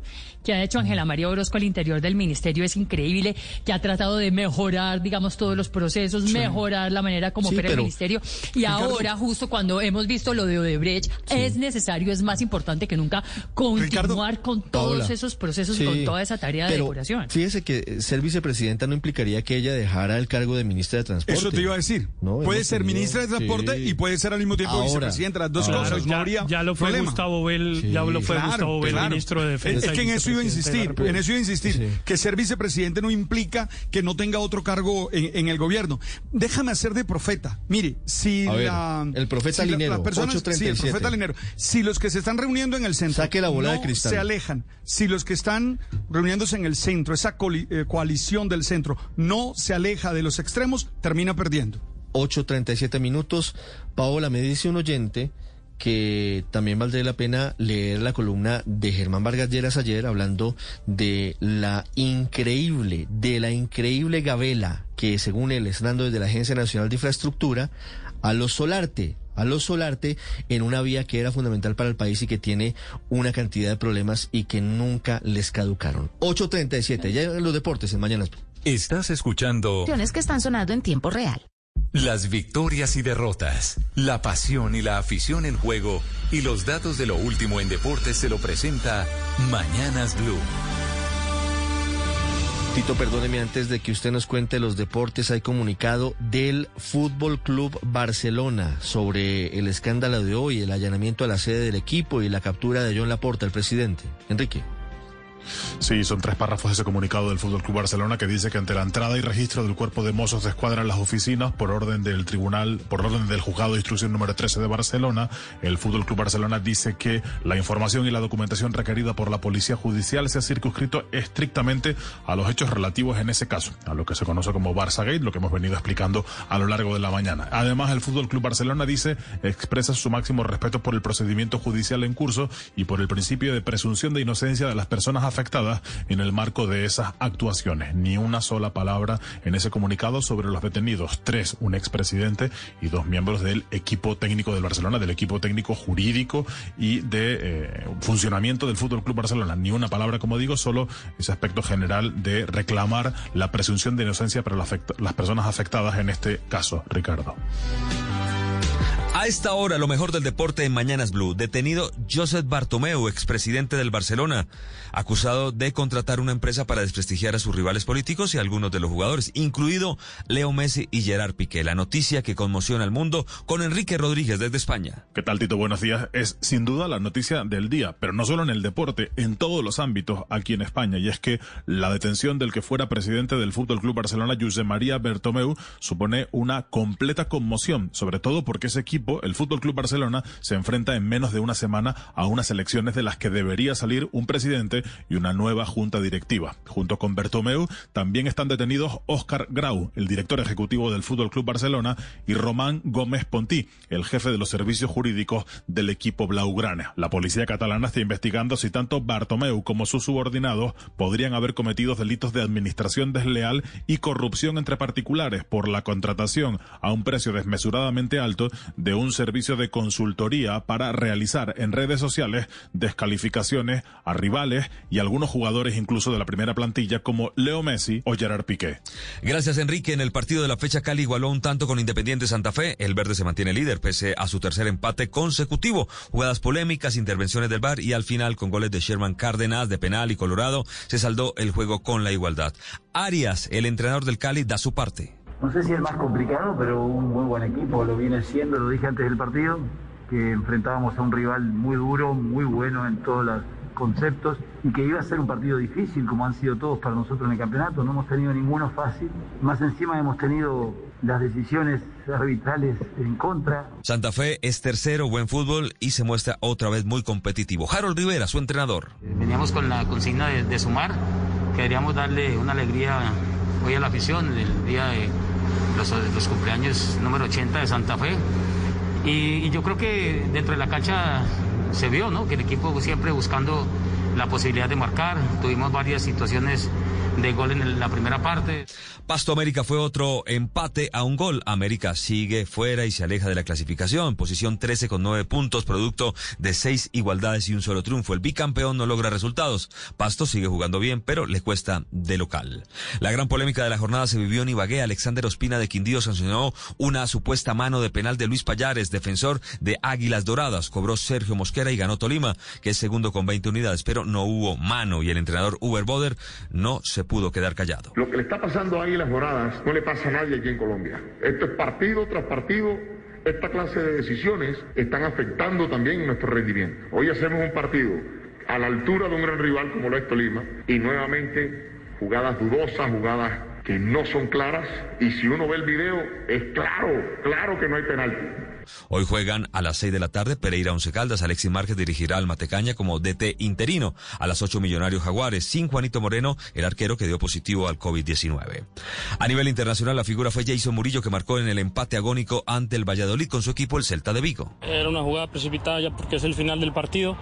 que ha hecho Ángela María Orozco al interior del ministerio es increíble, que ha tratado de mejorar, digamos, todos los procesos, mejorar la manera como opera el ministerio. Y ahora, justo cuando hemos visto lo de Odebrecht, es necesario, es más importante que nunca continuar con todos esos procesos y con toda esa tarea de depuración. Fíjese que ser vicepresidenta no implicaría que ella dejara el cargo de ministra de Transporte. Eso te iba a decir. puede ser ministra de Transporte y puede ser al mismo tiempo vicepresidenta, las dos cosas. Ya, no habría ya lo fue Gustavo Bell, ya lo fue Gustavo Bell, ministro de Defensa. Es que en eso iba a insistir, en eso iba a insistir, que ser vicepresidente no implica que no tenga otro cargo en, el gobierno. Déjame hacer de profeta. Mire, si la, el profeta Linero, personas, sí, el profeta Linero, si los que se están reuniendo en el centro Saque la bola no de cristal. se alejan, si los que están reuniéndose en el centro, esa eh, coalición del centro, no se aleja de los extremos, termina perdiendo. 8.37 minutos. Paola, me dice un oyente que también valdría la pena leer la columna de Germán Vargas Lleras ayer hablando de la increíble, de la increíble gavela que según él está dando desde la Agencia Nacional de Infraestructura a los Solarte, a los Solarte en una vía que era fundamental para el país y que tiene una cantidad de problemas y que nunca les caducaron. 8.37, ya en los deportes en Mañanas. Estás escuchando... que están sonando en tiempo real. Las victorias y derrotas, la pasión y la afición en juego y los datos de lo último en deportes se lo presenta Mañanas Blue. Tito, perdóneme antes de que usted nos cuente los deportes, hay comunicado del Fútbol Club Barcelona sobre el escándalo de hoy, el allanamiento a la sede del equipo y la captura de John Laporta, el presidente. Enrique. Sí, son tres párrafos de ese comunicado del Fútbol Club Barcelona que dice que ante la entrada y registro del cuerpo de mozos de escuadra en las oficinas por orden del tribunal, por orden del juzgado de instrucción número 13 de Barcelona, el Fútbol Club Barcelona dice que la información y la documentación requerida por la policía judicial se ha circunscrito estrictamente a los hechos relativos en ese caso, a lo que se conoce como Barça Gate, lo que hemos venido explicando a lo largo de la mañana. Además, el Fútbol Club Barcelona dice expresa su máximo respeto por el procedimiento judicial en curso y por el principio de presunción de inocencia de las personas afectadas afectadas en el marco de esas actuaciones. Ni una sola palabra en ese comunicado sobre los detenidos. Tres, un expresidente y dos miembros del equipo técnico del Barcelona, del equipo técnico jurídico y de eh, funcionamiento del Fútbol Club Barcelona. Ni una palabra, como digo, solo ese aspecto general de reclamar la presunción de inocencia para las personas afectadas en este caso, Ricardo. A esta hora, lo mejor del deporte en Mañanas Blue. Detenido Joseph Bartomeu, expresidente del Barcelona, acusado de contratar una empresa para desprestigiar a sus rivales políticos y a algunos de los jugadores, incluido Leo Messi y Gerard Piqué. La noticia que conmociona al mundo con Enrique Rodríguez desde España. ¿Qué tal, Tito? Buenos días. Es sin duda la noticia del día, pero no solo en el deporte, en todos los ámbitos aquí en España. Y es que la detención del que fuera presidente del Fútbol Club Barcelona, Josep María Bartomeu, supone una completa conmoción, sobre todo porque ese equipo el Fútbol Club Barcelona se enfrenta en menos de una semana a unas elecciones de las que debería salir un presidente y una nueva junta directiva. Junto con Bertomeu también están detenidos Óscar Grau, el director ejecutivo del Fútbol Club Barcelona, y Román Gómez Pontí, el jefe de los servicios jurídicos del equipo Blaugrana. La policía catalana está investigando si tanto Bartomeu como sus subordinados podrían haber cometido delitos de administración desleal y corrupción entre particulares por la contratación a un precio desmesuradamente alto de un servicio de consultoría para realizar en redes sociales descalificaciones a rivales y algunos jugadores incluso de la primera plantilla como Leo Messi o Gerard Piqué. Gracias Enrique. En el partido de la fecha Cali igualó un tanto con Independiente Santa Fe. El verde se mantiene líder pese a su tercer empate consecutivo. Jugadas polémicas, intervenciones del VAR y al final con goles de Sherman Cárdenas de penal y Colorado se saldó el juego con la igualdad. Arias, el entrenador del Cali, da su parte. No sé si es más complicado, pero un muy buen equipo, lo viene siendo, lo dije antes del partido, que enfrentábamos a un rival muy duro, muy bueno en todos los conceptos y que iba a ser un partido difícil como han sido todos para nosotros en el campeonato. No hemos tenido ninguno fácil, más encima hemos tenido las decisiones arbitrales en contra. Santa Fe es tercero, buen fútbol y se muestra otra vez muy competitivo. Harold Rivera, su entrenador. Veníamos con la consigna de, de sumar, queríamos darle una alegría hoy a la afición, el día de los, los cumpleaños número 80 de Santa Fe. Y, y yo creo que dentro de la cancha se vio, ¿no? Que el equipo siempre buscando la posibilidad de marcar. Tuvimos varias situaciones de gol en la primera parte. Pasto América fue otro empate a un gol. América sigue fuera y se aleja de la clasificación. Posición 13 con 9 puntos, producto de 6 igualdades y un solo triunfo. El bicampeón no logra resultados. Pasto sigue jugando bien, pero le cuesta de local. La gran polémica de la jornada se vivió en Ibagué. Alexander Ospina de Quindío sancionó una supuesta mano de penal de Luis Payares, defensor de Águilas Doradas. Cobró Sergio Mosquera y ganó Tolima, que es segundo con 20 unidades, pero no hubo mano y el entrenador Uber Boder no se pudo quedar callado. Lo que le está pasando a Águilas Doradas no le pasa a nadie aquí en Colombia. Esto es partido tras partido. Esta clase de decisiones están afectando también nuestro rendimiento. Hoy hacemos un partido a la altura de un gran rival como lo es Tolima y nuevamente jugadas dudosas, jugadas que no son claras y si uno ve el video es claro, claro que no hay penalti. Hoy juegan a las 6 de la tarde Pereira Once Caldas. Alexis Márquez dirigirá al Matecaña como DT interino. A las 8 Millonarios Jaguares. Sin Juanito Moreno, el arquero que dio positivo al COVID-19. A nivel internacional, la figura fue Jason Murillo que marcó en el empate agónico ante el Valladolid con su equipo el Celta de Vigo. Era una jugada precipitada ya porque es el final del partido.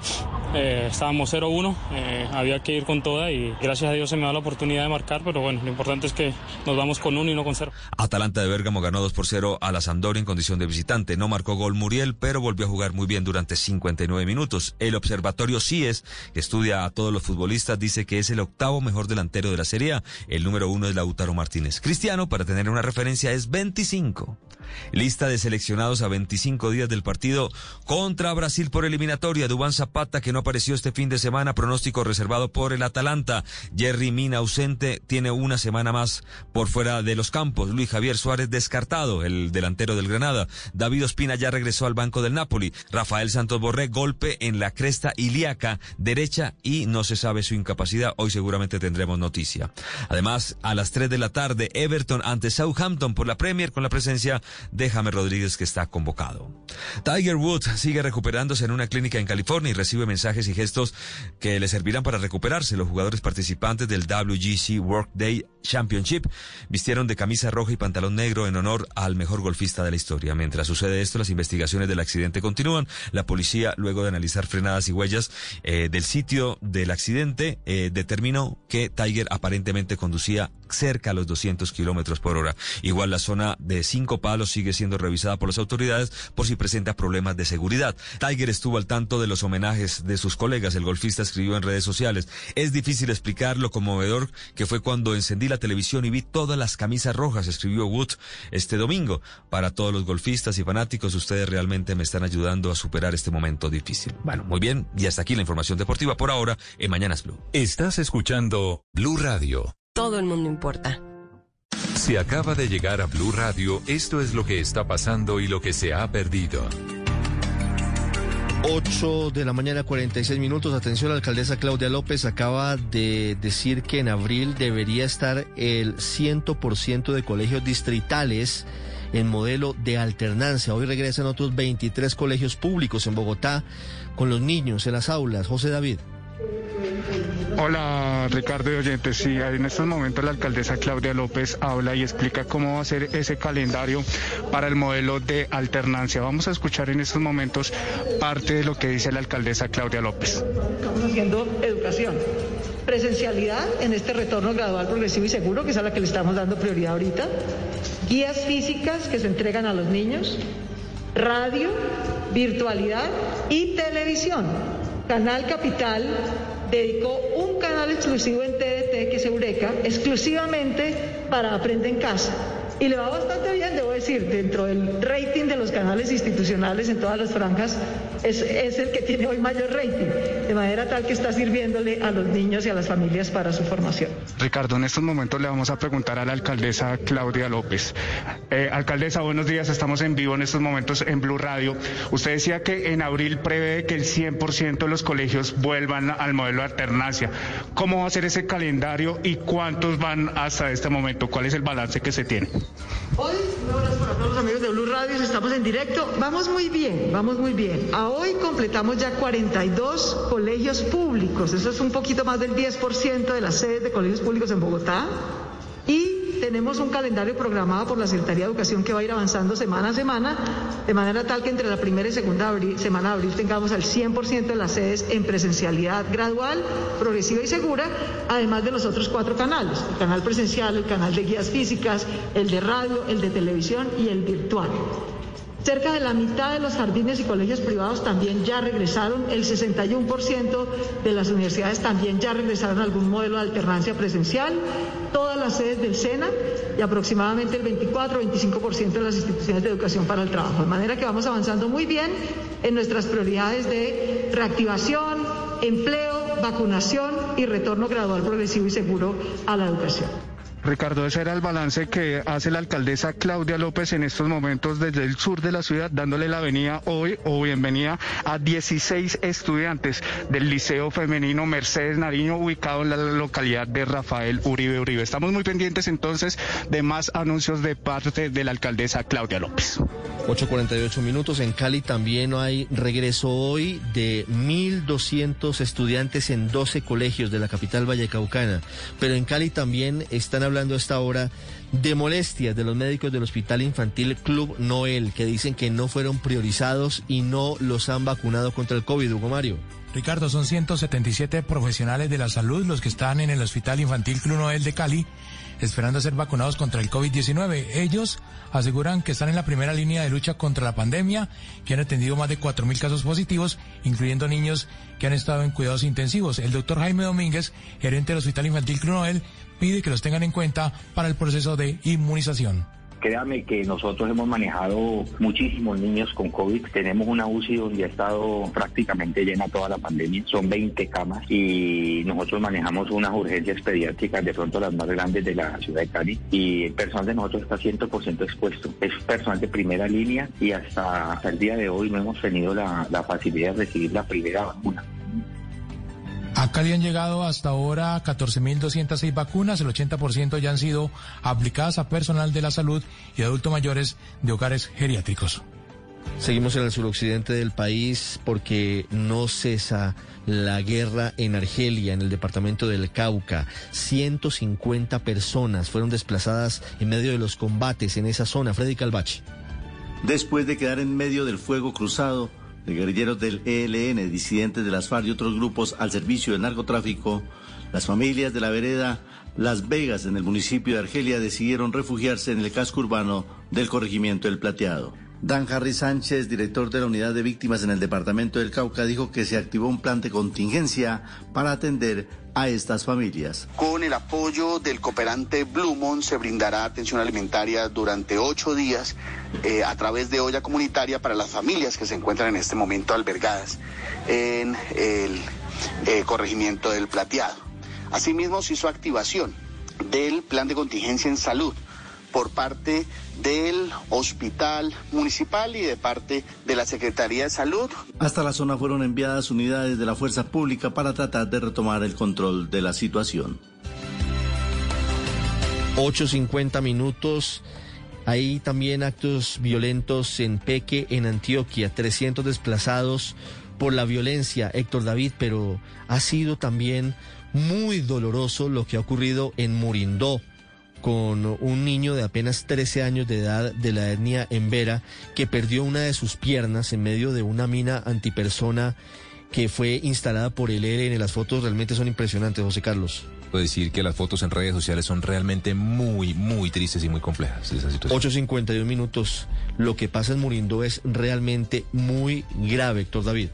Eh, estábamos 0-1. Eh, había que ir con toda y gracias a Dios se me da la oportunidad de marcar. Pero bueno, lo importante es que nos vamos con uno y no con cero. Atalanta de Bérgamo ganó 2 por 0 a la Sampdoria en condición de visitante. No marcó gol Muriel, pero volvió a jugar muy bien durante 59 minutos. El observatorio CIES, que estudia a todos los futbolistas, dice que es el octavo mejor delantero de la Serie A. El número uno es Lautaro Martínez. Cristiano, para tener una referencia, es 25. Lista de seleccionados a 25 días del partido contra Brasil por eliminatoria. Dubán Zapata, que no apareció este fin de semana, pronóstico reservado por el Atalanta. Jerry Mina ausente, tiene una semana más por fuera de los campos. Luis Javier Suárez descartado, el delantero del Granada. David Ospina ya regresó al banco del Napoli. Rafael Santos Borré, golpe en la cresta ilíaca derecha y no se sabe su incapacidad. Hoy seguramente tendremos noticia. Además, a las 3 de la tarde, Everton ante Southampton por la Premier con la presencia de James Rodríguez que está convocado. Tiger Woods sigue recuperándose en una clínica en California y recibe mensajes y gestos que le servirán para recuperarse. Los jugadores participantes del WGC Workday Championship vistieron de camisa roja y pantalón negro en honor al mejor golfista de la historia. Mientras sucede esto, las investigaciones del accidente continúan. La policía, luego de analizar frenadas y huellas eh, del sitio del accidente, eh, determinó que Tiger aparentemente conducía cerca a los 200 kilómetros por hora. Igual la zona de cinco palos sigue siendo revisada por las autoridades por si presenta problemas de seguridad. Tiger estuvo al tanto de los homenajes de sus colegas. El golfista escribió en redes sociales. Es difícil explicar lo conmovedor que fue cuando encendí la televisión y vi todas las camisas rojas, escribió Wood este domingo. Para todos los golfistas y fanáticos, ustedes realmente me están ayudando a superar este momento difícil. Bueno, muy bien. Y hasta aquí la información deportiva por ahora en Mañanas Blue. Estás escuchando Blue Radio. Todo el mundo importa. Si acaba de llegar a Blue Radio, esto es lo que está pasando y lo que se ha perdido. 8 de la mañana, 46 minutos. Atención, la alcaldesa Claudia López acaba de decir que en abril debería estar el 100% de colegios distritales en modelo de alternancia. Hoy regresan otros 23 colegios públicos en Bogotá con los niños en las aulas. José David. Hola Ricardo y oyentes, sí, en estos momentos la alcaldesa Claudia López habla y explica cómo va a ser ese calendario para el modelo de alternancia. Vamos a escuchar en estos momentos parte de lo que dice la alcaldesa Claudia López. Estamos haciendo educación, presencialidad en este retorno gradual, progresivo y seguro, que es a la que le estamos dando prioridad ahorita, guías físicas que se entregan a los niños, radio, virtualidad y televisión. Canal Capital dedicó un canal exclusivo en TDT, que es Eureka, exclusivamente para Aprende en Casa. Y le va bastante bien, debo decir, dentro del rating de los canales institucionales en todas las franjas, es, es, el que tiene hoy mayor rating, de manera tal que está sirviéndole a los niños y a las familias para su formación. Ricardo, en estos momentos le vamos a preguntar a la alcaldesa Claudia López. Eh, alcaldesa, buenos días, estamos en vivo en estos momentos en Blue Radio. Usted decía que en abril prevé que el 100% de los colegios vuelvan al modelo de alternancia. ¿Cómo va a ser ese calendario y cuántos van hasta este momento? ¿Cuál es el balance que se tiene? Hoy, un abrazo para todos los amigos de Blue Radio, estamos en directo. Vamos muy bien, vamos muy bien. A hoy completamos ya 42 colegios públicos, eso es un poquito más del 10% de las sedes de colegios públicos en Bogotá. Y tenemos un calendario programado por la Secretaría de Educación que va a ir avanzando semana a semana, de manera tal que entre la primera y segunda semana de abril tengamos al 100% de las sedes en presencialidad gradual, progresiva y segura, además de los otros cuatro canales, el canal presencial, el canal de guías físicas, el de radio, el de televisión y el virtual. Cerca de la mitad de los jardines y colegios privados también ya regresaron, el 61% de las universidades también ya regresaron a algún modelo de alternancia presencial, todas las sedes del SENA y aproximadamente el 24-25% de las instituciones de educación para el trabajo. De manera que vamos avanzando muy bien en nuestras prioridades de reactivación, empleo, vacunación y retorno gradual, progresivo y seguro a la educación. Ricardo, ese era el balance que hace la alcaldesa Claudia López en estos momentos desde el sur de la ciudad, dándole la venida hoy o bienvenida a 16 estudiantes del Liceo Femenino Mercedes Nariño, ubicado en la localidad de Rafael Uribe Uribe. Estamos muy pendientes entonces de más anuncios de parte de la alcaldesa Claudia López. 8.48 minutos. En Cali también hay regreso hoy de 1.200 estudiantes en 12 colegios de la capital vallecaucana. Pero en Cali también están hablando a esta hora de molestias de los médicos del Hospital Infantil Club Noel, que dicen que no fueron priorizados y no los han vacunado contra el COVID, Hugo Mario. Ricardo, son 177 profesionales de la salud los que están en el Hospital Infantil Club Noel de Cali esperando ser vacunados contra el COVID-19. Ellos aseguran que están en la primera línea de lucha contra la pandemia, que han atendido más de 4.000 casos positivos, incluyendo niños que han estado en cuidados intensivos. El doctor Jaime Domínguez, gerente del Hospital Infantil Club Noel, pide que los tengan en cuenta para el proceso de inmunización. Créame que nosotros hemos manejado muchísimos niños con COVID. Tenemos una UCI donde ha estado prácticamente llena toda la pandemia. Son 20 camas y nosotros manejamos unas urgencias pediátricas, de pronto las más grandes de la ciudad de Cali. Y el personal de nosotros está 100% expuesto. Es personal de primera línea y hasta, el día de hoy no hemos tenido la, la facilidad de recibir la primera vacuna. A Cali han llegado hasta ahora 14.206 vacunas, el 80% ya han sido aplicadas a personal de la salud y adultos mayores de hogares geriátricos. Seguimos en el suroccidente del país porque no cesa la guerra en Argelia, en el departamento del Cauca. 150 personas fueron desplazadas en medio de los combates en esa zona. Freddy Calvache. Después de quedar en medio del fuego cruzado, de guerrilleros del ELN, disidentes de las FARC y otros grupos al servicio del narcotráfico, las familias de la vereda Las Vegas en el municipio de Argelia decidieron refugiarse en el casco urbano del corregimiento del Plateado. Dan Harry Sánchez, director de la unidad de víctimas en el departamento del Cauca, dijo que se activó un plan de contingencia para atender a estas familias. Con el apoyo del cooperante Blumon se brindará atención alimentaria durante ocho días eh, a través de olla comunitaria para las familias que se encuentran en este momento albergadas en el eh, corregimiento del Plateado. Asimismo, se hizo activación del plan de contingencia en salud por parte del Hospital Municipal y de parte de la Secretaría de Salud. Hasta la zona fueron enviadas unidades de la Fuerza Pública para tratar de retomar el control de la situación. 8.50 minutos. Hay también actos violentos en Peque, en Antioquia, 300 desplazados por la violencia, Héctor David, pero ha sido también muy doloroso lo que ha ocurrido en Murindó con un niño de apenas 13 años de edad de la etnia Embera que perdió una de sus piernas en medio de una mina antipersona que fue instalada por el ELN. Las fotos realmente son impresionantes, José Carlos. decir que las fotos en redes sociales son realmente muy, muy tristes y muy complejas. Esa situación. 8.51 minutos. Lo que pasa en Murindo es realmente muy grave, Héctor David.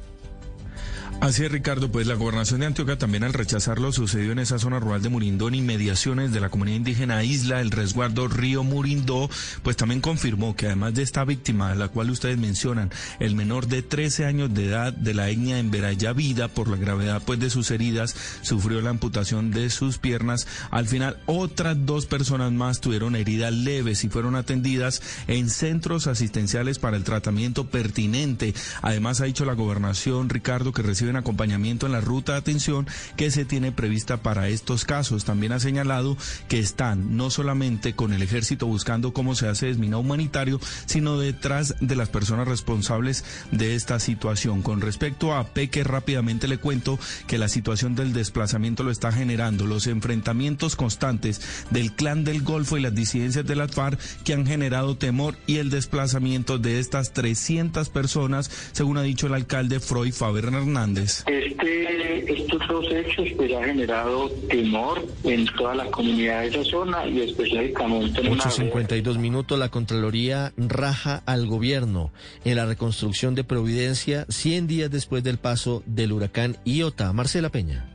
Así es, Ricardo, pues la gobernación de Antioquia también al rechazar lo sucedido en esa zona rural de Murindó en inmediaciones de la comunidad indígena Isla, el resguardo Río Murindó, pues también confirmó que además de esta víctima, a la cual ustedes mencionan, el menor de 13 años de edad de la etnia en Veraya Vida, por la gravedad pues de sus heridas, sufrió la amputación de sus piernas. Al final, otras dos personas más tuvieron heridas leves y fueron atendidas en centros asistenciales para el tratamiento pertinente. Además, ha dicho la gobernación, Ricardo, que recibe acompañamiento en la ruta de atención que se tiene prevista para estos casos. También ha señalado que están no solamente con el ejército buscando cómo se hace desminado humanitario, sino detrás de las personas responsables de esta situación. Con respecto a Peque, rápidamente le cuento que la situación del desplazamiento lo está generando los enfrentamientos constantes del clan del Golfo y las disidencias de la FARC que han generado temor y el desplazamiento de estas 300 personas, según ha dicho el alcalde Freud Faber Hernández. Este, estos dos hechos pues ha generado temor en toda la comunidad de esa zona y específicamente en 8.52 minutos la Contraloría raja al gobierno en la reconstrucción de Providencia 100 días después del paso del huracán Iota. Marcela Peña.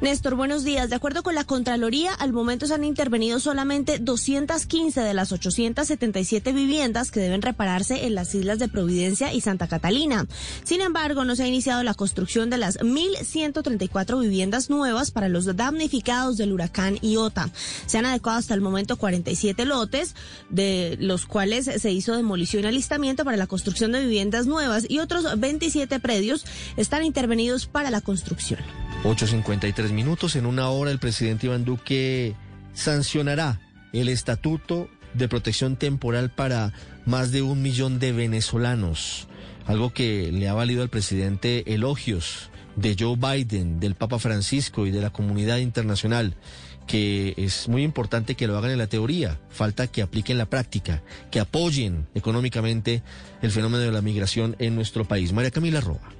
Néstor, buenos días. De acuerdo con la Contraloría, al momento se han intervenido solamente 215 de las 877 viviendas que deben repararse en las islas de Providencia y Santa Catalina. Sin embargo, no se ha iniciado la construcción de las 1.134 viviendas nuevas para los damnificados del huracán Iota. Se han adecuado hasta el momento 47 lotes, de los cuales se hizo demolición y alistamiento para la construcción de viviendas nuevas y otros 27 predios están intervenidos para la construcción. 8.53 minutos. En una hora el presidente Iván Duque sancionará el estatuto de protección temporal para más de un millón de venezolanos. Algo que le ha valido al presidente elogios de Joe Biden, del Papa Francisco y de la comunidad internacional que es muy importante que lo hagan en la teoría, falta que apliquen la práctica, que apoyen económicamente el fenómeno de la migración en nuestro país. María Camila Roa.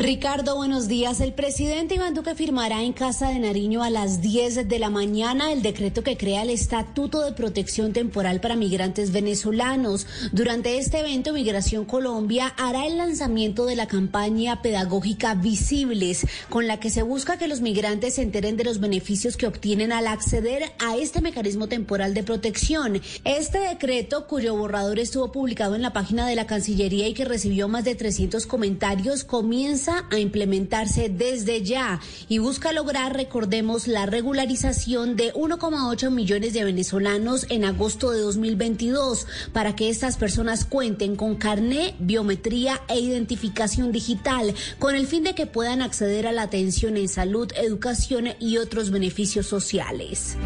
Ricardo, buenos días. El presidente Iván Duque firmará en Casa de Nariño a las 10 de la mañana el decreto que crea el Estatuto de Protección Temporal para Migrantes Venezolanos. Durante este evento, Migración Colombia hará el lanzamiento de la campaña pedagógica Visibles, con la que se busca que los migrantes se enteren de los beneficios que obtienen al acceder a este mecanismo temporal de protección. Este decreto, cuyo borrador estuvo publicado en la página de la Cancillería y que recibió más de 300 comentarios, comienza a implementarse desde ya y busca lograr, recordemos, la regularización de 1,8 millones de venezolanos en agosto de 2022 para que estas personas cuenten con carné, biometría e identificación digital con el fin de que puedan acceder a la atención en salud, educación y otros beneficios sociales.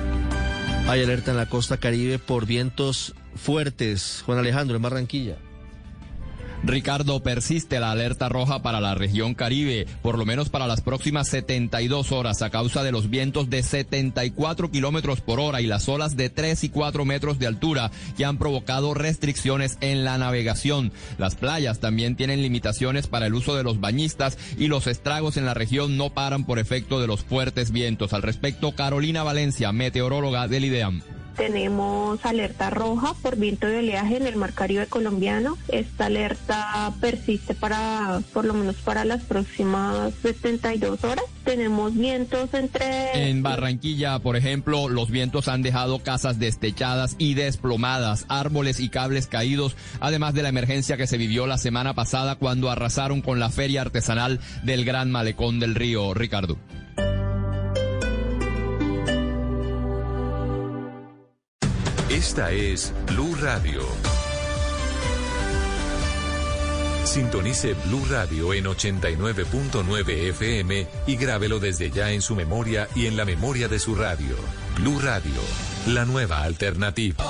Hay alerta en la costa caribe por vientos fuertes. Juan Alejandro, en Barranquilla. Ricardo, persiste la alerta roja para la región Caribe, por lo menos para las próximas 72 horas, a causa de los vientos de 74 kilómetros por hora y las olas de 3 y 4 metros de altura que han provocado restricciones en la navegación. Las playas también tienen limitaciones para el uso de los bañistas y los estragos en la región no paran por efecto de los fuertes vientos. Al respecto, Carolina Valencia, meteoróloga del IDEAM. Tenemos alerta roja por viento de oleaje en el mar Caribe colombiano. Esta alerta persiste para, por lo menos para las próximas 72 horas. Tenemos vientos entre... En Barranquilla, por ejemplo, los vientos han dejado casas destechadas y desplomadas, árboles y cables caídos, además de la emergencia que se vivió la semana pasada cuando arrasaron con la feria artesanal del Gran Malecón del Río. Ricardo. Esta es Blue Radio. Sintonice Blue Radio en 89.9 FM y grábelo desde ya en su memoria y en la memoria de su radio. Blue Radio, la nueva alternativa.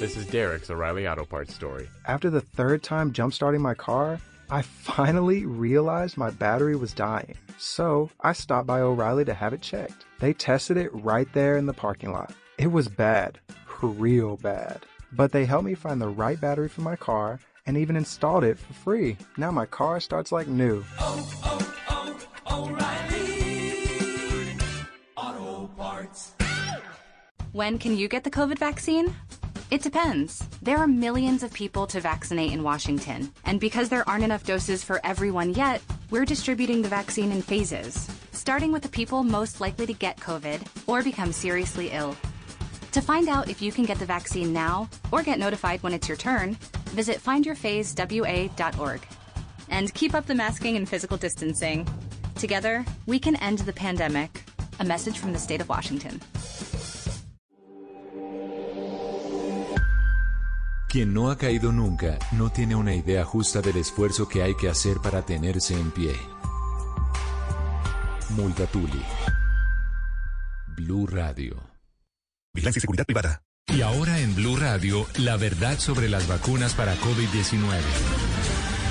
This is Derek's O'Reilly Auto Parts story. After the third time jump starting my car, I finally realized my battery was dying, so I stopped by O'Reilly to have it checked. They tested it right there in the parking lot. It was bad, real bad. But they helped me find the right battery for my car and even installed it for free. Now my car starts like new. Oh, oh, oh, O'Reilly Auto Parts. When can you get the COVID vaccine? It depends. There are millions of people to vaccinate in Washington, and because there aren't enough doses for everyone yet, we're distributing the vaccine in phases, starting with the people most likely to get COVID or become seriously ill. To find out if you can get the vaccine now or get notified when it's your turn, visit findyourphasewa.org. And keep up the masking and physical distancing. Together, we can end the pandemic. A message from the state of Washington. Quien no ha caído nunca no tiene una idea justa del esfuerzo que hay que hacer para tenerse en pie. Multatuli. Blue Radio. Vigilancia y seguridad privada. Y ahora en Blue Radio, la verdad sobre las vacunas para COVID-19.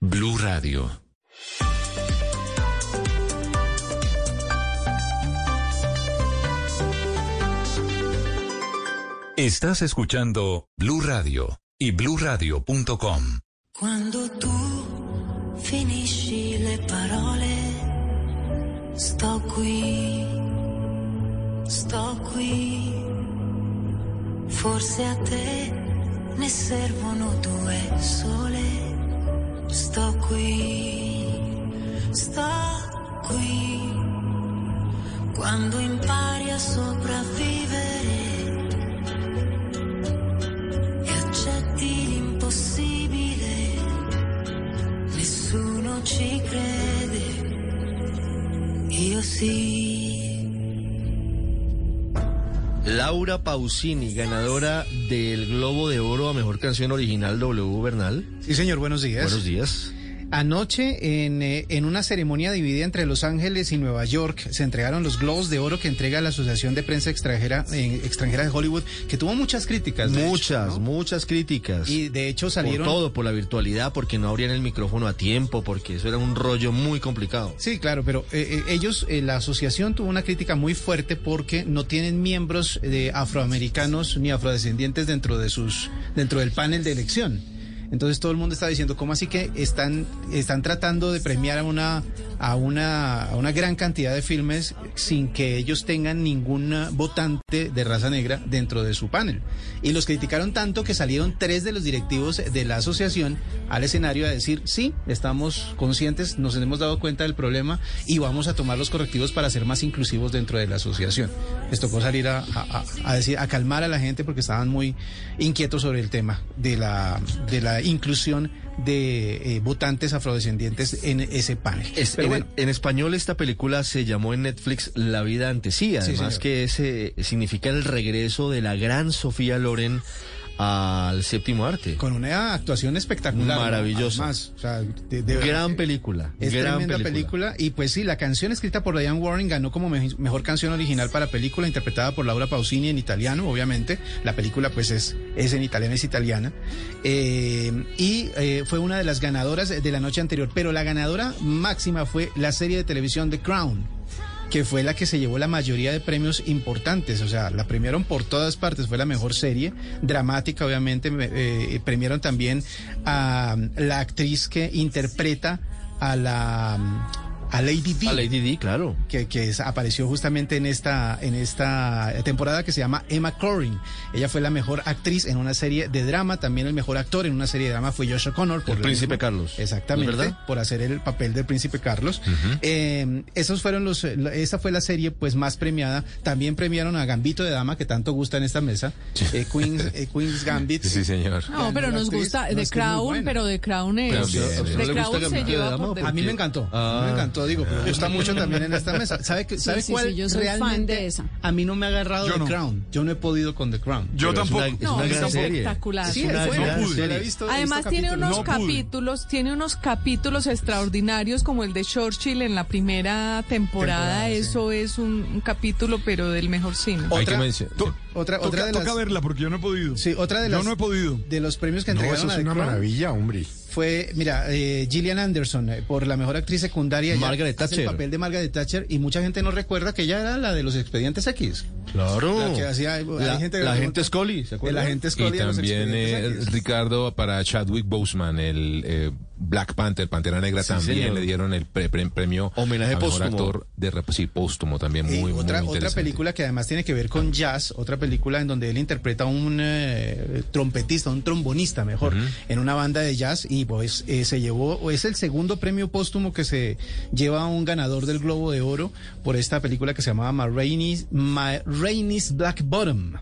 Blue Radio. Estás escuchando Blue Radio y bluradio.com. Quando tu finisci le parole, sto qui, sto qui. Forse a te ne servono due sole. Sto qui, sto qui. Quando impari a sopravvivere e accetti l'impossibile, nessuno ci crede. Io sì. Laura Pausini, ganadora del Globo de Oro a Mejor Canción Original W Bernal. Sí, señor, buenos días. Buenos días. Anoche, en, eh, en, una ceremonia dividida entre Los Ángeles y Nueva York, se entregaron los Globos de Oro que entrega la Asociación de Prensa Extranjera, eh, extranjera de Hollywood, que tuvo muchas críticas. Muchas, hecho, ¿no? muchas críticas. Y de hecho salieron... Por todo, por la virtualidad, porque no abrían el micrófono a tiempo, porque eso era un rollo muy complicado. Sí, claro, pero eh, ellos, la asociación tuvo una crítica muy fuerte porque no tienen miembros de afroamericanos ni afrodescendientes dentro de sus, dentro del panel de elección. Entonces todo el mundo está diciendo, ¿cómo así que están, están tratando de premiar a una, a, una, a una gran cantidad de filmes sin que ellos tengan ningún votante de raza negra dentro de su panel? Y los criticaron tanto que salieron tres de los directivos de la asociación al escenario a decir, sí, estamos conscientes, nos hemos dado cuenta del problema y vamos a tomar los correctivos para ser más inclusivos dentro de la asociación. Les tocó salir a, a, a decir, a calmar a la gente porque estaban muy inquietos sobre el tema de la, de la inclusión de eh, votantes afrodescendientes en ese panel. Es, en, bueno. en, español esta película se llamó en Netflix La vida ante sí, además sí, que ese significa el regreso de la gran Sofía Loren al séptimo arte. Con una actuación espectacular. Maravillosa. Además, o sea, de, de, gran película. Es gran tremenda película. película. Y pues sí, la canción escrita por Diane Warren ganó como me mejor canción original para película, interpretada por Laura Pausini en italiano, obviamente. La película pues es, es en italiano, es italiana. Eh, y eh, fue una de las ganadoras de la noche anterior. Pero la ganadora máxima fue la serie de televisión The Crown que fue la que se llevó la mayoría de premios importantes, o sea, la premiaron por todas partes, fue la mejor serie, dramática obviamente, eh, premiaron también a la actriz que interpreta a la a Lady D. A Lady D, claro. Que, que es, apareció justamente en esta, en esta temporada que se llama Emma Corrin. Ella fue la mejor actriz en una serie de drama, también el mejor actor en una serie de drama fue Joshua Connor. Por el Príncipe mismo. Carlos. Exactamente. ¿verdad? Por hacer el papel del Príncipe Carlos. Uh -huh. eh, esos fueron los, esa fue la serie pues más premiada. También premiaron a Gambito de Dama, que tanto gusta en esta mesa. Eh, Queen's, eh, Queen's Gambit. Sí, señor. No, pero nos gusta The Crown, pero The Crown es. Pero, The Crown se lleva por A mí me encantó. Ah. Me encantó gustó, digo, pero me gusta mucho también en esta mesa. ¿Sabe, que- Sí, sabe sí, cuál sí, yo soy fan realmente de esa. a mí no me ha agarrado Yo The no. Crown? Yo no he podido con The Crown. Yo es tampoco. es No, una es gran serie. espectacular. Sí, es buena. No pude. Visto- Además visto tiene capítulos. unos No pude. capítulos, tiene unos capítulos extraordinarios como el de Churchill en la primera temporada. Temporada, sí. Eso es un, un capítulo, pero del mejor cine. Otra, otra, Toca- otra de toca las, verla porque yo no he podido. Sí, otra de Yo las, no he podido. De los premios que No, entregaron eso es a The una Crown maravilla, hombre. Fue, mira, eh, Gillian Anderson eh, por la mejor actriz secundaria. Margaret hace Thatcher. el papel de Margaret Thatcher y mucha gente no recuerda que ella era la de los expedientes X. Claro. La que hacía, hay La- gente que la gente Scully, ¿se acuerda? El agente Y Scully de los también expedientes eh, X. Ricardo para Chadwick Boseman, el eh, Black Panther, Pantera Negra, Sí, también señor. le dieron el pre- pre- premio Homenaje a mejor actor de sí, póstumo también Y muy, muy otra, otra película que además tiene que ver con jazz, otra película en donde él interpreta a un eh, trompetista, un trombonista mejor, en una banda de jazz y pues eh, se llevó, es el segundo premio póstumo que se lleva a un ganador del Globo de Oro por esta película que se llamaba Ma Rainey's, Ma Rainey's Black Bottom.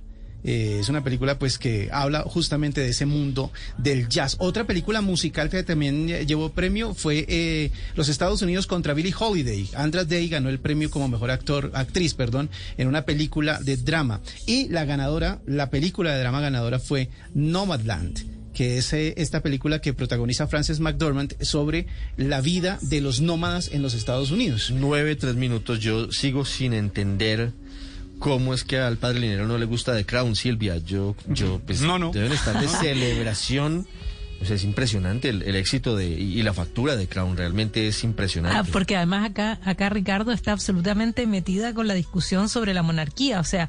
Eh, es una película pues que habla justamente de ese mundo del jazz. Otra película musical que también eh, llevó premio fue eh, Los Estados Unidos contra Billie Holiday. Andra Day ganó el premio como mejor actor, actriz, perdón, en una película de drama. Y la ganadora, la película de drama ganadora fue Nomadland que es esta película que protagoniza Frances McDormand sobre la vida de los nómadas en los Estados Unidos. Nueve, tres minutos. Yo sigo sin entender cómo es que al padre Linero no le gusta The Crown, Silvia. Yo, yo, pues, No, no. deben estar de <laughs> celebración. O sea, es impresionante el, el éxito de y, y la factura de Crown. Realmente es impresionante. Ah, porque además acá, acá Ricardo está absolutamente metida con la discusión sobre la monarquía. O sea,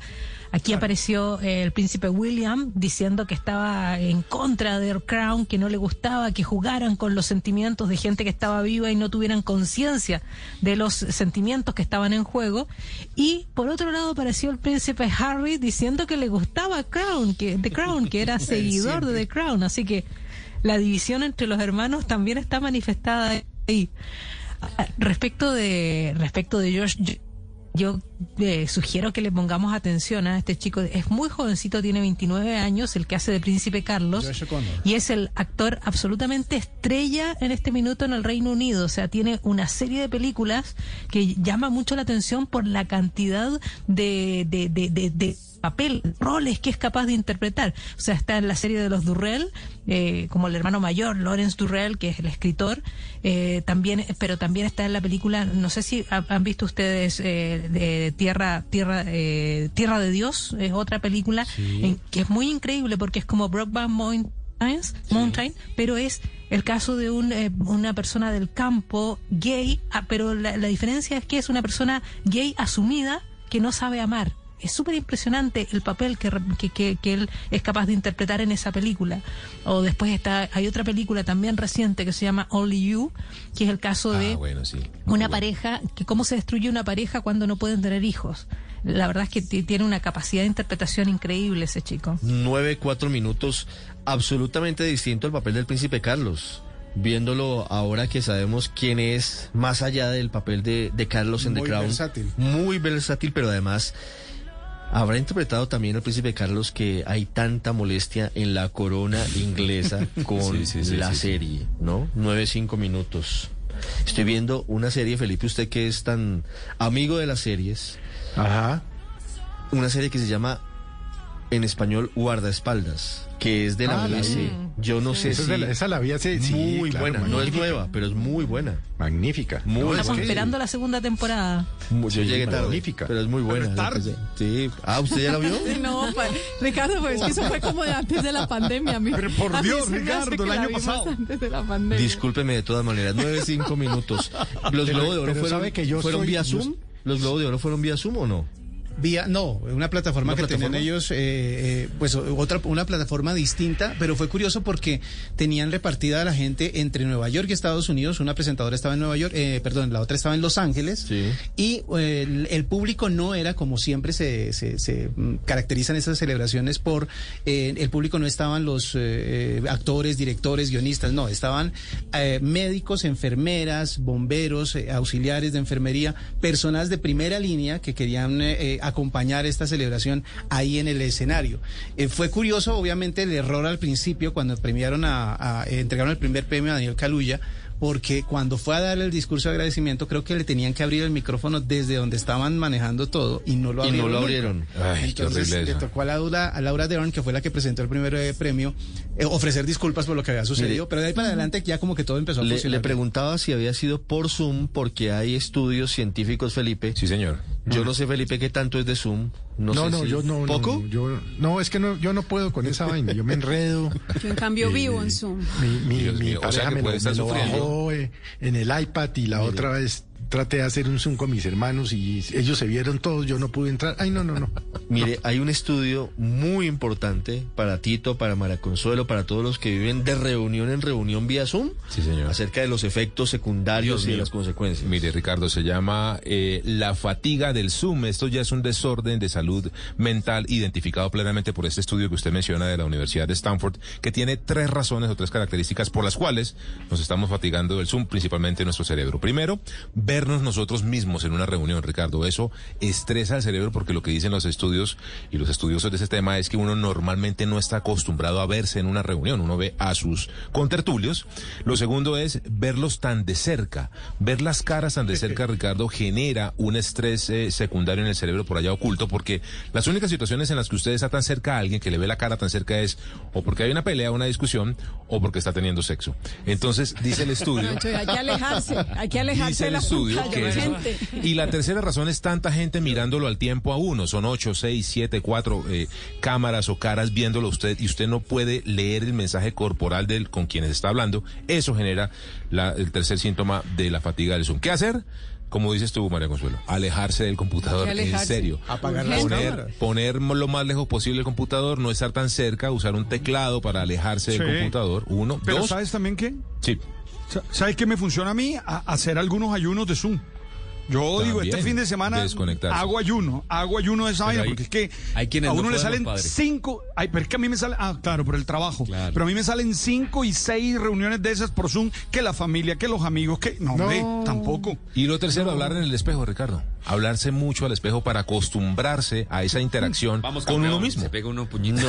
aquí apareció eh, el príncipe William diciendo que estaba en contra de Crown, que no le gustaba que jugaran con los sentimientos de gente que estaba viva y no tuvieran conciencia de los sentimientos que estaban en juego. Y por otro lado apareció el príncipe Harry diciendo que le gustaba Crown, que The Crown, que era <laughs> seguidor de The Crown. Así que la división entre los hermanos también está manifestada ahí. Ah, Respecto de respecto de George, yo- eh, sugiero que le pongamos atención a este chico. Es muy jovencito, tiene 29 años, el que hace de Príncipe Carlos. Y es el actor absolutamente estrella en este minuto en el Reino Unido. O sea, tiene una serie de películas que llama mucho la atención por la cantidad de, de, de, de- de papel, roles que es capaz de interpretar. O sea, está en la serie de los Durrell, eh, como el hermano mayor, Lawrence Durrell, que es el escritor, eh, también, pero también está en la película, no sé si ha- han visto ustedes eh, de Tierra, Tierra, eh, Tierra de Dios, es otra película en- que es muy increíble porque es como Brokeback Mountains, Mountain, pero es el caso de un, eh, una persona del campo gay, ah, pero la, la diferencia es que es una persona gay asumida que no sabe amar. Es súper impresionante el papel que, re- que, que- que él es capaz de interpretar en esa película. O después está, hay otra película también reciente que se llama Only You, que es el caso de Ah, bueno, sí. una pareja, que cómo se destruye una pareja cuando no pueden tener hijos. La verdad es que ti- tiene una capacidad de interpretación increíble ese chico. Nueve, cuatro minutos. Absolutamente distinto al papel del príncipe Carlos. Viéndolo ahora que sabemos quién es, más allá del papel de, de Carlos en The Muy Crown. versátil. Muy versátil, pero además habrá interpretado también el príncipe Carlos que hay tanta molestia en la corona inglesa <laughs> con Sí, sí, sí, la serie, ¿no? Nueve, cinco minutos. Estoy viendo una serie, Felipe, usted que es tan amigo de las series. Ajá. Una serie que se llama en español Guardaespaldas, que es de la Ah, BBC. Yo no sé Esa es si la- esa la vi hace- sí, muy claro, buena, no es nueva, pero es muy buena. Magnífica. Muy No, es Estamos que- esperando la segunda temporada. Muy- yo llegué tarde, magnífica. pero es muy buena. Tarde. Sí. Ah, ¿usted ya la vio? <laughs> No, pa- Ricardo, pues es que eso fue como de antes de la pandemia. a mí- Pero por Dios, Ricardo, el año pasado. Antes de la pandemia. Discúlpeme de todas maneras, nueve, cinco minutos. ¿Los Globos de Oro fueron, sabe que yo fueron soy- vía yo- Zoom? ¿Los Globos de Oro fueron vía Zoom o no? Vía, no, una plataforma ¿Una que tenían ellos, eh, eh, pues otra, una plataforma distinta, pero fue curioso porque tenían repartida a la gente entre Nueva York y Estados Unidos. Una presentadora estaba en Nueva York, eh, perdón, la otra estaba en Los Ángeles. Y eh, el, el público no era como siempre se, se, se, mm, caracterizan esas celebraciones por eh, el público no estaban los eh, actores, directores, guionistas, no, estaban médicos, enfermeras, bomberos, auxiliares de enfermería, personas de primera línea que querían acompañar esta celebración ahí en el escenario. Eh, fue curioso, obviamente, el error al principio cuando premiaron a, a- eh, entregaron el primer premio a Daniel Caluya porque cuando fue a dar el discurso de agradecimiento, creo que le tenían que abrir el micrófono desde donde estaban manejando todo y no lo Y abrieron. no lo abrieron. Ay, qué Entonces horrible le tocó a Laura, a Laura Dern, que fue la que presentó el primer eh, premio, eh, ofrecer disculpas por lo que había sucedido, Mire, pero de ahí para adelante ya como que todo empezó a Le, funcionar. le preguntaba si había sido por Zoom, porque hay estudios científicos, Felipe. Sí, señor. Yo no sé, Felipe, qué tanto es de Zoom. No, No, sé no, si- yo no, no, ¿Poco? no, yo, no, es que no, yo no puedo con esa vaina, yo me enredo. <laughs> Yo en cambio Eh, vivo en Zoom. Mi, mi, mi sea pareja me, lo, me lo bajó eh, en el iPad y la otra vez traté de hacer un Zoom con mis hermanos y ellos se vieron todos, yo no pude entrar. Ay, no, no, no. <laughs> Mire, hay un estudio muy importante para Tito, para Mara Consuelo, para todos los que viven de reunión en reunión vía Zoom, Sí, señor. acerca de los efectos secundarios Dios y de las consecuencias. Mire, Ricardo, se llama eh, la fatiga del Zoom. Esto ya es un desorden de salud mental identificado plenamente por este estudio que usted menciona de la Universidad de Stanford, que tiene tres razones o tres características por las cuales nos estamos fatigando del Zoom, principalmente nuestro cerebro. Primero, vernos nosotros mismos en una reunión, Ricardo. Eso estresa al cerebro porque lo que dicen los estudios y los estudiosos de ese tema es que uno normalmente no está acostumbrado a verse en una reunión. Uno ve a sus contertulios. Lo segundo es verlos tan de cerca. Ver las caras tan de cerca, Ricardo, genera un estrés eh, secundario en el cerebro por allá oculto porque las únicas situaciones en las que usted está tan cerca a alguien, que le ve la cara tan cerca es o porque hay una pelea, una discusión o porque está teniendo sexo. Entonces, dice el estudio. <laughs> Hay que alejarse, hay que alejarse Dice de el la estudio que. Y la tercera razón es tanta gente mirándolo al tiempo a uno. Son ocho, seis, siete, cuatro eh, cámaras o caras viéndolo a usted y usted no puede leer el mensaje corporal del con quienes está hablando. Eso genera la- el tercer síntoma de la fatiga del Zoom. ¿Qué hacer? Como dices tú, María Consuelo, alejarse del computador, en serio. Apagar las Poner, cámaras. poner lo más lejos posible el computador, no estar tan cerca, usar un teclado para alejarse del computador. Uno, Pero dos. ¿sabes también qué? Sí. Sa- ¿Sabes qué me funciona a mí? A- hacer algunos ayunos de Zoom. Yo digo, este fin de semana hago ayuno, hago ayuno de esa vaina, porque es que hay quienes a no uno le salen padre. cinco, ay, pero es que a mí me sale, ah, claro, por el trabajo, Claro. pero a mí me salen cinco y seis reuniones de esas por Zoom, que la familia, que los amigos, que, no, hombre, tampoco. Y lo tercero, hablar en el espejo, Ricardo. Hablarse mucho al espejo para acostumbrarse a esa interacción Vamos, con campeón, uno mismo. Se pega uno puñito.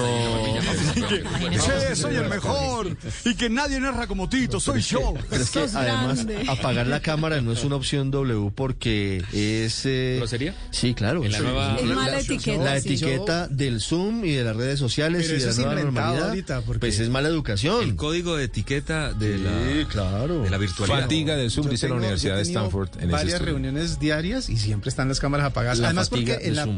Sí, <laughs> soy el mejor, y que nadie narra como Tito, soy yo. Pero es que además apagar la cámara no es una opción W porque es... eh, ¿Grosería? Sí, claro. En la nueva- Es mala la- etiqueta. La sí. etiqueta del Zoom y de las redes sociales Pero y de la es nueva inventado normalidad, ahorita, porque- pues es mala educación. El código de etiqueta de Sí, la, claro. de la virtualidad. Fatiga del Zoom, Yo dice la Universidad de Stanford en varias reuniones diarias y siempre están las cámaras apagadas. La Además porque en la,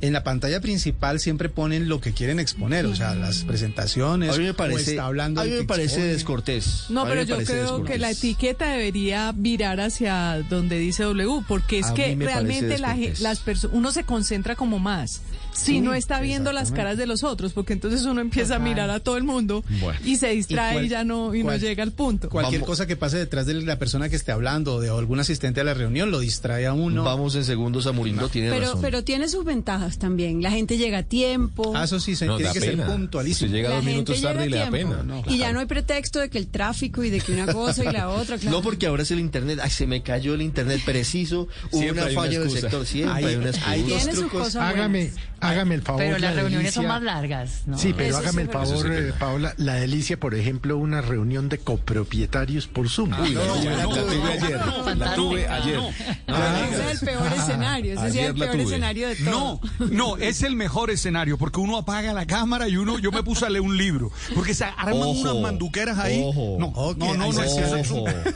en la pantalla principal siempre ponen lo que quieren exponer, o sea, las presentaciones. A mí me parece, está hablando a mí el me parece descortés. No, pero yo creo descortés. que la etiqueta debería virar hacia donde dice W, porque es A que realmente la, las perso- uno se concentra como más. Si Sí, no está viendo las caras de los otros, porque entonces uno empieza a mirar a todo el mundo Bueno. y se distrae y, ya no y no llega al punto. Cualquier Vamos- cosa que pase detrás de la persona que esté hablando o de algún asistente a la reunión lo distrae a uno. Vamos en segundos a Murindo, tiene Pero, razón. pero tiene sus ventajas también. La gente llega a tiempo. Ah, eso sí, se No, tiene que pena. ser puntualísimo. Usted llega La dos minutos tarde y le da pena. No, Y ya no hay pretexto de que el tráfico y de que una cosa y la otra. Claro. No, porque ahora es el internet. Ay, se me cayó el internet preciso. Hubo Siempre una falla en el excusa. sector. Siempre Hay- hay, una excusa. hay dos trucos. Hágame. Hágame el favor. Pero las la reuniones son delicia. más largas, ¿no? Sí, pero Eso hágame sí el favor, verdad. eh, Paola, la delicia, por ejemplo, una reunión de copropietarios por Zoom. Uy, la tuve, la no, tuve no, ayer. no, La tuve ayer. Ah, Ese es el peor escenario, ese sí es el peor escenario de todo. No, no, es el mejor escenario porque uno apaga la cámara y uno, yo me puse a leer un libro porque se arman Ojo, unas manduqueras ahí. ojo. no, no, no, no, es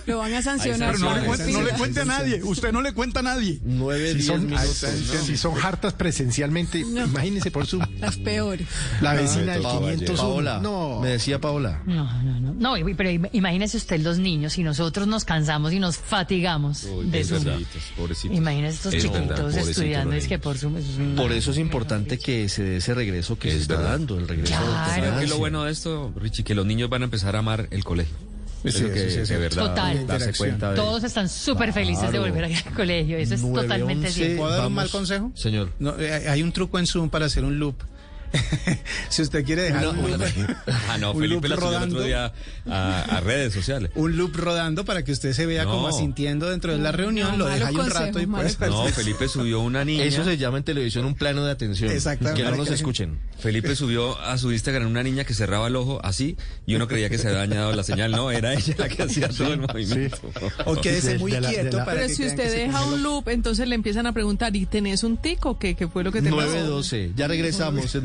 Lo van a sancionar. pero no le, cuente, no le pila. cuente a nadie. Usted no le cuenta a nadie. Nueve, Si son, si son hartas presencialmente, imagínese por Zoom. <laughs> Las peores. La vecina del Paola, 501. Paola, No. me decía Paola. No, no, no. No, pero im- imagínese usted los niños y nosotros nos cansamos y nos fatigamos de Zoom. pobrecitos. Imagínese estos Es chiquitos estudiando, es que por Zoom. eso es una- Por eso es importante que se dé ese regreso que Es se está verdad. dando, el regreso Claro. de ¿Sabe qué es tolerancia. lo bueno de esto, Richie? Que los niños van a empezar a amar el colegio. Sí, que, sí, sí, de verdad, Total. de... Todos están súper felices de Claro. volver al colegio. Eso es Nueve, totalmente once. cierto. ¿Puedo dar un mal consejo? Señor. No, eh, hay un truco en Zoom para hacer un loop. <laughs> si usted quiere dejar un loop, <laughs> Ah, no, un Felipe loop la subió el rodando. otro día a, a redes sociales. un loop rodando para que usted se vea No. como asintiendo dentro de la reunión, No, lo deja ahí un rato y pues... No, Felipe subió una niña. Eso se llama en televisión un plano de atención. Exactamente. Que no nos escuchen. Felipe subió a su Instagram una niña que cerraba el ojo así y uno creía que se había dañado la señal. No, era ella la que hacía todo el movimiento. O quédese De- muy de la- de quieto la- para Pero que si usted deja un loop, entonces le empiezan a preguntar, ¿y tenés un tic o qué? ¿Qué fue lo que te pasó? 912. Ya regresamos en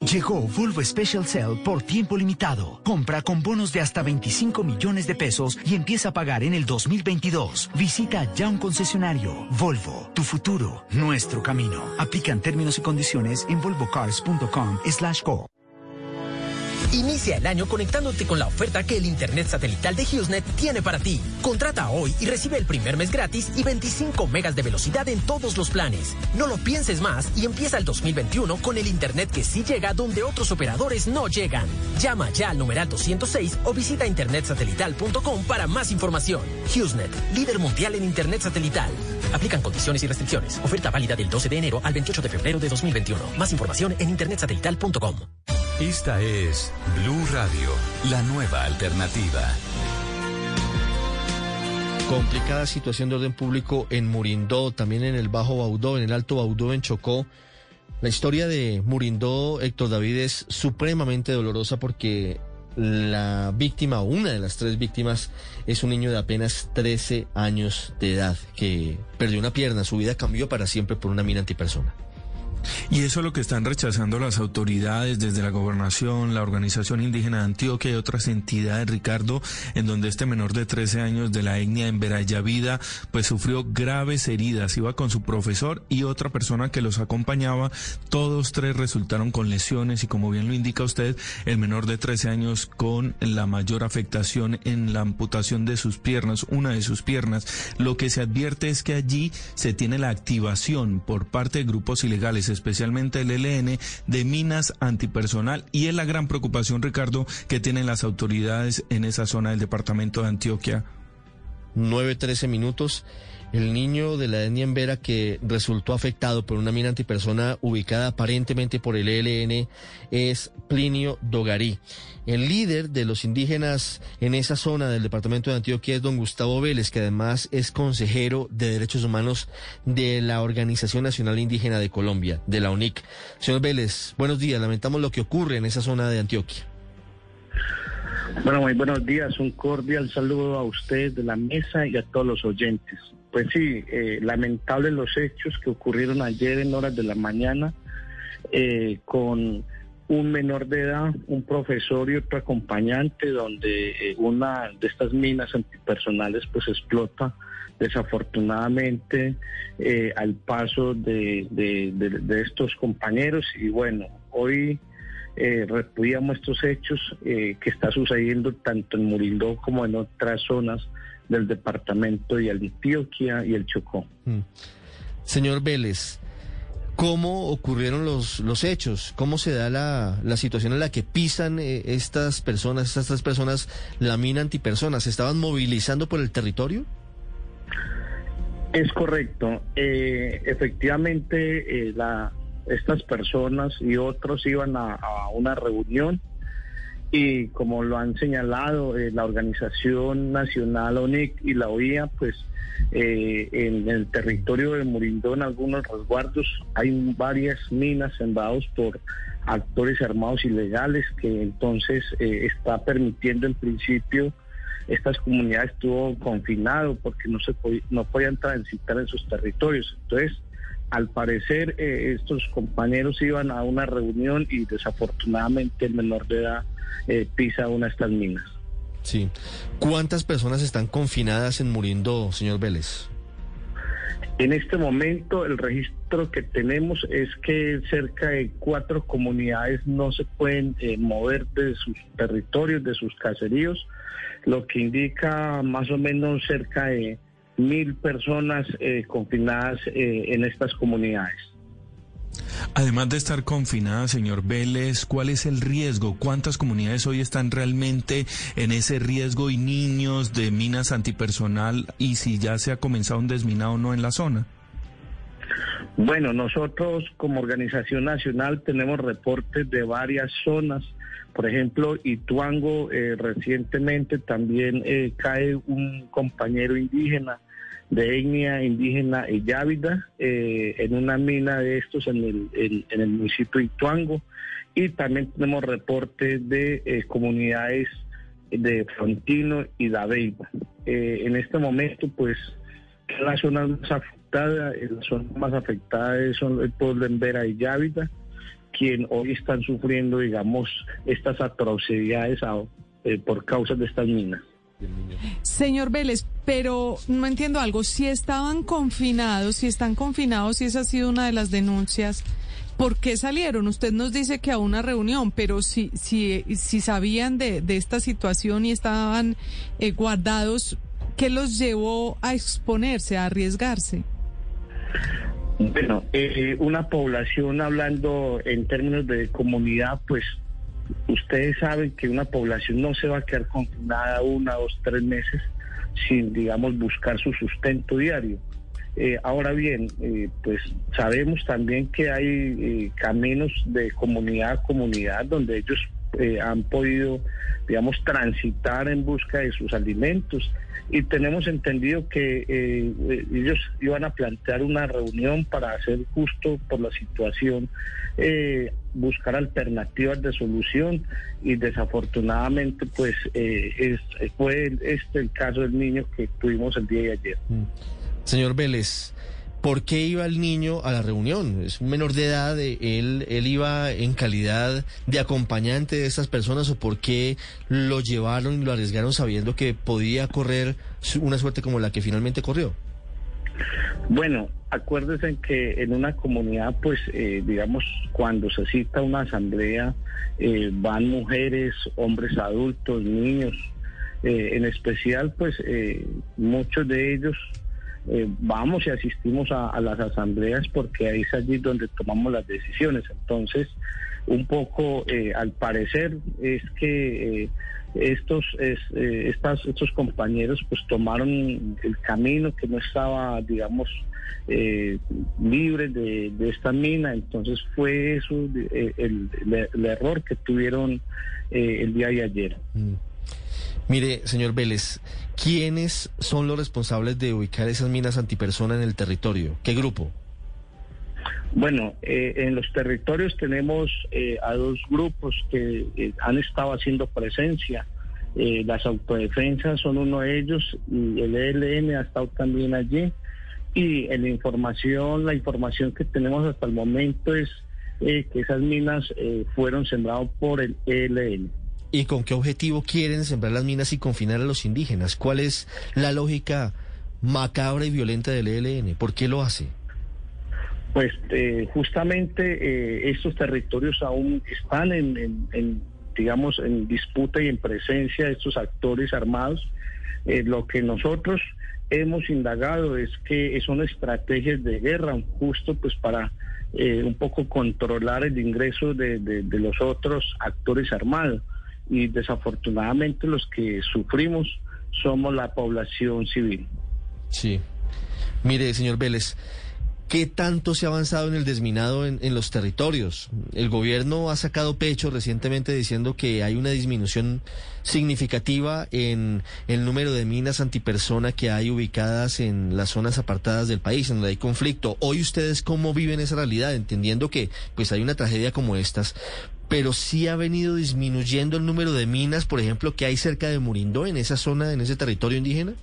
Llegó Volvo Special Cell por tiempo limitado. Compra con bonos de hasta 25 millones de pesos y empieza a pagar en el 2022. Visita ya un concesionario. Volvo, tu futuro, nuestro camino. Aplican términos y condiciones en volvocars.com slash go. Inicia el año conectándote con la oferta que el Internet satelital de HughesNet tiene para ti. Contrata hoy y recibe el primer mes gratis y 25 megas de velocidad en todos los planes. No lo pienses más y empieza el 2021 con el Internet que sí llega donde otros operadores no llegan. Llama ya al numeral 206 o visita internetsatelital.com para más información. HughesNet, líder mundial en Internet satelital. Aplican condiciones y restricciones. Oferta válida del 12 de enero al 28 de febrero de 2021. Más información en internetsatelital.com. Esta es Blue Radio, la nueva alternativa. Complicada situación de orden público en Murindó, también en el Bajo Baudó, en el Alto Baudó, en Chocó. La historia de Murindó, Héctor David, es supremamente dolorosa porque la víctima, una de las tres víctimas, es un niño de apenas 13 años de edad que perdió una pierna. Su vida cambió para siempre por una mina antipersona. Y eso es lo que están rechazando las autoridades desde la gobernación, la Organización Indígena de Antioquia y otras entidades, Ricardo, en donde este menor de 13 años de la etnia en Verayavida, pues sufrió graves heridas. Iba con su profesor y otra persona que los acompañaba. Todos tres resultaron con lesiones y como bien lo indica usted, el menor de 13 años con la mayor afectación en la amputación de sus piernas, una de sus piernas. Lo que se advierte es que allí se tiene la activación por parte de grupos ilegales, especialmente el ELN, de minas antipersonal y es la gran preocupación, Ricardo, que tienen las autoridades en esa zona del departamento de Antioquia. 9-13 minutos. El niño de la etnia en Vera que resultó afectado por una mina antipersona ubicada aparentemente por el ELN es Plinio Dogarí. El líder de los indígenas en esa zona del departamento de Antioquia es don Gustavo Vélez, que además es consejero de derechos humanos de la Organización Nacional Indígena de Colombia, de la UNIC. Señor Vélez, buenos días. Lamentamos lo que ocurre en esa zona de Antioquia. Bueno, muy buenos días. Un cordial saludo a usted de la mesa y a todos los oyentes. Pues sí, eh, lamentables los hechos que ocurrieron ayer en horas de la mañana eh, con un menor de edad, un profesor y otro acompañante, donde eh, una de estas minas antipersonales pues explota desafortunadamente eh, al paso de, estos compañeros. Y bueno, hoy repudiamos estos hechos que está sucediendo tanto en Murindó como en otras zonas del departamento de Antioquia y el Chocó. Mm. Señor Vélez, ¿cómo ocurrieron los, los hechos? ¿Cómo se da la, la situación en la que pisan eh, estas personas, estas tres personas, la mina antipersonas? ¿Se estaban movilizando por el territorio? Es correcto. Eh, efectivamente, eh, la, estas personas y otros iban a, a una reunión y como lo han señalado eh, la Organización Nacional ONIC y la OIA, pues eh, en el territorio de Murindó, en algunos resguardos, hay varias minas sembrados por actores armados ilegales que entonces eh, está permitiendo en principio estas comunidades estuvo confinado porque no se podía- no podían transitar en sus territorios. Entonces, al parecer, eh, estos compañeros iban a una reunión y desafortunadamente el menor de edad eh, pisa una de estas minas. Sí. ¿Cuántas personas están confinadas en Murindo, señor Vélez? En este momento el registro que tenemos es que cerca de cuatro comunidades no se pueden eh, mover de sus territorios, de sus caseríos, lo que indica más o menos cerca de mil personas eh, confinadas eh, en estas comunidades. Además de estar confinada, señor Vélez, ¿cuál es el riesgo? ¿Cuántas comunidades hoy están realmente en ese riesgo y niños de minas antipersonal y si ya se ha comenzado un desminado o no en la zona? Bueno, nosotros como organización nacional tenemos reportes de varias zonas. Por ejemplo, Ituango eh, recientemente también eh, cae un compañero indígena de etnia indígena Yávida eh, en una mina de estos en el, en, el municipio de Ituango. Y también tenemos reportes de eh, comunidades de Frontino y Dabeiba. Eh, en este momento, pues, las zonas más afectadas, eh, las zonas más afectadas son el pueblo en Vera y Yávida, quien hoy están sufriendo, digamos, estas atrocidades eh, por causa de estas minas. Señor Vélez, pero no entiendo algo. Si estaban confinados, si están confinados, si esa ha sido una de las denuncias, ¿por qué salieron? Usted nos dice que a una reunión, pero si, si, si sabían de, de esta situación y estaban eh, guardados, ¿qué los llevó a exponerse, a arriesgarse? Bueno, eh, una población hablando en términos de comunidad, pues ustedes saben que una población no se va a quedar confinada una, dos, tres meses sin, digamos, buscar su sustento diario. Eh, ahora bien, eh, pues sabemos también que hay eh, caminos de comunidad a comunidad donde ellos eh, han podido, digamos, transitar en busca de sus alimentos. Y tenemos entendido que eh, eh, ellos iban a plantear una reunión para hacer justo por la situación, eh, buscar alternativas de solución y desafortunadamente pues eh, es, fue este el caso del niño que tuvimos el día de ayer. Señor Vélez, ¿por qué iba el niño a la reunión? Es un menor de edad, eh, él, él iba en calidad de acompañante de estas personas o por qué lo llevaron y lo arriesgaron sabiendo que podía correr una suerte como la que finalmente corrió? Bueno, acuérdense que en una comunidad, pues, eh, digamos, cuando se cita una asamblea, eh, van mujeres, hombres adultos, niños, eh, en especial, pues, muchos de ellos eh, vamos y asistimos a, las asambleas porque ahí es allí donde tomamos las decisiones. Entonces, un poco, eh, al parecer, es que eh, estos, es, eh, estas, estos compañeros pues tomaron el camino que no estaba, digamos, eh, libre de, esta mina. Entonces fue eso el, error que tuvieron el día de ayer. Mire, señor Vélez, ¿quiénes son los responsables de ubicar esas minas antipersona en el territorio? ¿Qué grupo? Bueno, eh, en los territorios tenemos eh, a dos grupos que eh, han estado haciendo presencia. Eh, las autodefensas son uno de ellos y el ELN ha estado también allí. Y en la información, la información que tenemos hasta el momento es eh, que esas minas fueron sembradas por el ELN. ¿Y con qué objetivo quieren sembrar las minas y confinar a los indígenas? ¿Cuál es la lógica macabra y violenta del ELN? ¿Por qué lo hace? Pues eh, justamente eh, estos territorios aún están en, digamos, en disputa y en presencia de estos actores armados. Eh, lo que nosotros hemos indagado es que son estrategias de guerra, justo pues para eh, un poco controlar el ingreso de los otros actores armados. Y desafortunadamente los que sufrimos somos la población civil. Sí. Mire, señor Vélez, ¿qué tanto se ha avanzado en el desminado en, los territorios? El gobierno ha sacado pecho recientemente diciendo que hay una disminución significativa en el número de minas antipersona que hay ubicadas en las zonas apartadas del país, en donde hay conflicto. Hoy ustedes cómo viven esa realidad, entendiendo que pues hay una tragedia como estas, pero sí ha venido disminuyendo el número de minas, por ejemplo, que hay cerca de Murindó, en esa zona, en ese territorio indígena.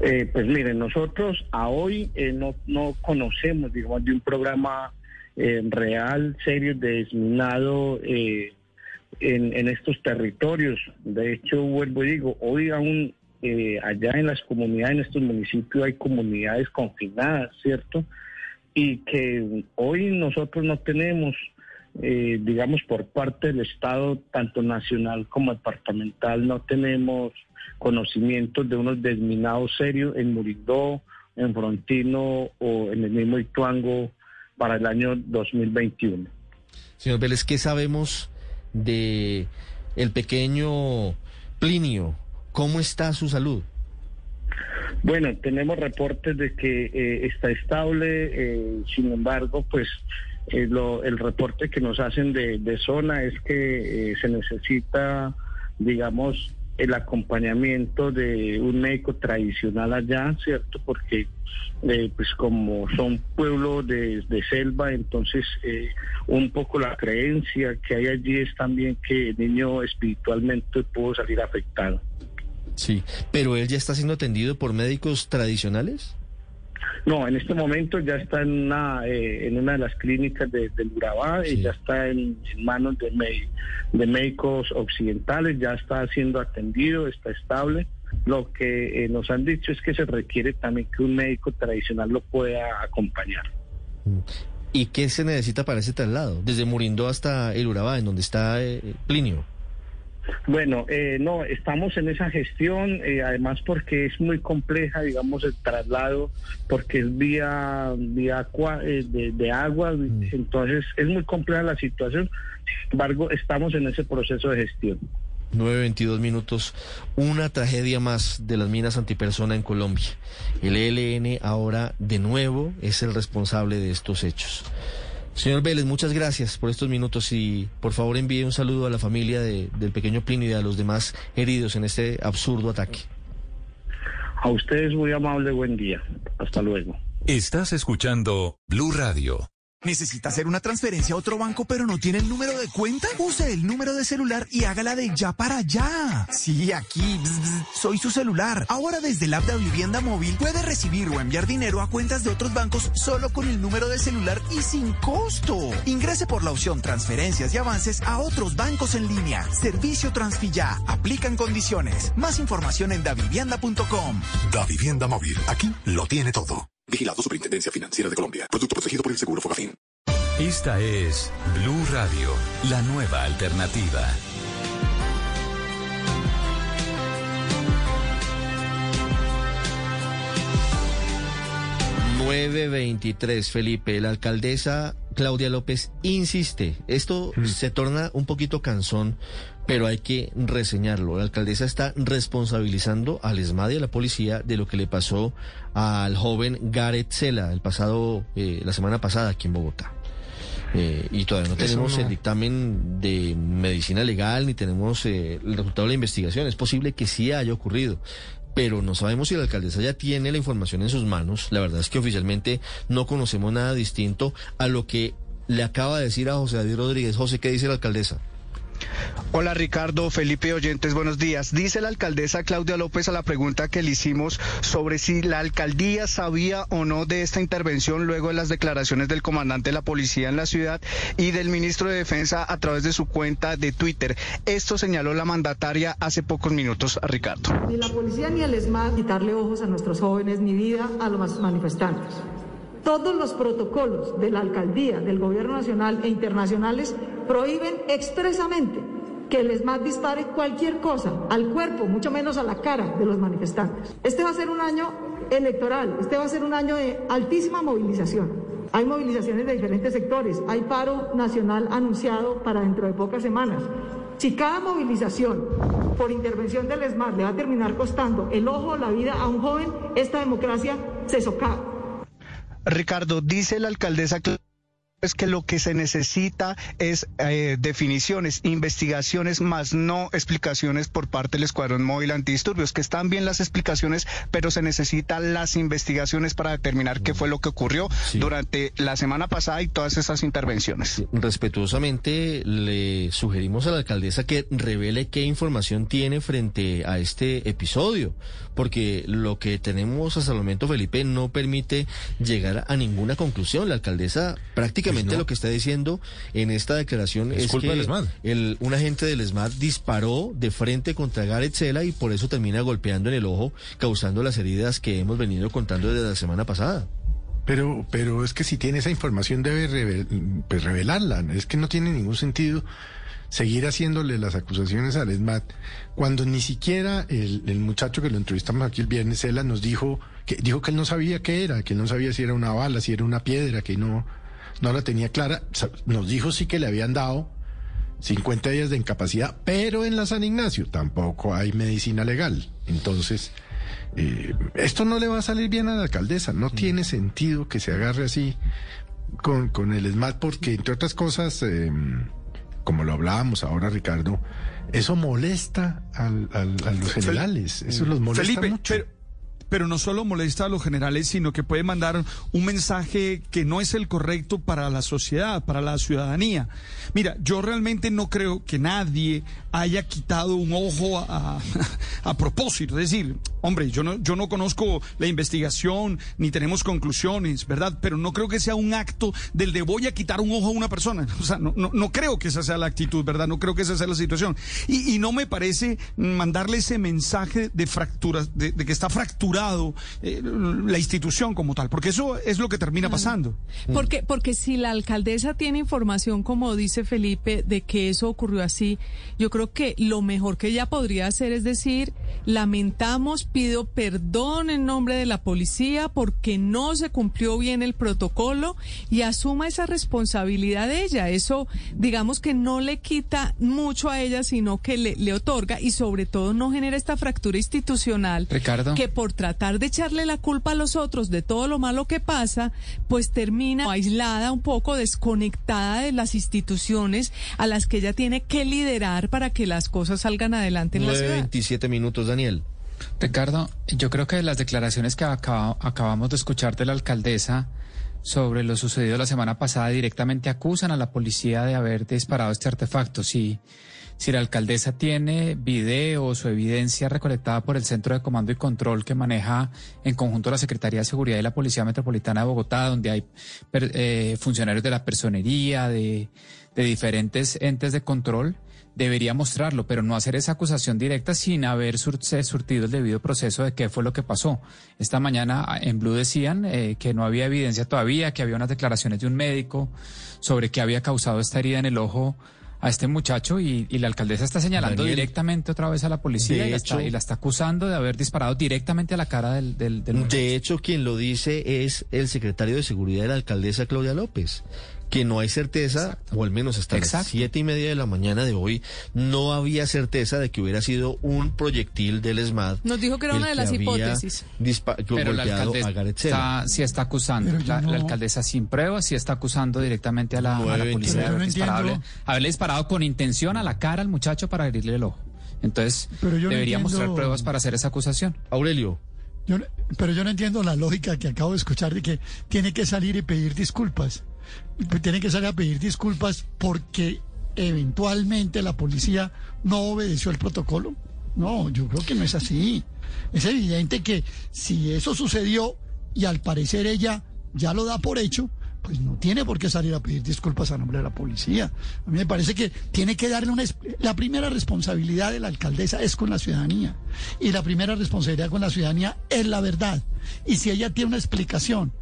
Eh, pues miren, nosotros a hoy eh, no, no conocemos, digamos, de un programa eh, real, serio de desminado eh, en, en estos territorios. De hecho, vuelvo y digo, hoy aún eh, allá en las comunidades, en estos municipios hay comunidades confinadas, ¿cierto? Y que hoy nosotros no tenemos, eh, digamos, por parte del Estado, tanto nacional como departamental, no tenemos conocimientos de unos desminados serios en Murindó, en Frontino o en el mismo Ituango para el año 2021. Señor Vélez, ¿qué sabemos de el pequeño Plinio? ¿Cómo está su salud? Bueno, tenemos reportes de que eh, está estable, eh, sin embargo, pues eh, lo- el reporte que nos hacen de, zona es que eh, se necesita, digamos, el acompañamiento de un médico tradicional allá, ¿cierto? Porque, eh, pues como son pueblos de, selva, entonces un poco la creencia que hay allí es también que el niño espiritualmente pudo salir afectado. Sí, pero él ya está siendo atendido por médicos tradicionales. No, en este momento ya está en una, eh, en una de las clínicas de, del Urabá y ya está en, en manos de, me- de médicos occidentales, ya está siendo atendido, está estable. Lo que eh, nos han dicho es que se requiere también que un médico tradicional lo pueda acompañar. ¿Y qué se necesita para ese traslado? Desde Murindó hasta el Urabá, en donde está eh, Plinio. Bueno, eh, no, estamos en esa gestión, eh, además porque es muy compleja, digamos, el traslado, porque es vía, vía cua- eh, de, de agua, entonces es muy compleja la situación. Sin embargo, estamos en ese proceso de gestión. 9.22 minutos, una tragedia más de las minas antipersona en Colombia. El ELN ahora de nuevo es el responsable de estos hechos. Señor Vélez, muchas gracias por estos minutos y por favor envíe un saludo a la familia de- del pequeño Plinio y a los demás heridos en este absurdo ataque. A ustedes muy amable, buen día. Hasta luego. Estás escuchando Blue Radio. ¿Necesita hacer una transferencia a otro banco pero no tiene el número de cuenta? Use el número de celular y hágala de ya para allá. Sí, aquí, soy su celular. Ahora desde el app de Vivienda Móvil puede recibir o enviar dinero a cuentas de otros bancos solo con el número de celular y sin costo. Ingrese por la opción transferencias y avances a otros bancos en línea. Servicio Transfilla. Aplican condiciones. Más información en davivienda.com. Da Vivienda Móvil. Aquí lo tiene todo. Vigilado Superintendencia Financiera de Colombia. Producto protegido por el Seguro Fogafín. Esta es Blue Radio, la nueva alternativa. Nueve veintitrés, Felipe. La alcaldesa Claudia López insiste. Esto se torna un poquito cansón, pero hay que reseñarlo. La alcaldesa está responsabilizando al ESMAD y a la policía de lo que le pasó al joven Gareth Sela el pasado, eh, la semana pasada aquí en Bogotá. Eh, y todavía no tenemos no. el dictamen de medicina legal ni tenemos eh, el resultado de la investigación. Es posible que sí haya ocurrido, pero no sabemos si la alcaldesa ya tiene la información en sus manos. La verdad es que oficialmente no conocemos nada distinto a lo que le acaba de decir a José David Rodríguez. José, ¿qué dice la alcaldesa? Hola Ricardo, Felipe Oyentes, buenos días. Dice la alcaldesa Claudia López a la pregunta que le hicimos sobre si la alcaldía sabía o no de esta intervención luego de las declaraciones del comandante de la policía en la ciudad y del ministro de Defensa a través de su cuenta de Twitter. Esto señaló la mandataria hace pocos minutos a Ricardo. Ni la policía ni el ESMAD quitarle ojos a nuestros jóvenes ni vida a los manifestantes. Todos los protocolos de la alcaldía, del gobierno nacional e internacionales prohíben expresamente que el ESMAD dispare cualquier cosa al cuerpo, mucho menos a la cara de los manifestantes. Este va a ser un año electoral, este va a ser un año de altísima movilización. Hay movilizaciones de diferentes sectores, hay paro nacional anunciado para dentro de pocas semanas. Si cada movilización por intervención del ESMAD le va a terminar costando el ojo o la vida a un joven, esta democracia se socava. Ricardo, dice la alcaldesa Cla- es que lo que se necesita es eh, definiciones, investigaciones, más no explicaciones por parte del Escuadrón Móvil Antidisturbios, que están bien las explicaciones, pero se necesitan las investigaciones para determinar qué fue lo que ocurrió durante la semana pasada y todas esas intervenciones. Respetuosamente le sugerimos a la alcaldesa que revele qué información tiene frente a este episodio, porque lo que tenemos hasta el momento, Felipe, no permite llegar a ninguna conclusión. La alcaldesa prácticamente Pues no. lo que está diciendo en esta declaración Es es, culpa que del ESMAD. el, un agente del ESMAD disparó de frente contra Gareth Sela y por eso termina golpeando en el ojo, causando las heridas que hemos venido contando desde la semana pasada. Pero, pero es que si tiene esa información debe revel- pues, revelarla. Es que no tiene ningún sentido seguir haciéndole las acusaciones al ESMAD cuando ni siquiera el, el muchacho que lo entrevistamos aquí el viernes, Cela, nos dijo que dijo que él no sabía qué era, que él no sabía si era una bala, si era una piedra, que no, no la tenía clara. Nos dijo sí que le habían dado 50 días de incapacidad, pero en la San Ignacio tampoco hay medicina legal. Entonces, eh, esto no le va a salir bien a la alcaldesa. No tiene sentido que se agarre así con, con el ESMAD porque, entre otras cosas, eh, como lo hablábamos ahora, Ricardo, eso molesta al- al- a los generales. Eso los molesta Felipe, mucho. Pero, pero no solo molesta a los generales, sino que puede mandar un mensaje que no es el correcto para la sociedad, para la ciudadanía. Mira, yo realmente no creo que nadie haya quitado un ojo a, a <laughs> propósito. Es decir, hombre, yo no, yo no conozco la investigación ni tenemos conclusiones, ¿verdad? Pero no creo que sea un acto del de voy a quitar un ojo a una persona. <laughs> O sea, no, no, no creo que esa sea la actitud, ¿verdad? No creo que esa sea la situación. Y, y no me parece mandarle ese mensaje de fractura, de, de que está fracturado eh, la institución como tal, porque eso es lo que termina pasando. Porque, porque si la alcaldesa tiene información, como dice Felipe, de que eso ocurrió así, yo creo que lo mejor que ella podría hacer es decir, lamentamos, pido perdón en nombre de la policía porque no se cumplió bien el protocolo y asuma esa responsabilidad de ella. Eso, digamos que no le quita mucho a ella, sino que le, le otorga y sobre todo no genera esta fractura institucional Ricardo. que por tratar de echarle la culpa a los otros de todo lo malo que pasa, pues termina aislada un poco, desconectada de las instituciones a las que ella tiene que liderar para que las cosas salgan adelante en la ciudad. 27 minutos, Daniel. Ricardo, yo creo que las declaraciones que acaba- acabamos de escuchar de la alcaldesa sobre lo sucedido la semana pasada directamente acusan a la policía de haber disparado este artefacto. Si, si la alcaldesa tiene videos o evidencia recolectada por el Centro de Comando y Control que maneja en conjunto la Secretaría de Seguridad y la Policía Metropolitana de Bogotá, donde hay eh, funcionarios de la personería, de, diferentes entes de control, debería mostrarlo, pero no hacer esa acusación directa sin haber surtido el debido proceso de qué fue lo que pasó. Esta mañana ah, en Blue decían eh, que no había evidencia todavía, que había unas declaraciones de un médico sobre qué había causado esta herida en el ojo a este muchacho y, y la alcaldesa está señalando Daniel, directamente otra vez a la policía y la, hecho- está, y la está acusando de haber disparado directamente a la cara del, del, del muchacho. De hecho, quien lo dice es el secretario de Seguridad de la alcaldesa Claudia López, que no hay certeza, o al menos hasta las siete y media de la mañana de hoy, no había certeza de que hubiera sido un proyectil del ESMAD. Nos dijo que era una de las hipótesis. Pero la alcaldesa a Gareth Sela. está, sí está acusando, la, alcaldesa sin pruebas, sí está acusando directamente a la, a la policía de no haberle disparado con intención a la cara al muchacho para herirle el ojo. Entonces, Pero yo debería entiendo- mostrar pruebas para hacer esa acusación. Aurelio. Yo pero yo no entiendo la lógica que acabo de escuchar de que tiene que salir y pedir disculpas. Tiene que salir a pedir disculpas porque eventualmente la policía no obedeció el protocolo. No, yo creo que no es así. Es evidente que si eso sucedió y al parecer ella ya lo da por hecho, pues no tiene por qué salir a pedir disculpas a nombre de la policía. A mí me parece que tiene que darle una... La primera responsabilidad de la alcaldesa es con la ciudadanía. Y la primera responsabilidad con la ciudadanía es la verdad. Y si ella tiene una explicación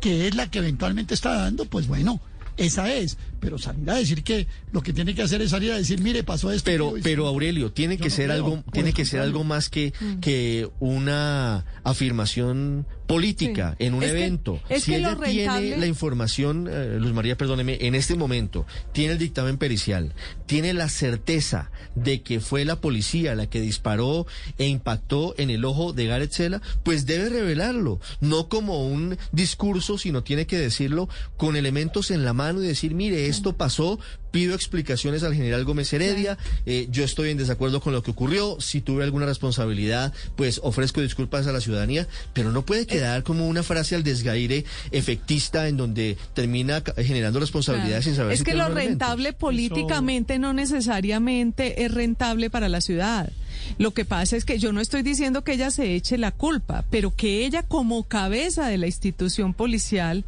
que es la que eventualmente está dando, pues bueno, esa es. Pero salir a decir que lo que tiene que hacer es salir a decir, mire, pasó esto. Pero, pero Aurelio, tiene que no ser creo, algo, tiene que ser algo más que, Mm. que una afirmación política Sí. en un Es que- evento. es si que ella lo rentable- tiene la información, eh, Luz María, perdóneme, en este momento, tiene el dictamen pericial, tiene la certeza de que fue la policía la que disparó e impactó en el ojo de Gareth Sela, pues debe revelarlo, no como un discurso, sino tiene que decirlo con elementos en la mano y decir, mire, esto pasó, pido explicaciones al general Gómez Heredia, eh, yo estoy en desacuerdo con lo que ocurrió, si tuve alguna responsabilidad, pues ofrezco disculpas a la ciudadanía, pero no puede quedar como una frase al desgaire efectista en donde termina generando responsabilidades sin saber Es si que lo rentable políticamente no necesariamente es rentable para la ciudad. Lo que pasa es que yo no estoy diciendo que ella se eche la culpa, pero que ella como cabeza de la institución policial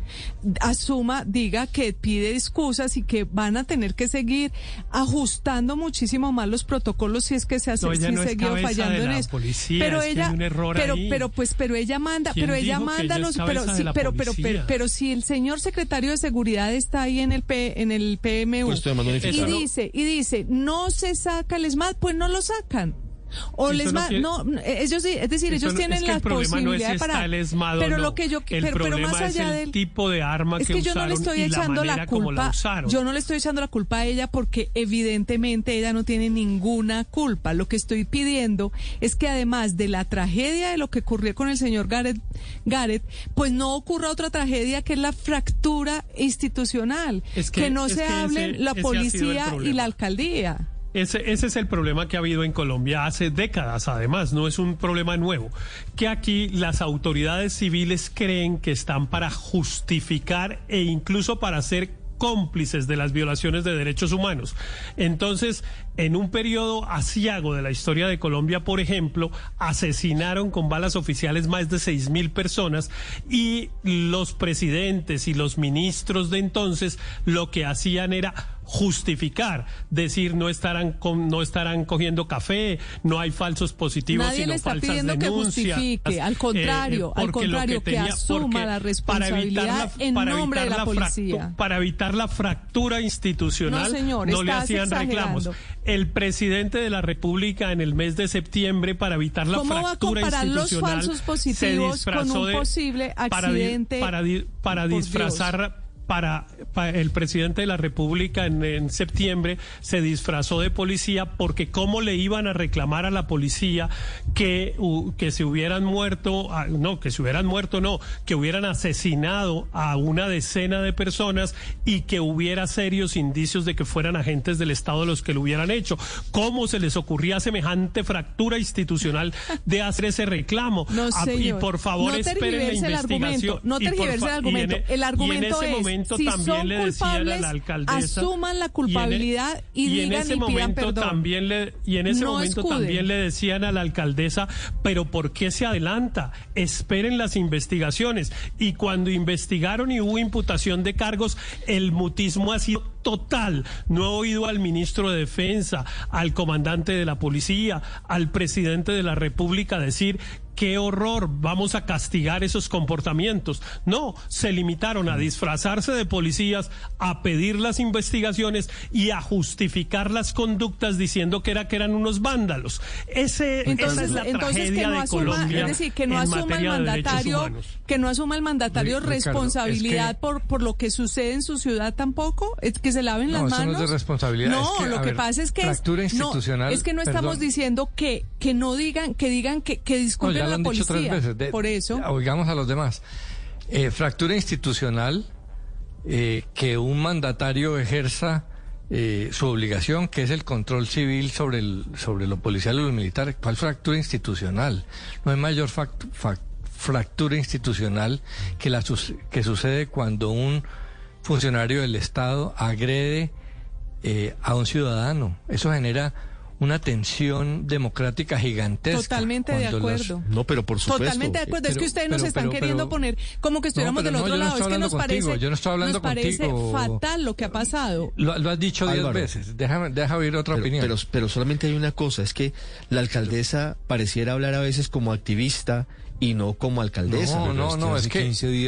asuma, diga que pide excusas y que van a tener que seguir ajustando muchísimo más los protocolos si es que se hace No, si no seguido fallando de en eso. policía, pero es que ella hay un error pero ahí. pero pues pero ella manda, ¿Quién pero ella manda los pero sí, pero, pero pero pero si el señor secretario de seguridad está ahí en el P, en el PMU mando y dice y dice no se saca el SMAT, pues no lo sacan. O el Eso no quiere- no, ellos sí, es decir, ellos no- tienen es que la el problema no es posibilidad si para pero lo que yo el pero, más allá el del tipo de arma es que, que yo no le estoy echando la, culpa. Yo no le estoy echando la culpa a ella porque evidentemente ella no tiene ninguna culpa. Lo que estoy pidiendo es que además de la tragedia de lo que ocurrió con el señor Gareth, Gareth pues no ocurra otra tragedia que es la fractura institucional. Es que- no se ese- hablen la policía y la alcaldía. Ese, es el problema que ha habido en Colombia hace décadas, además, no es un problema nuevo, que aquí las autoridades civiles creen que están para justificar e incluso para ser cómplices de las violaciones de derechos humanos. Entonces, en un periodo asiago de la historia de Colombia, por ejemplo, asesinaron con balas oficiales más de seis mil personas y los presidentes y los ministros de entonces lo que hacían era justificar, decir no estarán con- no estarán cogiendo café, no hay falsos positivos, Nadie sino le está falsas pidiendo que denuncias. justifique, al Eh, contrario, al porque lo contrario, que tenía- asuma la para responsabilidad en para nombre de la policía. para evitar la fractura institucional, No, señor, no le hacían reclamos. El presidente de la República en el mes de septiembre para evitar la ¿Cómo va a fractura los institucional falsos se positivos con disfrazó un de- posible para di- accidente? para di- para disfrazar para, para el presidente de la República en, en septiembre se disfrazó de policía porque cómo le iban a reclamar a la policía que, u- que se hubieran muerto, ah, no, que se hubieran muerto, no, que hubieran asesinado a una decena de personas y que hubiera serios indicios de que fueran agentes del Estado los que lo hubieran hecho. ¿Cómo se les ocurría semejante fractura institucional de hacer ese reclamo? No, Ah, y señor. por favor no esperen la investigación. argumento. No y tergiverse el y en argumento. el argumento y es, momento si también son le decían a culpables, la alcaldesa asuman la y en e- culpabilidad y, en digan ese y pidan momento perdón. también le y en ese No momento escuden. también le decían a la alcaldesa pero por qué se adelanta esperen las investigaciones y cuando investigaron y hubo imputación de cargos el mutismo ha sido total no he oído al ministro de defensa al comandante de la policía al presidente de la república decir qué horror, vamos a castigar esos comportamientos. No, se limitaron a disfrazarse de policías, a pedir las investigaciones y a justificar las conductas diciendo que era que eran unos vándalos. Ese, esa Entonces, es la entonces que tragedia no de asuma, Colombia es decir, que no en asuma el de mandatario, que no asuma el mandatario Ricardo, responsabilidad es que- por por lo que sucede en su ciudad tampoco, es que se laven No, las eso no manos. es de responsabilidad, No, es que, lo que ver, pasa es que es- fractura no, institucional, es que no estamos perdón. diciendo que que no digan, que digan que que disculpen a la policía. tres veces. De- por eso. Oigamos a los demás. Eh, fractura institucional, eh, que un mandatario ejerza eh, su obligación, que es el control civil sobre, el, sobre lo policial y lo militar. ¿Cuál fractura institucional? No hay mayor fact- fractura institucional que, la que sucede cuando un funcionario del Estado agrede eh, a un ciudadano. Eso genera una tensión democrática gigantesca. Totalmente de los- acuerdo. No, pero por supuesto. Totalmente de acuerdo. es que Pero- ustedes nos están pero- queriendo pero- poner como que estuviéramos pero del no, otro no lado. Es que nos contigo, parece, yo no estoy hablando nos parece contigo. fatal lo que ha pasado. Lo, lo has dicho diez veces. Déjame, deja oír otra pero, opinión. Pero, pero solamente hay una cosa, es que la alcaldesa pareciera hablar a veces como activista y no como alcaldesa. No, no, no, es que,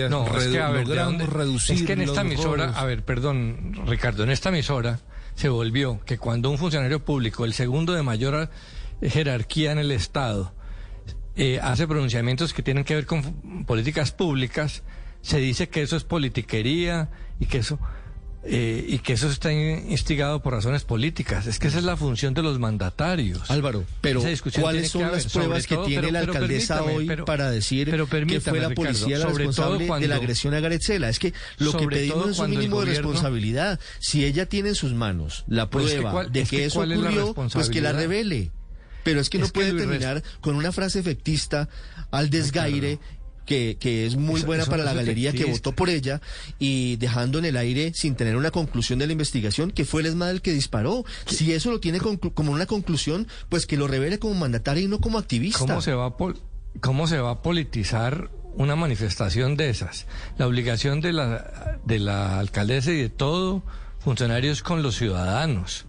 no, es que, a ver, ¿de logramos dónde- reducir es que en esta emisora, robos. a ver, perdón, Ricardo, en esta emisora se volvió que cuando un funcionario público, el segundo de mayor jerarquía en el Estado, eh, hace pronunciamientos que tienen que ver con políticas públicas, se dice que eso es politiquería y que eso eh, y que eso está in- instigado por razones políticas. Es que esa es la función de los mandatarios. Álvaro, pero ¿cuáles son las pruebas que todo, tiene pero- la pero alcaldesa hoy pero- para decir que fue la Ricardo, policía la responsable de la agresión a Garetzela? Es que lo que pedimos es un mínimo de responsabilidad. Si ella tiene en sus manos la Pues que prueba cuál- de que, que eso ocurrió, pues que la revele. Pero es que no Es puede terminar con una frase efectista al desgaire que, que es muy Eso- buena eso para no la galería que votó por ella y dejando en el aire sin tener una conclusión de la investigación que fue el ESMAD el que disparó. Si eso lo tiene conclu- como una conclusión, pues que lo revele como mandatario y no como activista. ¿Cómo se va a pol- cómo se va a politizar una manifestación de esas? La obligación de la de la alcaldesa y de todo funcionario es con los ciudadanos,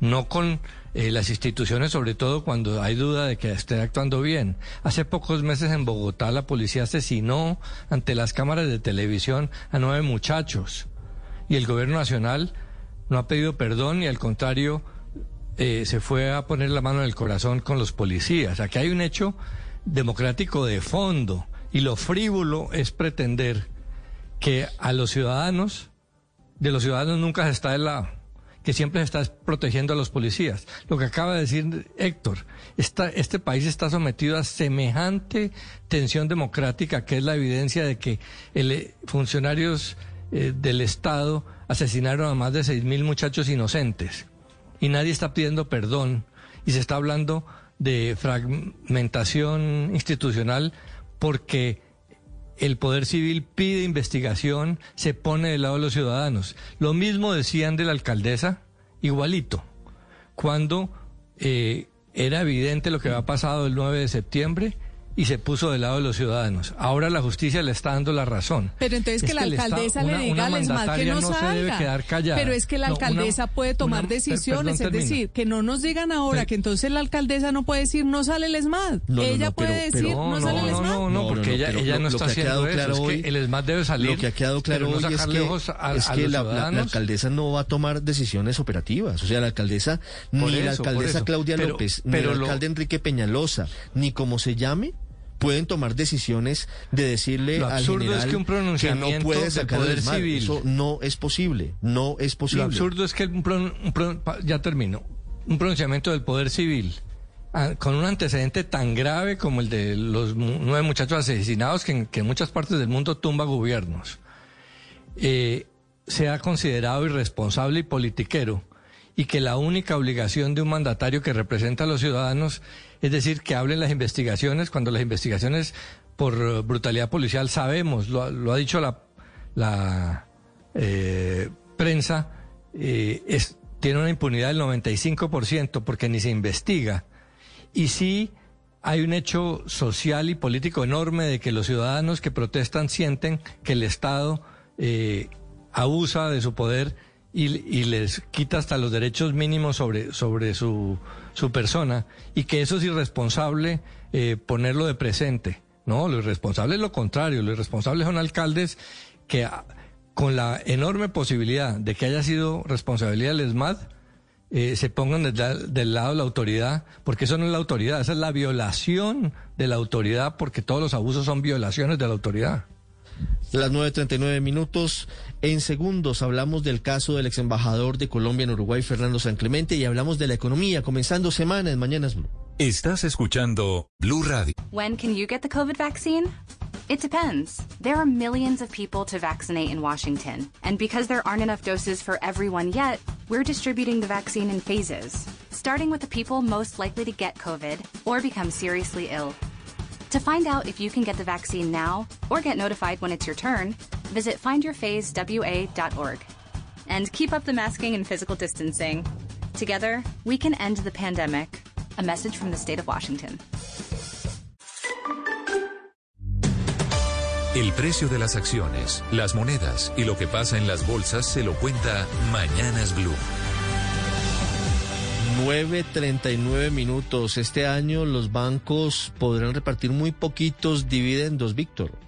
no con eh, las instituciones, sobre todo cuando hay duda de que estén actuando bien. Hace pocos meses en Bogotá la policía asesinó ante las cámaras de televisión a nueve muchachos y el gobierno nacional no ha pedido perdón y al contrario eh, se fue a poner la mano en el corazón con los policías. Aquí hay un hecho democrático de fondo y lo frívolo es pretender que a los ciudadanos, de los ciudadanos nunca se está del lado, que siempre se está protegiendo a los policías. Lo que acaba de decir Héctor, este país está sometido a semejante tensión democrática que es la evidencia de que el, eh, funcionarios eh, del Estado asesinaron a más de seis mil muchachos inocentes y nadie está pidiendo perdón y se está hablando de fragmentación institucional porque el Poder Civil pide investigación, se pone del lado de los ciudadanos. Lo mismo decían de la alcaldesa, igualito, cuando eh, era evidente lo que había pasado el 9 de septiembre y se puso del lado de los ciudadanos. Ahora la justicia le está dando la razón. Pero entonces Es que la alcaldesa le diga una al ESMAD que no, no se debe quedar callada. Pero es que la No, una- alcaldesa puede tomar una- decisiones, perdón, es decir, que no nos digan ahora que entonces la alcaldesa no puede decir no sale el ESMAD. No, no, ella no, puede pero- decir pero- no, No, sale el no, ESMAD. no, no, porque ella, ella no lo está que ha haciendo quedado eso. claro es hoy- que el ESMAD debe salir. Lo que ha quedado claro no hoy es que, a, es a que la, la- la ciudadanos. alcaldesa no va a tomar decisiones operativas. O sea, la alcaldesa, ni la eso, alcaldesa. Claudia López, ni el alcalde Enrique Peñalosa, ni como se llame, pueden tomar decisiones de decirle Lo al absurdo es general que un pronunciamiento no puede sacar Poder el ESMAD. Civil- Eso no es posible. No es posible. Lo absurdo es que un pron- un pron- ya termino, un pronunciamiento del Poder Civil ah, con un antecedente tan grave como el de los nueve muchachos asesinados que en, que en muchas partes del mundo tumba gobiernos, eh, sea considerado irresponsable y politiquero y que la única obligación de un mandatario que representa a los ciudadanos es decir, que hablen las investigaciones, cuando las investigaciones por brutalidad policial sabemos, lo, ha- dicho la, eh, prensa, eh, tiene una impunidad del 95% porque ni se investiga. Y sí hay un hecho social y político enorme de que los ciudadanos que protestan sienten que el Estado eh, abusa de su poder y, y les quita hasta los derechos mínimos sobre, sobre su, su persona y que eso es irresponsable eh, ponerlo de presente. No, lo irresponsable es lo contrario. Lo irresponsable son alcaldes que ah, con la enorme posibilidad de que haya sido responsabilidad del ESMAD, eh, se pongan del, del lado de la autoridad, porque eso no es la autoridad, esa es la violación de la autoridad, porque todos los abusos son violaciones de la autoridad. Las 9.39 minutos. En segundos hablamos del caso del ex embajador de Colombia en Uruguay, Fernando San Clemente, y hablamos de la economía, comenzando semana en Mañanas Blue. Estás escuchando Blue Radio. When can you get the COVID vaccine? It depends. There are millions of people to vaccinate in Washington. And because there aren't enough doses for everyone yet, we're distributing the vaccine in phases, starting with the people most likely to get COVID or become seriously ill. To find out if you can get the vaccine now or get notified when it's your turn, visit findyourphasewa.org. And keep up the masking and physical distancing. Together, we can end the pandemic. A message from the state of Washington. El precio de las acciones, las monedas y lo que pasa en las bolsas se lo cuenta Mañanas Blue. 9.39 minutos. Este año los bancos podrán repartir muy poquitos dividendos, Víctor.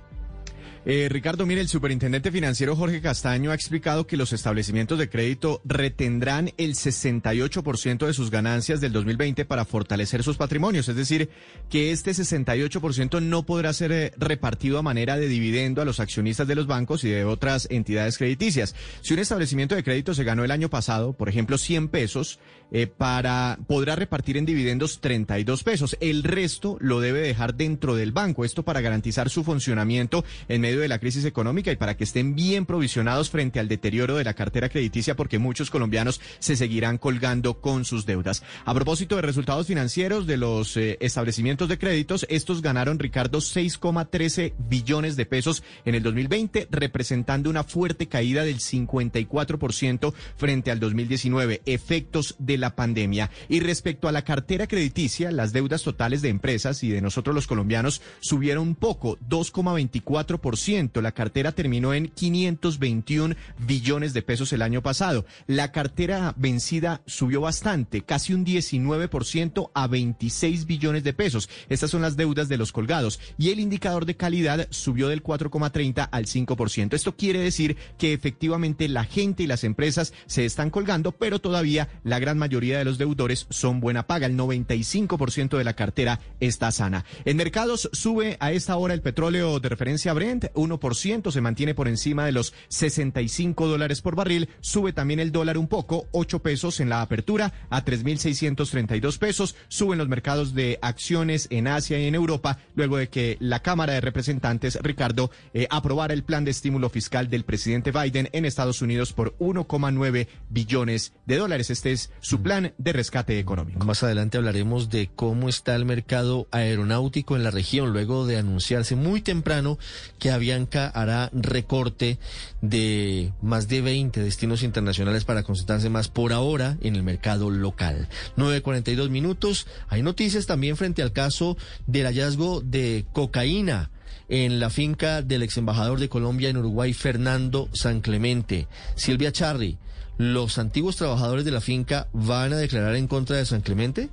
Eh, Ricardo, mire, el superintendente financiero Jorge Castaño ha explicado que los establecimientos de crédito retendrán el 68% de sus ganancias del 2020 para fortalecer sus patrimonios. Es decir, que este 68% no podrá ser eh, repartido a manera de dividendo a los accionistas de los bancos y de otras entidades crediticias. Si un establecimiento de crédito se ganó el año pasado, por ejemplo, 100 pesos, eh, para podrá repartir en dividendos 32 pesos. El resto lo debe dejar dentro del banco. Esto para garantizar su funcionamiento en medio medio de la crisis económica y para que estén bien provisionados frente al deterioro de la cartera crediticia porque muchos colombianos se seguirán colgando con sus deudas. A propósito de resultados financieros de los eh, establecimientos de créditos, estos ganaron, Ricardo, 6,13 billones de pesos en el 2020, representando una fuerte caída del 54% frente al 2019, efectos de la pandemia. Y respecto a la cartera crediticia, las deudas totales de empresas y de nosotros los colombianos subieron un poco, 2,24%. La cartera terminó en 521 billones de pesos el año pasado. La cartera vencida subió bastante, casi un 19% a 26 billones de pesos. Estas son las deudas de los colgados. Y el indicador de calidad subió del 4,30 al 5%. Esto quiere decir que efectivamente la gente y las empresas se están colgando, pero todavía la gran mayoría de los deudores son buena paga. El 95% de la cartera está sana. En mercados sube a esta hora el petróleo de referencia Brent, 1%, se mantiene por encima de los 65 dólares por barril. Sube también el dólar un poco, 8 pesos en la apertura a 3.632 pesos. Suben los mercados de acciones en Asia y en Europa, luego de que la Cámara de Representantes, Ricardo, eh, aprobara el plan de estímulo fiscal del presidente Biden en Estados Unidos por 1,9 billones de dólares. Este es su plan de rescate económico. Más adelante hablaremos de cómo está el mercado aeronáutico en la región, luego de anunciarse muy temprano que Avianca hará recorte de más de 20 destinos internacionales para concentrarse más por ahora en el mercado local. 9.42 minutos. Hay noticias también frente al caso del hallazgo de cocaína en la finca del ex embajador de Colombia en Uruguay, Fernando San Clemente. Silvia Charri, ¿los antiguos trabajadores de la finca van a declarar en contra de San Clemente?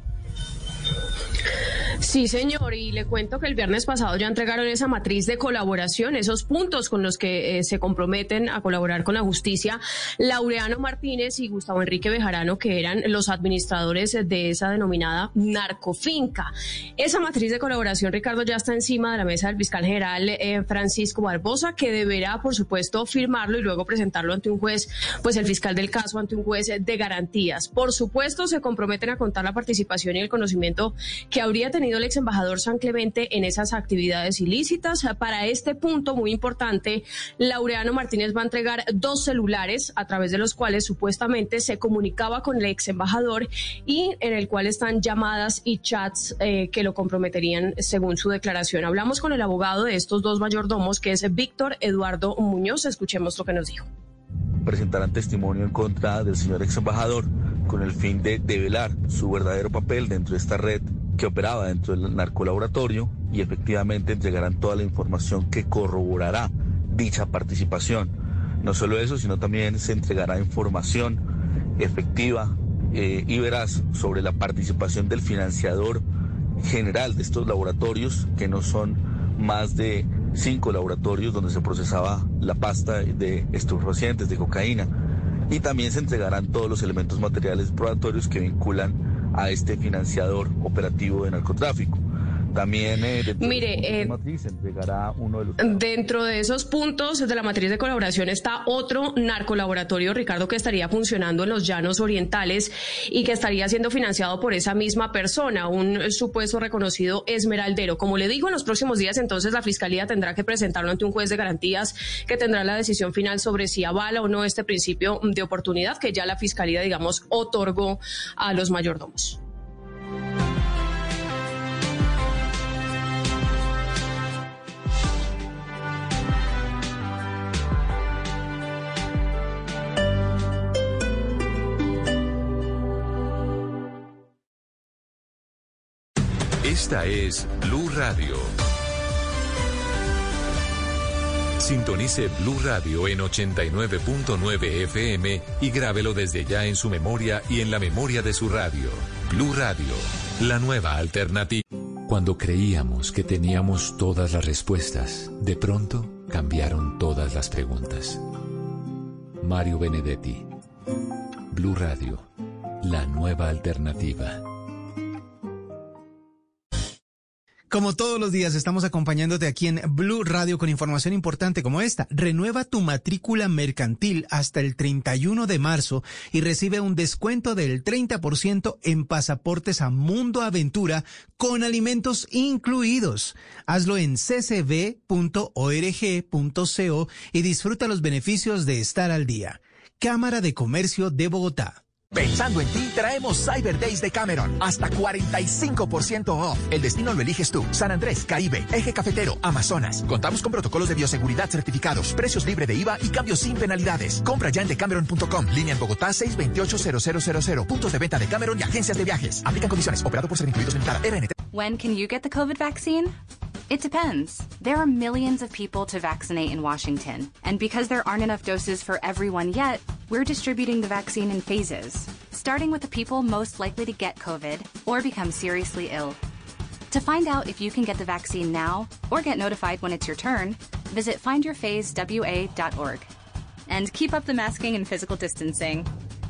Sí, señor, y le cuento que el viernes pasado ya entregaron esa matriz de colaboración, esos puntos con los que eh, se comprometen a colaborar con la justicia, Laureano Martínez y Gustavo Enrique Bejarano, que eran los administradores de esa denominada narcofinca. Esa matriz de colaboración, Ricardo, ya está encima de la mesa del fiscal general eh, Francisco Barbosa, que deberá, por supuesto, firmarlo y luego presentarlo ante un juez, pues el fiscal del caso ante un juez de garantías. Por supuesto, se comprometen a contar la participación y el conocimiento que habría tenido el ex embajador San Clemente en esas actividades ilícitas. Para este punto muy importante, Laureano Martínez va a entregar dos celulares a través de los cuales supuestamente se comunicaba con el ex embajador y en el cual están llamadas y chats eh, que lo comprometerían según su declaración. Hablamos con el abogado de estos dos mayordomos, que es Víctor Eduardo Muñoz. Escuchemos lo que nos dijo presentarán testimonio en contra del señor ex embajador con el fin de develar su verdadero papel dentro de esta red que operaba dentro del narcolaboratorio y efectivamente entregarán toda la información que corroborará dicha participación. No solo eso, sino también se entregará información efectiva eh, y veraz sobre la participación del financiador general de estos laboratorios, que no son más de cinco laboratorios donde se procesaba la pasta de estupefacientes, de cocaína. Y también se entregarán todos los elementos materiales probatorios que vinculan a este financiador operativo de narcotráfico. También eh, dentro, Mire, de eh, matriz entregará uno de los... dentro de esos puntos de la matriz de colaboración está otro narcolaboratorio, Ricardo, que estaría funcionando en los llanos orientales y que estaría siendo financiado por esa misma persona, un supuesto reconocido esmeraldero. Como le digo, en los próximos días entonces la Fiscalía tendrá que presentarlo ante un juez de garantías que tendrá la decisión final sobre si avala o no este principio de oportunidad que ya la Fiscalía, digamos, otorgó a los mayordomos. Esta es Blue Radio. Sintonice Blue Radio en 89.9 FM y grábelo desde ya en su memoria y en la memoria de su radio. Blue Radio, la nueva alternativa. Cuando creíamos que teníamos todas las respuestas, de pronto cambiaron todas las preguntas. Mario Benedetti. Blue Radio, la nueva alternativa. Como todos los días estamos acompañándote aquí en Blue Radio con información importante como esta. Renueva tu matrícula mercantil hasta el 31 de marzo y recibe un descuento del 30% en pasaportes a Mundo Aventura con alimentos incluidos. Hazlo en ccb.org.co y disfruta los beneficios de estar al día. Cámara de Comercio de Bogotá. Pensando en ti, traemos Cyber Days de Cameron. Hasta 45% off. El destino lo eliges tú. San Andrés, Caribe, Eje Cafetero, Amazonas. Contamos con protocolos de bioseguridad certificados, precios libre de IVA y cambios sin penalidades. Compra ya en decameron.com. Línea en Bogotá 628-0000. Puntos de venta de Cameron y agencias de viajes. Aplican condiciones. Operado por ser incluidos limitada. RNT. When can you get the COVID vaccine? It depends. There are millions of people to vaccinate in Washington. And because there aren't enough doses for everyone yet, we're distributing the vaccine in phases, starting with the people most likely to get COVID or become seriously ill. To find out if you can get the vaccine now or get notified when it's your turn, visit findyourphasewa.org. And keep up the masking and physical distancing.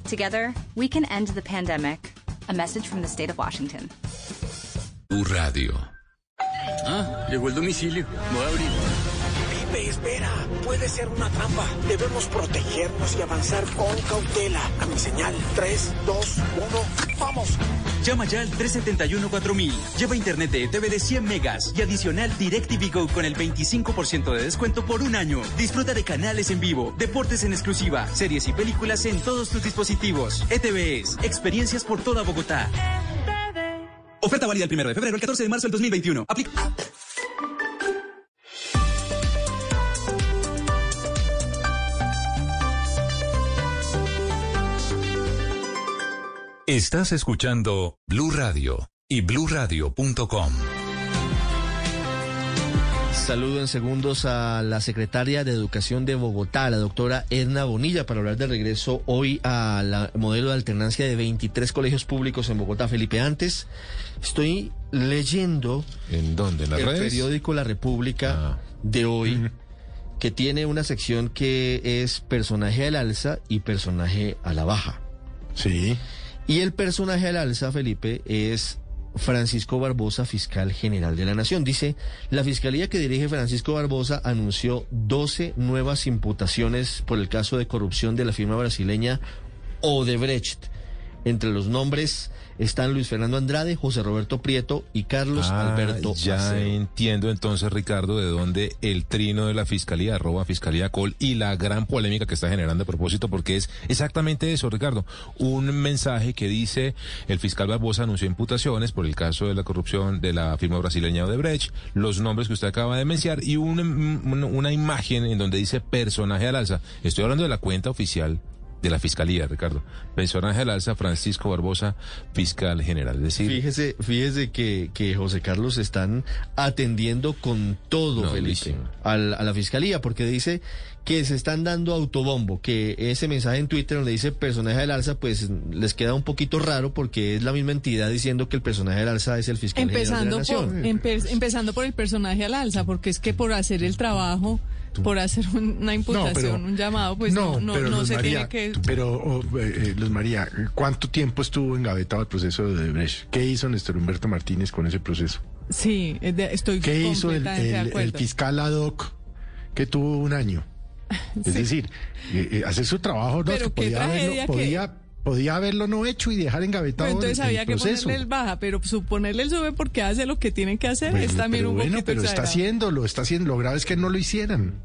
Together, we can end the pandemic. A message from the state of Washington. Radio. Ah, llegó el domicilio. Voy a abrir. Pipe, espera. Puede ser una trampa. Debemos protegernos y avanzar con cautela. A mi señal. 3, 2, 1. ¡Vamos! Llama ya al 371-4000. Lleva internet de ETV de 100 megas y adicional DirecTV Go con el 25% de descuento por un año. Disfruta de canales en vivo, deportes en exclusiva, series y películas en todos tus dispositivos. ETV es experiencias por toda Bogotá. Oferta válida el 1 de febrero al 14 de marzo del 2021. Aplica. Estás escuchando Blue Radio y bluradio.com. Saludo en segundos a la secretaria de Educación de Bogotá, la doctora Edna Bonilla, para hablar del regreso hoy a la modelo de alternancia de 23 colegios públicos en Bogotá. Felipe, antes estoy leyendo ¿En dónde? ¿En las el redes? periódico La República Ah. de hoy, que tiene una sección que es personaje al alza y personaje a la baja. Sí. Y el personaje al alza, Felipe, es Francisco Barbosa, fiscal general de la Nación. Dice, la fiscalía que dirige Francisco Barbosa anunció 12 nuevas imputaciones por el caso de corrupción de la firma brasileña Odebrecht. Entre los nombres están Luis Fernando Andrade, José Roberto Prieto y Carlos Ah, Alberto ya entiendo entonces, Ricardo, de dónde el trino de la Fiscalía, arroba Fiscalía Col, y la gran polémica que está generando a propósito, porque es exactamente eso, Ricardo. Un mensaje que dice, el fiscal Barbosa anunció imputaciones por el caso de la corrupción de la firma brasileña Odebrecht, los nombres que usted acaba de mencionar, y un- un- una imagen en donde dice personaje al alza. Estoy hablando de la cuenta oficial de la Fiscalía, Ricardo. Personaje al alza, Francisco Barbosa, fiscal general. Es decir, Fíjese, fíjese que, que José Carlos están atendiendo con todo, No, Felipe, a la fiscalía, porque dice que se están dando autobombo, que ese mensaje en Twitter donde dice personaje del alza, pues les queda un poquito raro porque es la misma entidad diciendo que el personaje del alza es el fiscal Empezando general de la por, empe- empezando por el personaje al alza, porque es que por hacer el trabajo, por hacer un- una imputación, un llamado, pues no, no, pero no Luz se María, tiene que... Pero, oh, eh, eh, Luz María, ¿cuánto tiempo estuvo engavetado el proceso de Odebrecht? ¿Qué hizo Néstor Humberto Martínez con ese proceso? Sí, estoy ¿Qué hizo el, el- el fiscal ad hoc que tuvo un año? <laughs> Es Sí. decir, eh, eh, hacer su trabajo, no, que podía, haberlo, que- podía, podía haberlo no hecho y dejar engavetado Pero entonces el- el había que proceso. ponerle el baja, pero suponerle el sube porque hace lo que tienen que hacer Bueno, es también pero un bueno, pero está exagerado. haciendo, lo está haciendo. Lo grave es que no lo hicieran.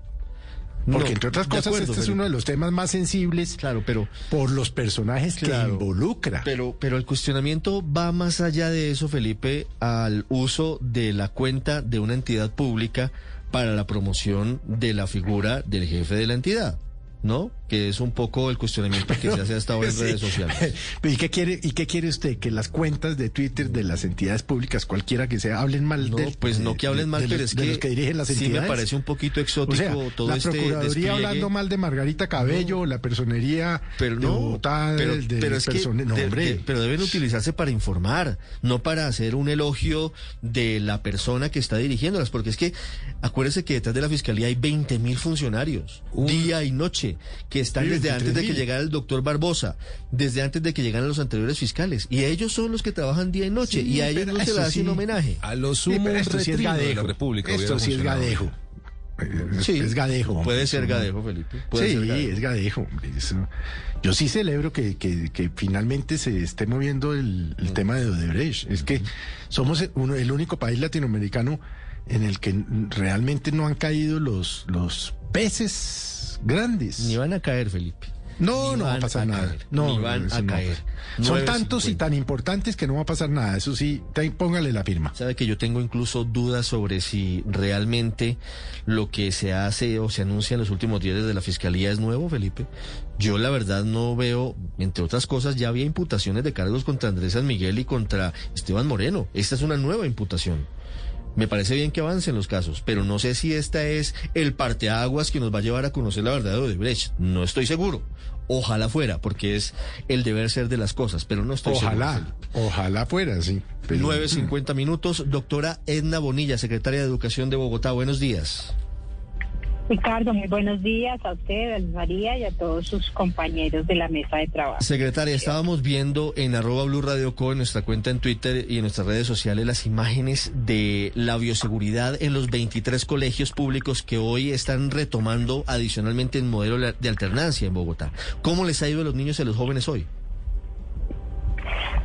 Porque No, entre otras cosas, acuerdo, este es uno de los temas más sensibles Claro, pero por los personajes Claro. que involucra. Pero, pero el cuestionamiento va más allá de eso, Felipe, al uso de la cuenta de una entidad pública para la promoción de la figura del jefe de la entidad, ¿no? Que es un poco el cuestionamiento que se hace hasta ahora en <laughs> Sí. redes sociales. ¿Y qué quiere y qué quiere usted que las cuentas de Twitter de las entidades públicas, cualquiera que sea, hablen mal No, de pues no que hablen mal, de pero los- es de que, los que dirigen las sí entidades? me parece un poquito O exótico sea, todo la este Procuraduría despliegue. hablando mal de Margarita Cabello, la personería pero de no, Bogotá, pero, del- del pero es que no, de- de- pero deben utilizarse para informar, no para hacer un elogio de la persona que está dirigiéndolas, porque es que acuérdese que detrás de la fiscalía hay 20 mil funcionarios, día y noche, que están desde antes de que 23.000. llegara el doctor Barbosa, desde antes de que llegaran los anteriores fiscales. Y ellos son los que trabajan día y noche. Sí, y a ellos no se les hace un homenaje. A lo Sí, sumo esto sí es retrino de la gadejo. República. Esto sí es gadejo. Sí, es gadejo. puede ser gadejo, Felipe, puede sí, ser gadejo. es gadejo. eso- Yo sí celebro que, que- que finalmente se esté moviendo el, el tema de Odebrecht. Es que somos uno, el único país latinoamericano en el que realmente no han caído los, los peces grandes. Ni van a caer, Felipe. No, no va a pasar a nada. caer, No, ni no, van a no caer. Son 9.50. tantos y tan importantes que no va a pasar nada. Eso sí, te- póngale la firma. Sabe que yo tengo incluso dudas sobre si realmente lo que se hace o se anuncia en los últimos días desde la Fiscalía es nuevo, Felipe. Yo la verdad no veo, entre otras cosas, ya había imputaciones de cargos contra Andrés San Miguel y contra Esteban Moreno. Esta es una nueva imputación. Me parece bien que avancen los casos, pero no sé si esta es el parteaguas que nos va a llevar a conocer la verdad de Odebrecht. No estoy seguro. Ojalá fuera, porque es el deber ser de las cosas, pero no estoy seguro. Ojalá, ojalá fuera, sí. pero- 9.50 minutos. Doctora Edna Bonilla, secretaria de Educación de Bogotá. Buenos días. Ricardo, muy buenos días a usted, a María y a todos sus compañeros de la mesa de trabajo. Secretaria, estábamos viendo en arroba Blue Radio Co, en nuestra cuenta en Twitter y en nuestras redes sociales, las imágenes de la bioseguridad en los 23 colegios públicos que hoy están retomando adicionalmente el modelo de alternancia en Bogotá. ¿Cómo les ha ido a los niños y a los jóvenes hoy?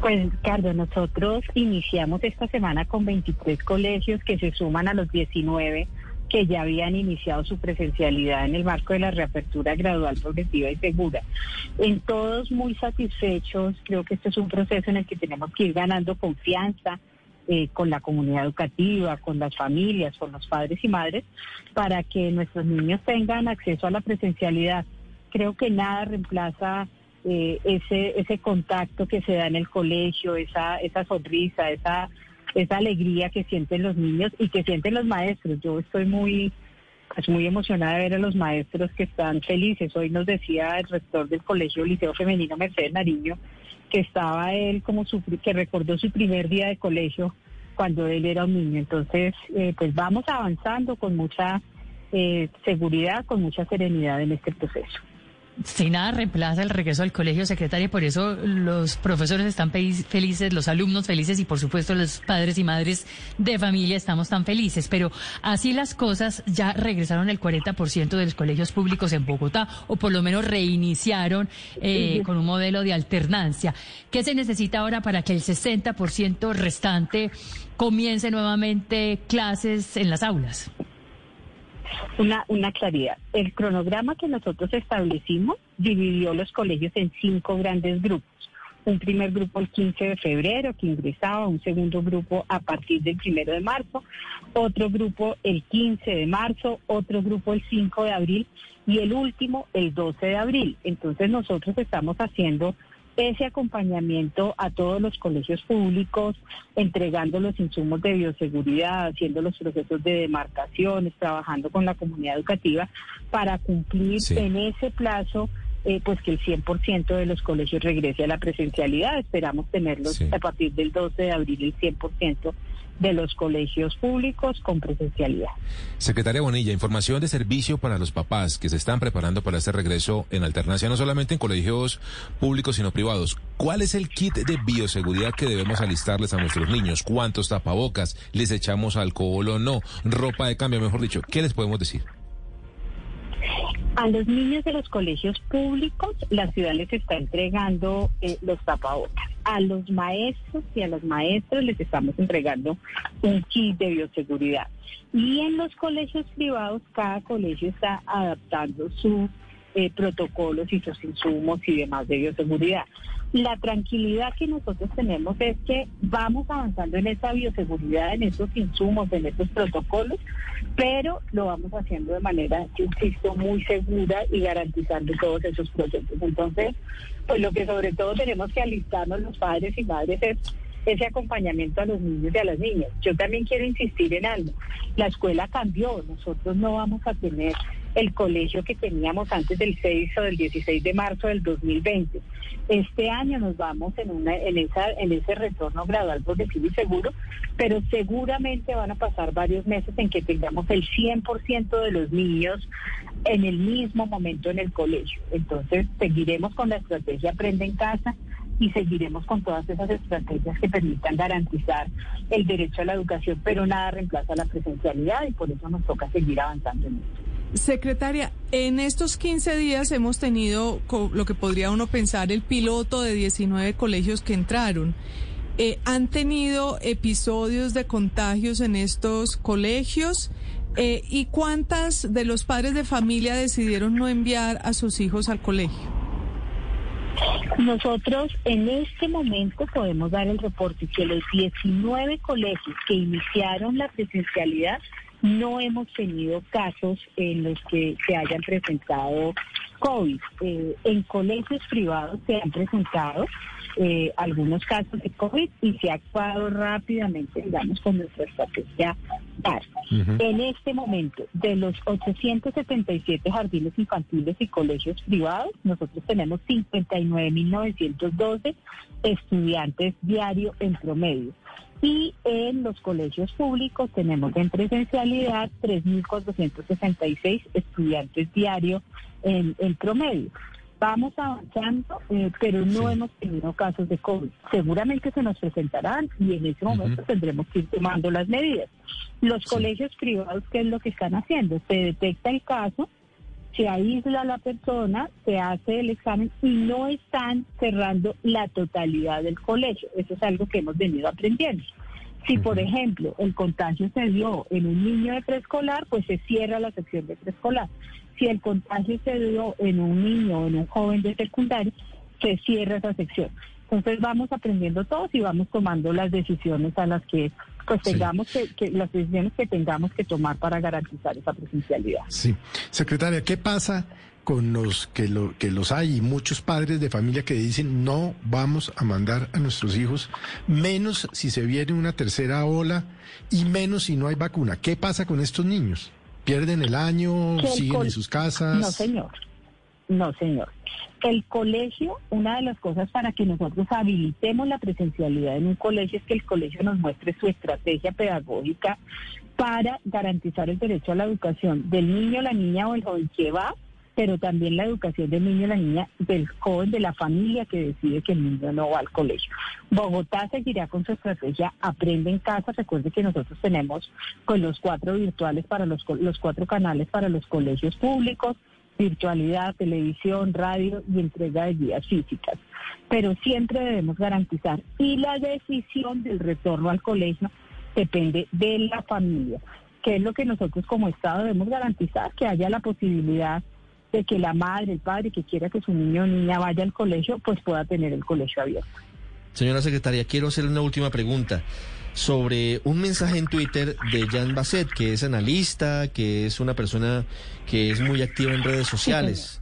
Pues Ricardo, nosotros iniciamos esta semana con 23 colegios que se suman a los 19 que ya habían iniciado su presencialidad en el marco de la reapertura gradual, progresiva y segura. En todos muy satisfechos, creo que este es un proceso en el que tenemos que ir ganando confianza eh, con la comunidad educativa, con las familias, con los padres y madres, para que nuestros niños tengan acceso a la presencialidad. Creo que nada reemplaza eh, ese ese contacto que se da en el colegio, esa esa sonrisa, esa esa alegría que sienten los niños y que sienten los maestros. Yo estoy muy pues muy emocionada de ver a los maestros que están felices. Hoy nos decía el rector del Colegio Liceo Femenino Mercedes Nariño que estaba él como su que recordó su primer día de colegio cuando él era un niño. Entonces, eh, pues vamos avanzando con mucha eh, seguridad, con mucha serenidad en este proceso. Sin nada reemplaza el regreso al colegio, secretaria, por eso los profesores están felices, los alumnos felices y por supuesto los padres y madres de familia estamos tan felices. Pero así las cosas ya regresaron el 40% de los colegios públicos en Bogotá o por lo menos reiniciaron eh, con un modelo de alternancia. ¿Qué se necesita ahora para que el 60% restante comience nuevamente clases en las aulas? Una, una claridad. El cronograma que nosotros establecimos dividió los colegios en cinco grandes grupos. Un primer grupo el 15 de febrero que ingresaba, un segundo grupo a partir del primero de marzo, otro grupo el 15 de marzo, otro grupo el 5 de abril y el último el 12 de abril. Entonces nosotros estamos haciendo ese acompañamiento a todos los colegios públicos, entregando los insumos de bioseguridad, haciendo los procesos de demarcaciones, trabajando con la comunidad educativa para cumplir Sí. en ese plazo eh, pues que el 100% de los colegios regrese a la presencialidad. Esperamos tenerlos Sí. a partir del 12 de abril el 100% de los colegios públicos con presencialidad. Secretaria Bonilla, información de servicio para los papás que se están preparando para este regreso en alternancia, no solamente en colegios públicos, sino privados. ¿Cuál es el kit de bioseguridad que debemos alistarles a nuestros niños? ¿Cuántos tapabocas? ¿Les echamos alcohol o no? ¿Ropa de cambio, mejor dicho? ¿Qué les podemos decir? A los niños de los colegios públicos, la ciudad les está entregando eh, los tapabocas. A los maestros y a los maestros les estamos entregando un kit de bioseguridad. Y en los colegios privados, cada colegio está adaptando sus eh, protocolos y sus insumos y demás de bioseguridad. La tranquilidad que nosotros tenemos es que vamos avanzando en esa bioseguridad, en esos insumos, en esos protocolos, pero lo vamos haciendo de manera, insisto, muy segura y garantizando todos esos procesos. Entonces, pues lo que sobre todo tenemos que alistarnos los padres y madres es ese acompañamiento a los niños y a las niñas. Yo también quiero insistir en algo. La escuela cambió, nosotros no vamos a tener el colegio que teníamos antes del 6 o del 16 de marzo del 2020. Este año nos vamos en, ese retorno gradual progresivo y seguro, pero seguramente van a pasar varios meses en que tengamos el 100% de los niños en el mismo momento en el colegio. Entonces, seguiremos con la estrategia Aprende en Casa y seguiremos con todas esas estrategias que permitan garantizar el derecho a la educación, pero nada reemplaza la presencialidad y por eso nos toca seguir avanzando en esto. Secretaria, en estos 15 días hemos tenido lo que podría uno pensar el piloto de 19 colegios que entraron. Eh, ¿Han tenido episodios de contagios en estos colegios? Eh, ¿Y cuántas de los padres de familia decidieron no enviar a sus hijos al colegio? Nosotros en este momento podemos dar el reporte que los 19 colegios que iniciaron la presencialidad no hemos tenido casos en los que se hayan presentado COVID. Eh, en colegios privados se han presentado eh, algunos casos de COVID y se ha actuado rápidamente, digamos, con nuestra estrategia En este momento, de los 877 jardines infantiles y colegios privados, nosotros tenemos 59.912 estudiantes diario en promedio. Y en los colegios públicos tenemos en presencialidad 3.466 estudiantes diarios en, en promedio. Vamos avanzando, eh, pero no hemos tenido casos de COVID. Seguramente se nos presentarán y en ese momento tendremos que ir tomando las medidas. Los colegios privados, ¿qué es lo que están haciendo? Se detecta el caso, se aísla a la persona, se hace el examen y no están cerrando la totalidad del colegio. Eso es algo que hemos venido aprendiendo. Si, por ejemplo, el contagio se dio en un niño de preescolar, pues se cierra la sección de preescolar. Si el contagio se dio en un niño o en un joven de secundaria, se cierra esa sección. Entonces vamos aprendiendo todos y vamos tomando las decisiones a las que pues tengamos que, las decisiones que tengamos que tomar para garantizar esa presencialidad. Sí, secretaria, ¿qué pasa con los que lo que los hay y muchos padres de familia que dicen no vamos a mandar a nuestros hijos menos si se viene una tercera ola y menos si no hay vacuna? ¿Qué pasa con estos niños? ¿Pierden el año? ¿Siguen en sus casas? No, señor. No, señor. El colegio, una de las cosas para que nosotros habilitemos la presencialidad en un colegio es que el colegio nos muestre su estrategia pedagógica para garantizar el derecho a la educación del niño, la niña o el joven que va, pero también la educación del niño, la niña, del joven, de la familia que decide que el niño no va al colegio. Bogotá seguirá con su estrategia Aprende en casa. Recuerde que nosotros tenemos con los cuatro virtuales para los, los cuatro canales para los colegios públicos virtualidad, televisión, radio y entrega de guías físicas. Pero siempre debemos garantizar y la decisión del retorno al colegio depende de la familia, que es lo que nosotros como Estado debemos garantizar, que haya la posibilidad de que la madre, el padre que quiera que su niño o niña vaya al colegio, pues pueda tener el colegio abierto. Señora secretaria, quiero hacerle una última pregunta sobre un mensaje en Twitter de Jan Basset, que es analista, que es una persona que es muy activa en redes sociales.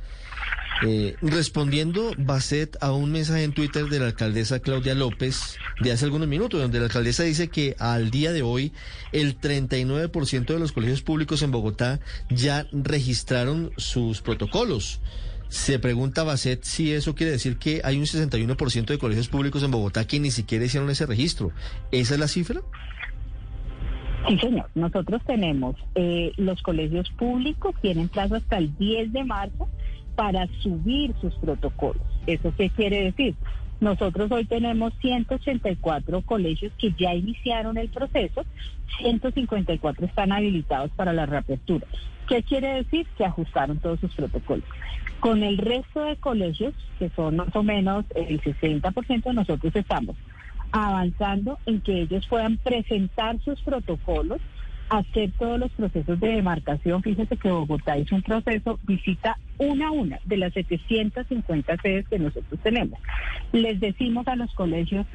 Eh, respondiendo Basset a un mensaje en Twitter de la alcaldesa Claudia López de hace algunos minutos, donde la alcaldesa dice que al día de hoy el 39% de los colegios públicos en Bogotá ya registraron sus protocolos. Se pregunta Basset si eso quiere decir que hay un 61% de colegios públicos en Bogotá que ni siquiera hicieron ese registro. ¿Esa es la cifra? Sí, señor. Nosotros tenemos, eh, los colegios públicos tienen plazo hasta el 10 de marzo para subir sus protocolos. ¿Eso qué quiere decir? Nosotros hoy tenemos 184 colegios que ya iniciaron el proceso, 154 están habilitados para la reapertura. ¿Qué quiere decir? Que ajustaron todos sus protocolos. Con el resto de colegios, que son más o menos el 60%, nosotros estamos avanzando en que ellos puedan presentar sus protocolos, hacer todos los procesos de demarcación. Fíjese que Bogotá es un proceso, visita una a una de las 750 sedes que nosotros tenemos. Les decimos a los colegios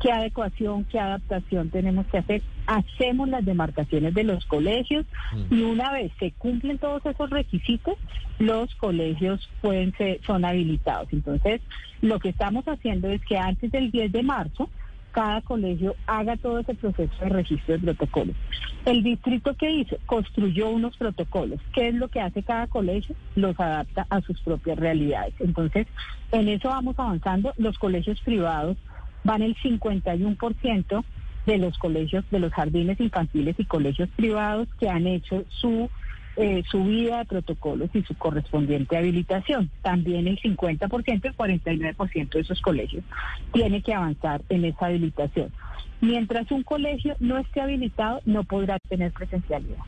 qué adecuación, qué adaptación tenemos que hacer. Hacemos las demarcaciones de los colegios y mm. una vez se cumplen todos esos requisitos, los colegios pueden ser, son habilitados. Entonces, lo que estamos haciendo es que antes del 10 de marzo, cada colegio haga todo ese proceso de registro de protocolos. El distrito que hizo construyó unos protocolos. ¿Qué es lo que hace cada colegio? Los adapta a sus propias realidades. Entonces, en eso vamos avanzando. Los colegios privados van el 51% de los colegios, de los jardines infantiles y colegios privados que han hecho su eh, subida de protocolos y su correspondiente habilitación. También el 50%, el 49% de esos colegios tiene que avanzar en esa habilitación. Mientras un colegio no esté habilitado, no podrá tener presencialidad.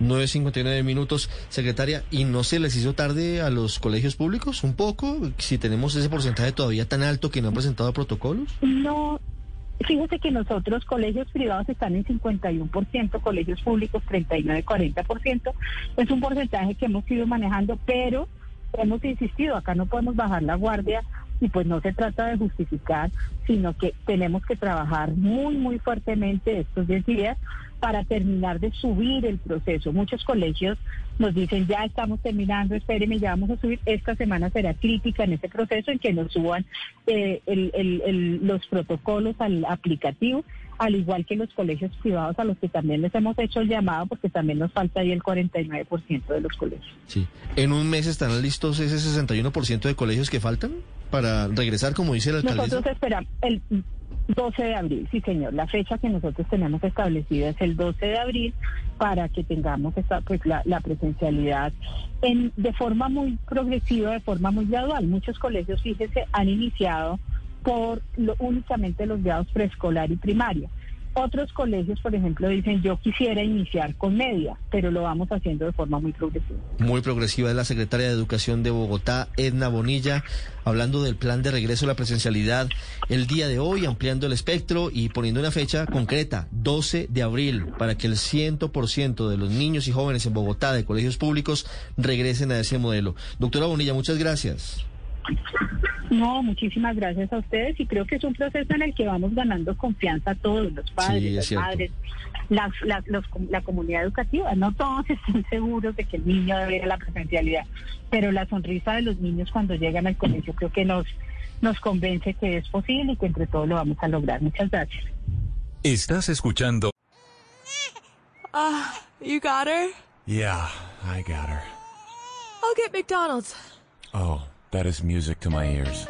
9.59 minutos, secretaria, ¿y no se les hizo tarde a los colegios públicos un poco? Si tenemos ese porcentaje todavía tan alto que no han presentado protocolos. No, Fíjese que nosotros, colegios privados están en 51%, colegios públicos 39-40%. Es un porcentaje que hemos ido manejando, pero hemos insistido, acá no podemos bajar la guardia y pues no se trata de justificar, sino que tenemos que trabajar muy, muy fuertemente estos 10 días para terminar de subir el proceso. Muchos colegios nos dicen, ya estamos terminando, espérenme, ya vamos a subir. Esta semana será crítica en ese proceso en que nos suban eh, los protocolos al aplicativo, al igual que los colegios privados a los que también les hemos hecho el llamado, porque también nos falta ahí el 49% de los colegios. Sí. ¿En un mes estarán listos ese 61% de colegios que faltan para regresar, como dice el alcalde? Nosotros esperamos el 12 de abril, sí señor. La fecha que nosotros tenemos establecida es el 12 de abril para que tengamos esta, pues, la, presencialidad en, de forma muy progresiva, de forma muy gradual. Muchos colegios, fíjese, han iniciado por lo, únicamente los grados preescolar y primaria. Otros colegios, por ejemplo, dicen yo quisiera iniciar con media, pero lo vamos haciendo de forma muy progresiva. Muy progresiva es la secretaria de Educación de Bogotá, Edna Bonilla, hablando del plan de regreso a la presencialidad el día de hoy, ampliando el espectro y poniendo una fecha concreta, 12 de abril, para que el 100% de los niños y jóvenes en Bogotá de colegios públicos regresen a ese modelo. Doctora Bonilla, muchas gracias. No, muchísimas gracias a ustedes y creo que es un proceso en el que vamos ganando confianza a todos, los padres, las madres, la comunidad educativa. No todos <laughs> están seguros de que el niño debe ir a la presencialidad, pero la sonrisa de los niños cuando llegan al colegio creo que nos, nos convence que es posible y que entre todos lo vamos a lograr. Muchas gracias. Estás escuchando. <laughs> Ah, you got her? Yeah, I got her. I'll get McDonald's. Oh. That is music to my ears.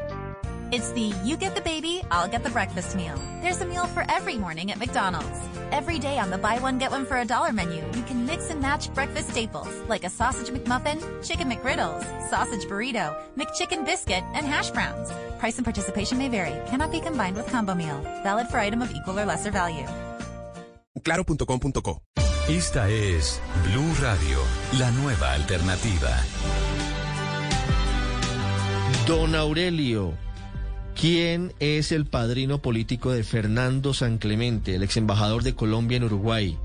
It's the you get the baby, I'll get the breakfast meal. There's a meal for every morning at McDonald's. Every day on the buy one get one for a dollar menu, you can mix and match breakfast staples like a sausage McMuffin, chicken McGriddles, sausage burrito, McChicken biscuit, and hash browns. Price and participation may vary. Cannot be combined with combo meal. Valid for item of equal or lesser value. Claro.com.co Esta es Blue Radio, la nueva alternativa. Don Aurelio, ¿quién es el padrino político de Fernando San Clemente, el ex embajador de Colombia en Uruguay?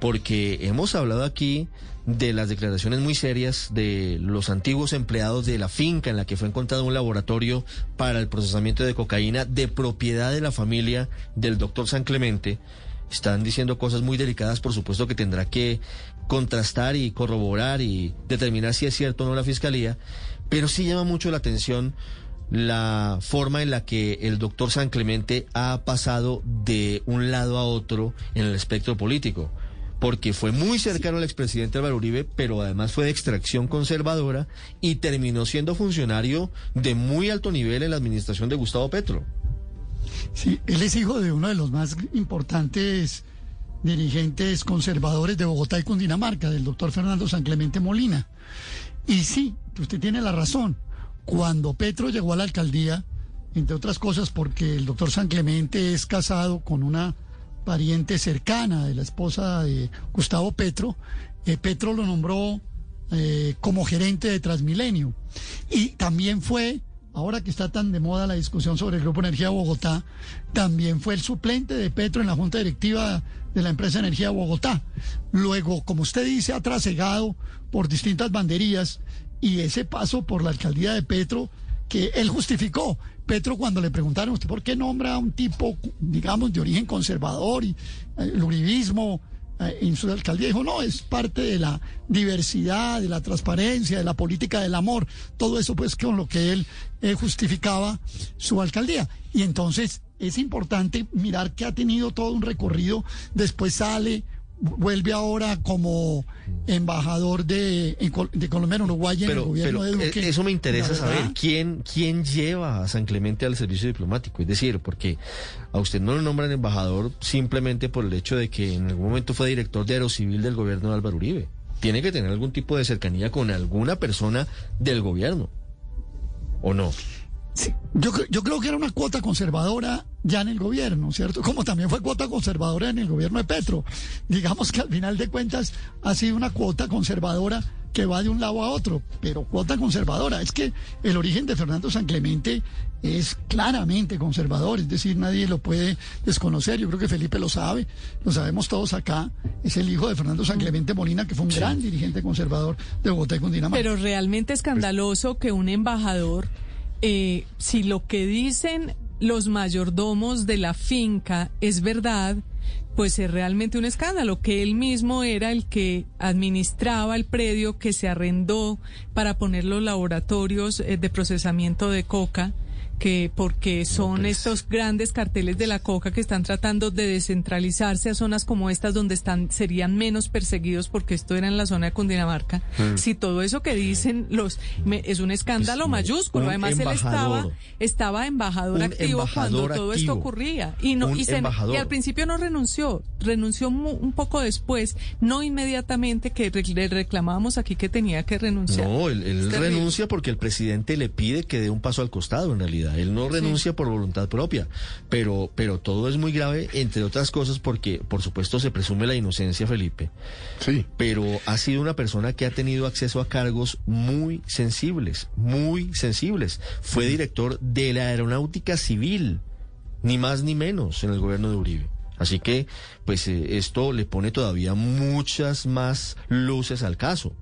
Porque hemos hablado aquí de las declaraciones muy serias de los antiguos empleados de la finca en la que fue encontrado un laboratorio para el procesamiento de cocaína de propiedad de la familia del doctor San Clemente. Están diciendo cosas muy delicadas, por supuesto que tendrá que contrastar y corroborar y determinar si es cierto o no la fiscalía. Pero sí llama mucho la atención la forma en la que el doctor San Clemente ha pasado de un lado a otro en el espectro político, porque fue muy cercano al expresidente Álvaro Uribe, pero además fue de extracción conservadora y terminó siendo funcionario de muy alto nivel en la administración de Gustavo Petro. Sí, él es hijo de uno de los más importantes dirigentes conservadores de Bogotá y Cundinamarca, del doctor Fernando San Clemente Molina. Y sí, usted tiene la razón. Cuando Petro llegó a la alcaldía, entre otras cosas porque el doctor San Clemente es casado con una pariente cercana de la esposa de Gustavo Petro, eh, Petro lo nombró eh, como gerente de Transmilenio. Y también fue, ahora que está tan de moda la discusión sobre el Grupo Energía Bogotá, también fue el suplente de Petro en la Junta Directiva de la empresa Energía Bogotá. Luego, como usted dice, ha trasegado por distintas banderías y ese paso por la alcaldía de Petro que él justificó. Petro cuando le preguntaron, ¿usted por qué nombra a un tipo, digamos, de origen conservador y eh, el uribismo en su alcaldía. Dijo, no, es parte de la diversidad, de la transparencia, de la política del amor. Todo eso pues con lo que él eh, justificaba su alcaldía. Y entonces es importante mirar que ha tenido todo un recorrido. Después sale vuelve ahora como embajador de, de Colombia en Uruguay en el gobierno de Duque. Eh, eso me interesa saber. ¿Quién, ¿Quién lleva a San Clemente al servicio diplomático? Es decir, porque a usted no lo nombran embajador simplemente por el hecho de que en algún momento fue director de Aerocivil del gobierno de Álvaro Uribe. Tiene que tener algún tipo de cercanía con alguna persona del gobierno. ¿O no? Sí, yo, yo creo que era una cuota conservadora ya en el gobierno, ¿cierto? Como también fue cuota conservadora en el gobierno de Petro. Digamos que al final de cuentas ha sido una cuota conservadora que va de un lado a otro, pero cuota conservadora. Es que el origen de Fernando San Clemente es claramente conservador, es decir, nadie lo puede desconocer. Yo creo que Felipe lo sabe, lo sabemos todos acá. Es el hijo de Fernando San Clemente Molina, que fue un gran dirigente conservador de Bogotá y Cundinamarca. Pero realmente escandaloso que un embajador eh, si lo que dicen los mayordomos de la finca es verdad, pues es realmente un escándalo, que él mismo era el que administraba el predio que se arrendó para poner los laboratorios eh, de procesamiento de coca que porque son pues. estos grandes carteles de la coca que están tratando de descentralizarse a zonas como estas donde están serían menos perseguidos porque esto era en la zona de Cundinamarca. Mm. Si todo eso que dicen los es un escándalo pues, mayúsculo. Además él estaba estaba embajador activo cuando todo esto ocurría y no y, y, al principio no renunció, renunció un poco después, no inmediatamente que le reclamábamos aquí que tenía que renunciar. No, él renuncia porque el presidente le pide que dé un paso al costado en realidad. Él no renuncia por voluntad propia, pero, pero todo es muy grave, entre otras cosas, porque por supuesto se presume la inocencia, Felipe. Sí. Pero ha sido una persona que ha tenido acceso a cargos muy sensibles, muy sensibles. Fue director de la aeronáutica civil, ni más ni menos, en el gobierno de Uribe. Así que, pues eh, esto le pone todavía muchas más luces al caso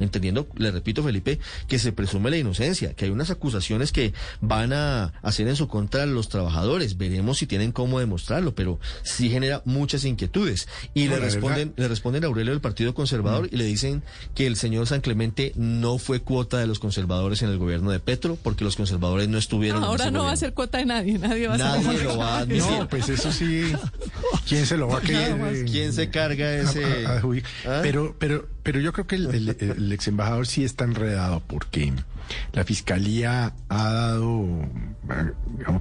entendiendo, le repito Felipe, que se presume la inocencia, que hay unas acusaciones que van a hacer en su contra los trabajadores. Veremos si tienen cómo demostrarlo, pero sí genera muchas inquietudes. Y le responden, le responden a Aurelio del Partido Conservador mm. y le dicen que el señor San Clemente no fue cuota de los conservadores en el gobierno de Petro, porque los conservadores no estuvieron. ahora no va a ser cuota de nadie, nadie va a nadie lo va a admitir. No, pues eso sí. ¿Quién se lo va a querer? ¿Quién se carga ese? ¿Ah? Pero, pero, pero yo creo que el el ex embajador sí está enredado porque la fiscalía ha dado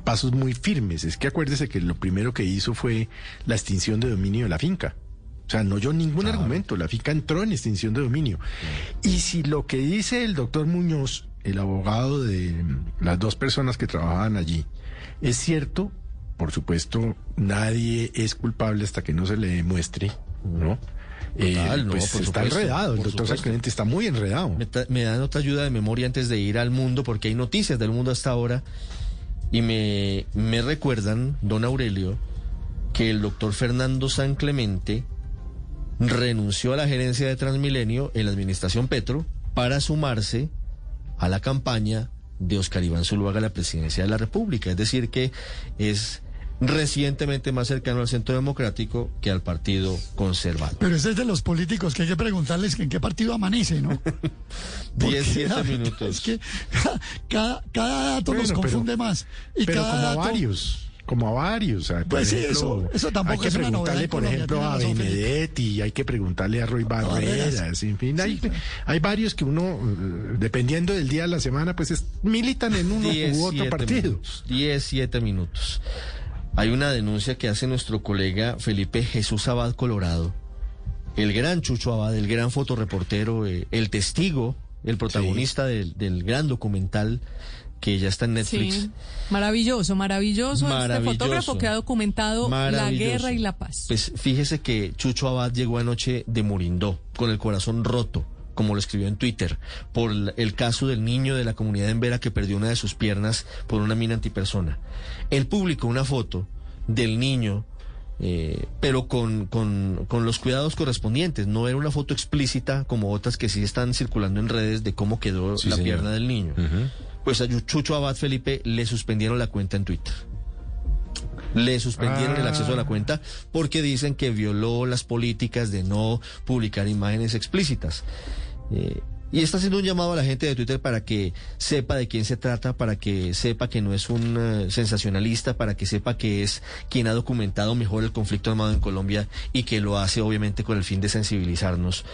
pasos muy firmes. Es que acuérdese que lo primero que hizo fue la extinción de dominio de la finca. O sea, no oyó ningún argumento. La finca entró en extinción de dominio. Y si lo que dice el doctor Muñoz, el abogado de las dos personas que trabajaban allí, es cierto, por supuesto, nadie es culpable hasta que no se le demuestre, ¿no? Eh, pues está enredado, el doctor Sacramente está muy enredado. Me, dan otra ayuda de memoria antes de ir al mundo, porque hay noticias del mundo hasta ahora, y me, me recuerdan, don Aurelio, que el doctor Fernando San Clemente renunció a la gerencia de Transmilenio en la administración Petro para sumarse a la campaña de Oscar Iván Zuluaga a la presidencia de la República. Es decir, que es recientemente más cercano al centro democrático que al partido conservador. Pero ese es de los políticos que hay que preguntarles en qué partido amanece, ¿no? <laughs> Diez, siete minutos. Es que <laughs> cada, cada dato nos confunde más. Y pero cada como varios como a varios. pues sí, eso, eso tampoco hay que preguntarle, por ejemplo, a Benedetti, hay que preguntarle a Roy Barreras, en fin, hay, hay varios que uno, eh, dependiendo del día de la semana, pues militan en uno u otro partido. diez, siete minutos. Hay una denuncia que hace nuestro colega Felipe Jesús Abad Colorado, el gran Chucho Abad, el gran fotoreportero, eh, el testigo, el protagonista del, gran documental que ya está en Netflix. Maravilloso, maravilloso, este fotógrafo que ha documentado la guerra y la paz. Pues fíjese que Chucho Abad llegó anoche de Murindó, con el corazón roto como lo escribió en Twitter, por el caso del niño de la comunidad en Vera que perdió una de sus piernas por una mina antipersona. Él publicó una foto del niño eh, pero con, con, con, los cuidados correspondientes. No era una foto explícita como otras que sí están circulando en redes de cómo quedó la pierna del niño. Pues a Chucho Abad Felipe le suspendieron la cuenta en Twitter. Le suspendieron el Ah. acceso a la cuenta porque dicen que violó las políticas de no publicar imágenes explícitas. Eh, y está haciendo un llamado a la gente de Twitter para que sepa de quién se trata, para que sepa que no es un eh, sensacionalista, para que sepa que es quien ha documentado mejor el conflicto armado en Colombia y que lo hace obviamente con el fin de sensibilizarnos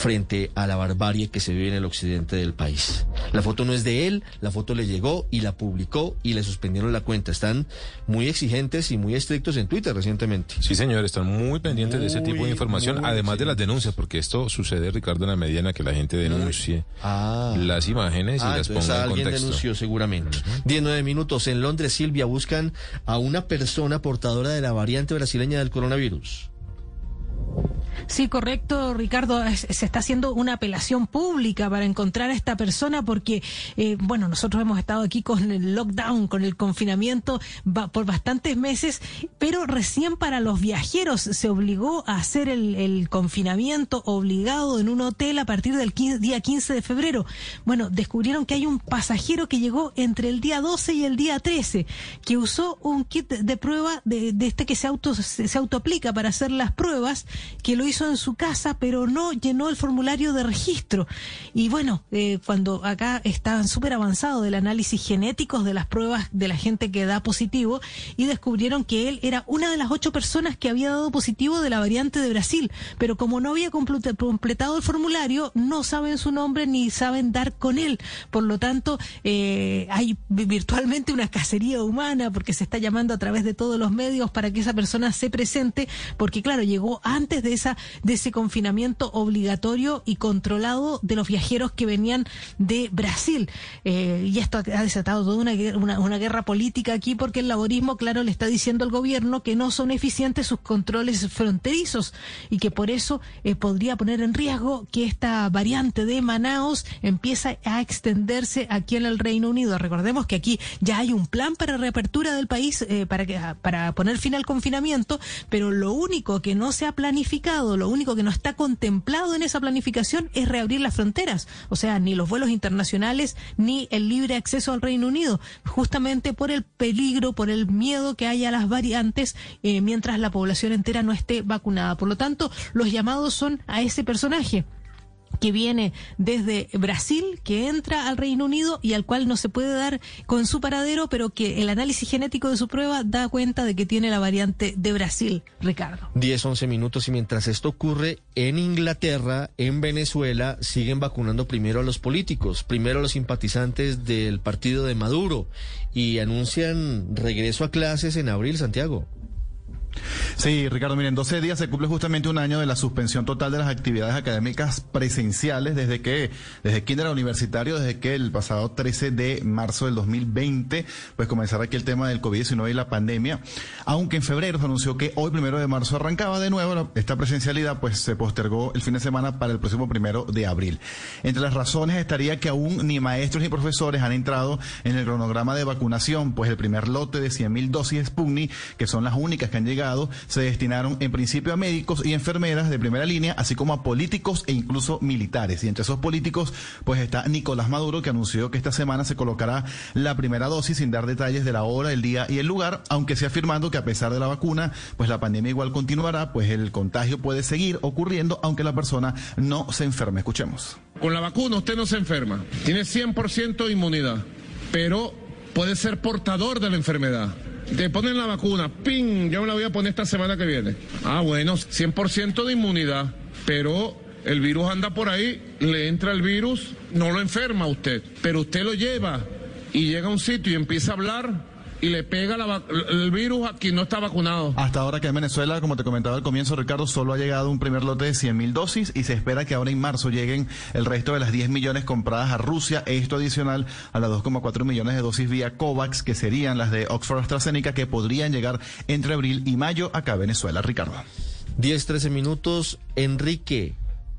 frente a la barbarie que se vive en el occidente del país. La foto no es de él, la foto le llegó y la publicó y le suspendieron la cuenta. Están muy exigentes y muy estrictos en Twitter recientemente. Sí, señor, están muy pendientes de ese tipo de información, muy además de las denuncias, porque esto sucede, Ricardo, en la medida en la que la gente denuncie las imágenes y Ah, las ponga en alguien contexto. denunció seguramente. 19 minutos. En Londres, Silvia, buscan a una persona portadora de la variante brasileña del coronavirus. Sí, correcto, Ricardo. Se está haciendo una apelación pública para encontrar a esta persona porque, eh, bueno, nosotros hemos estado aquí con el lockdown, con el confinamiento por bastantes meses, pero recién para los viajeros se obligó a hacer el, confinamiento obligado en un hotel a partir del 15 día 15 de febrero. Bueno, descubrieron que hay un pasajero que llegó entre el día 12 y el día 13, que usó un kit de, de prueba de, de este que se auto se, se autoaplica para hacer las pruebas, que lo hizo en su casa, pero no llenó el formulario de registro. Y bueno, eh, cuando acá estaban súper avanzados del análisis genéticos de las pruebas de la gente que da positivo y descubrieron que él era una de las ocho personas que había dado positivo de la variante de Brasil, pero como no había completado el formulario, no saben su nombre ni saben dar con él. Por lo tanto, eh, hay vi- virtualmente una cacería humana porque se está llamando a través de todos los medios para que esa persona se presente, porque claro, llegó antes de esa de ese confinamiento obligatorio y controlado de los viajeros que venían de Brasil. Eh, y esto ha desatado toda una, una, una guerra política aquí porque el laborismo, claro, le está diciendo al gobierno que no son eficientes sus controles fronterizos y que por eso eh, podría poner en riesgo que esta variante de Manaos empieza a extenderse aquí en el Reino Unido. Recordemos que aquí ya hay un plan para reapertura del país eh, para que para poner fin al confinamiento, pero lo único que no se ha planificado, lo único que no está contemplado en esa planificación es reabrir las fronteras, o sea, ni los vuelos internacionales ni el libre acceso al Reino Unido, justamente por el peligro, por el miedo que haya a las variantes eh, mientras la población entera no esté vacunada. Por lo tanto, los llamados son a ese personaje que viene desde Brasil, que entra al Reino Unido y al cual no se puede dar con su paradero, pero que el análisis genético de su prueba da cuenta de que tiene la variante de Brasil, Ricardo. 10, 11 minutos y mientras esto ocurre en Inglaterra, en Venezuela, siguen vacunando primero a los políticos, primero a los simpatizantes del partido de Maduro y anuncian regreso a clases en abril, Santiago. Sí, Ricardo, miren, 12 días se cumple justamente un año de la suspensión total de las actividades académicas presenciales desde que, desde kinder a universitario, desde que el pasado 13 de marzo del 2020, pues comenzara aquí el tema del COVID-19 y la pandemia. Aunque en febrero se anunció que hoy, primero de marzo, arrancaba de nuevo esta presencialidad, pues se postergó el fin de semana para el próximo primero de abril. Entre las razones estaría que aún ni maestros ni profesores han entrado en el cronograma de vacunación, pues el primer lote de 100 mil dosis de Sputnik, que son las únicas que han llegado, se destinaron en principio a médicos y enfermeras de primera línea, así como a políticos e incluso militares. Y entre esos políticos, pues está Nicolás Maduro, que anunció que esta semana se colocará la primera dosis sin dar detalles de la hora, el día y el lugar, aunque sí afirmando que a pesar de la vacuna, pues la pandemia igual continuará, pues el contagio puede seguir ocurriendo, aunque la persona no se enferme. Escuchemos. Con la vacuna usted no se enferma, tiene 100% de inmunidad, pero puede ser portador de la enfermedad. Te ponen la vacuna, ¡ping! Ya me la voy a poner esta semana que viene. Ah, bueno, 100% de inmunidad, pero el virus anda por ahí, le entra el virus, no lo enferma usted, pero usted lo lleva y llega a un sitio y empieza a hablar y le pega la el virus a quien no está vacunado. Hasta ahora que en Venezuela, como te comentaba al comienzo, Ricardo, solo ha llegado un primer lote de 100 mil dosis y se espera que ahora en marzo lleguen el resto de las 10 millones compradas a Rusia, esto adicional a las 2,4 millones de dosis vía COVAX, que serían las de Oxford AstraZeneca, que podrían llegar entre abril y mayo acá a Venezuela. Ricardo. 10, 13 minutos. Enrique,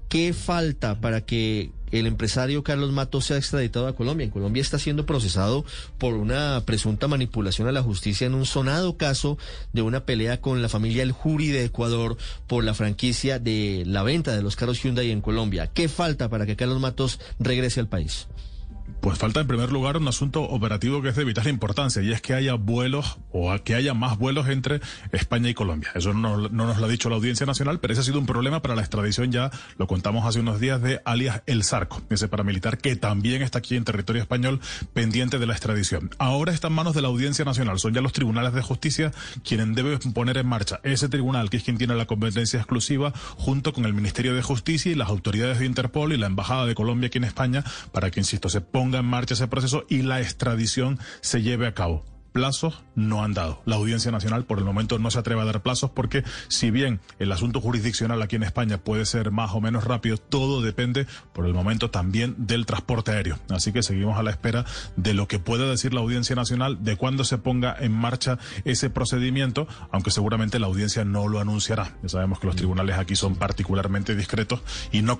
¿qué falta para que el empresario Carlos Matos sea extraditado a Colombia? En Colombia está siendo procesado por una presunta manipulación a la justicia en un sonado caso de una pelea con la familia El Juri de Ecuador por la franquicia de la venta de los carros Hyundai en Colombia. ¿Qué falta para que Carlos Matos regrese al país? Pues falta en primer lugar un asunto operativo que es de vital importancia y es que haya vuelos o que haya más vuelos entre España y Colombia. Eso no, no, nos lo ha dicho la Audiencia Nacional, pero ese ha sido un problema para la extradición, ya lo contamos hace unos días, de alias El Zarco, ese paramilitar que también está aquí en territorio español pendiente de la extradición. Ahora está en manos de la Audiencia Nacional, son ya los tribunales de justicia quienes deben poner en marcha ese tribunal que es quien tiene la competencia exclusiva junto con el Ministerio de Justicia y las autoridades de Interpol y la Embajada de Colombia aquí en España para que, insisto, se ponga en marcha ese proceso y la extradición se lleve a cabo plazos no han dado. La Audiencia Nacional por el momento no se atreve a dar plazos porque si bien el asunto jurisdiccional aquí en España puede ser más o menos rápido, todo depende por el momento también del transporte aéreo. Así que seguimos a la espera de lo que pueda decir la Audiencia Nacional, de cuándo se ponga en marcha ese procedimiento, aunque seguramente la audiencia no lo anunciará. Ya sabemos que los tribunales aquí son particularmente discretos y no,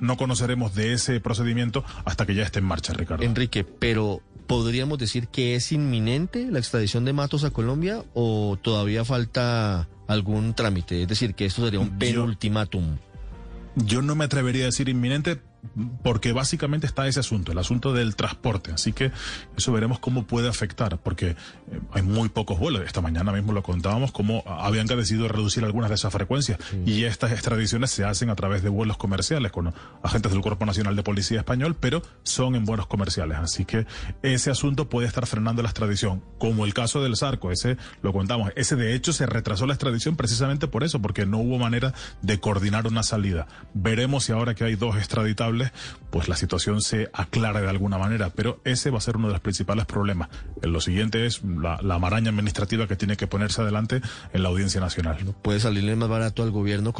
no conoceremos de ese procedimiento hasta que ya esté en marcha, Ricardo. Enrique, pero ¿podríamos decir que es inminente la extradición de Matos a Colombia o todavía falta algún trámite? Es decir, que esto sería un penultimátum. Yo no me atrevería a decir inminente porque básicamente está ese asunto, el asunto del transporte. Así que eso veremos cómo puede afectar, porque eh, hay muy pocos vuelos. Esta mañana mismo lo contábamos, cómo habían decidido reducir algunas de esas frecuencias. Y estas extradiciones se hacen a través de vuelos comerciales con agentes del Cuerpo Nacional de Policía Español, pero son en vuelos comerciales. Así que ese asunto puede estar frenando la extradición, como el caso del Zarco. Ese lo contamos. Ese de hecho se retrasó la extradición precisamente por eso, porque no hubo manera de coordinar una salida. Veremos si ahora que hay dos pues la situación se aclara de alguna manera, pero ese va a ser uno de los principales problemas. Lo siguiente es la, la maraña administrativa que tiene que ponerse adelante en la Audiencia Nacional. Puede salirle más barato al gobierno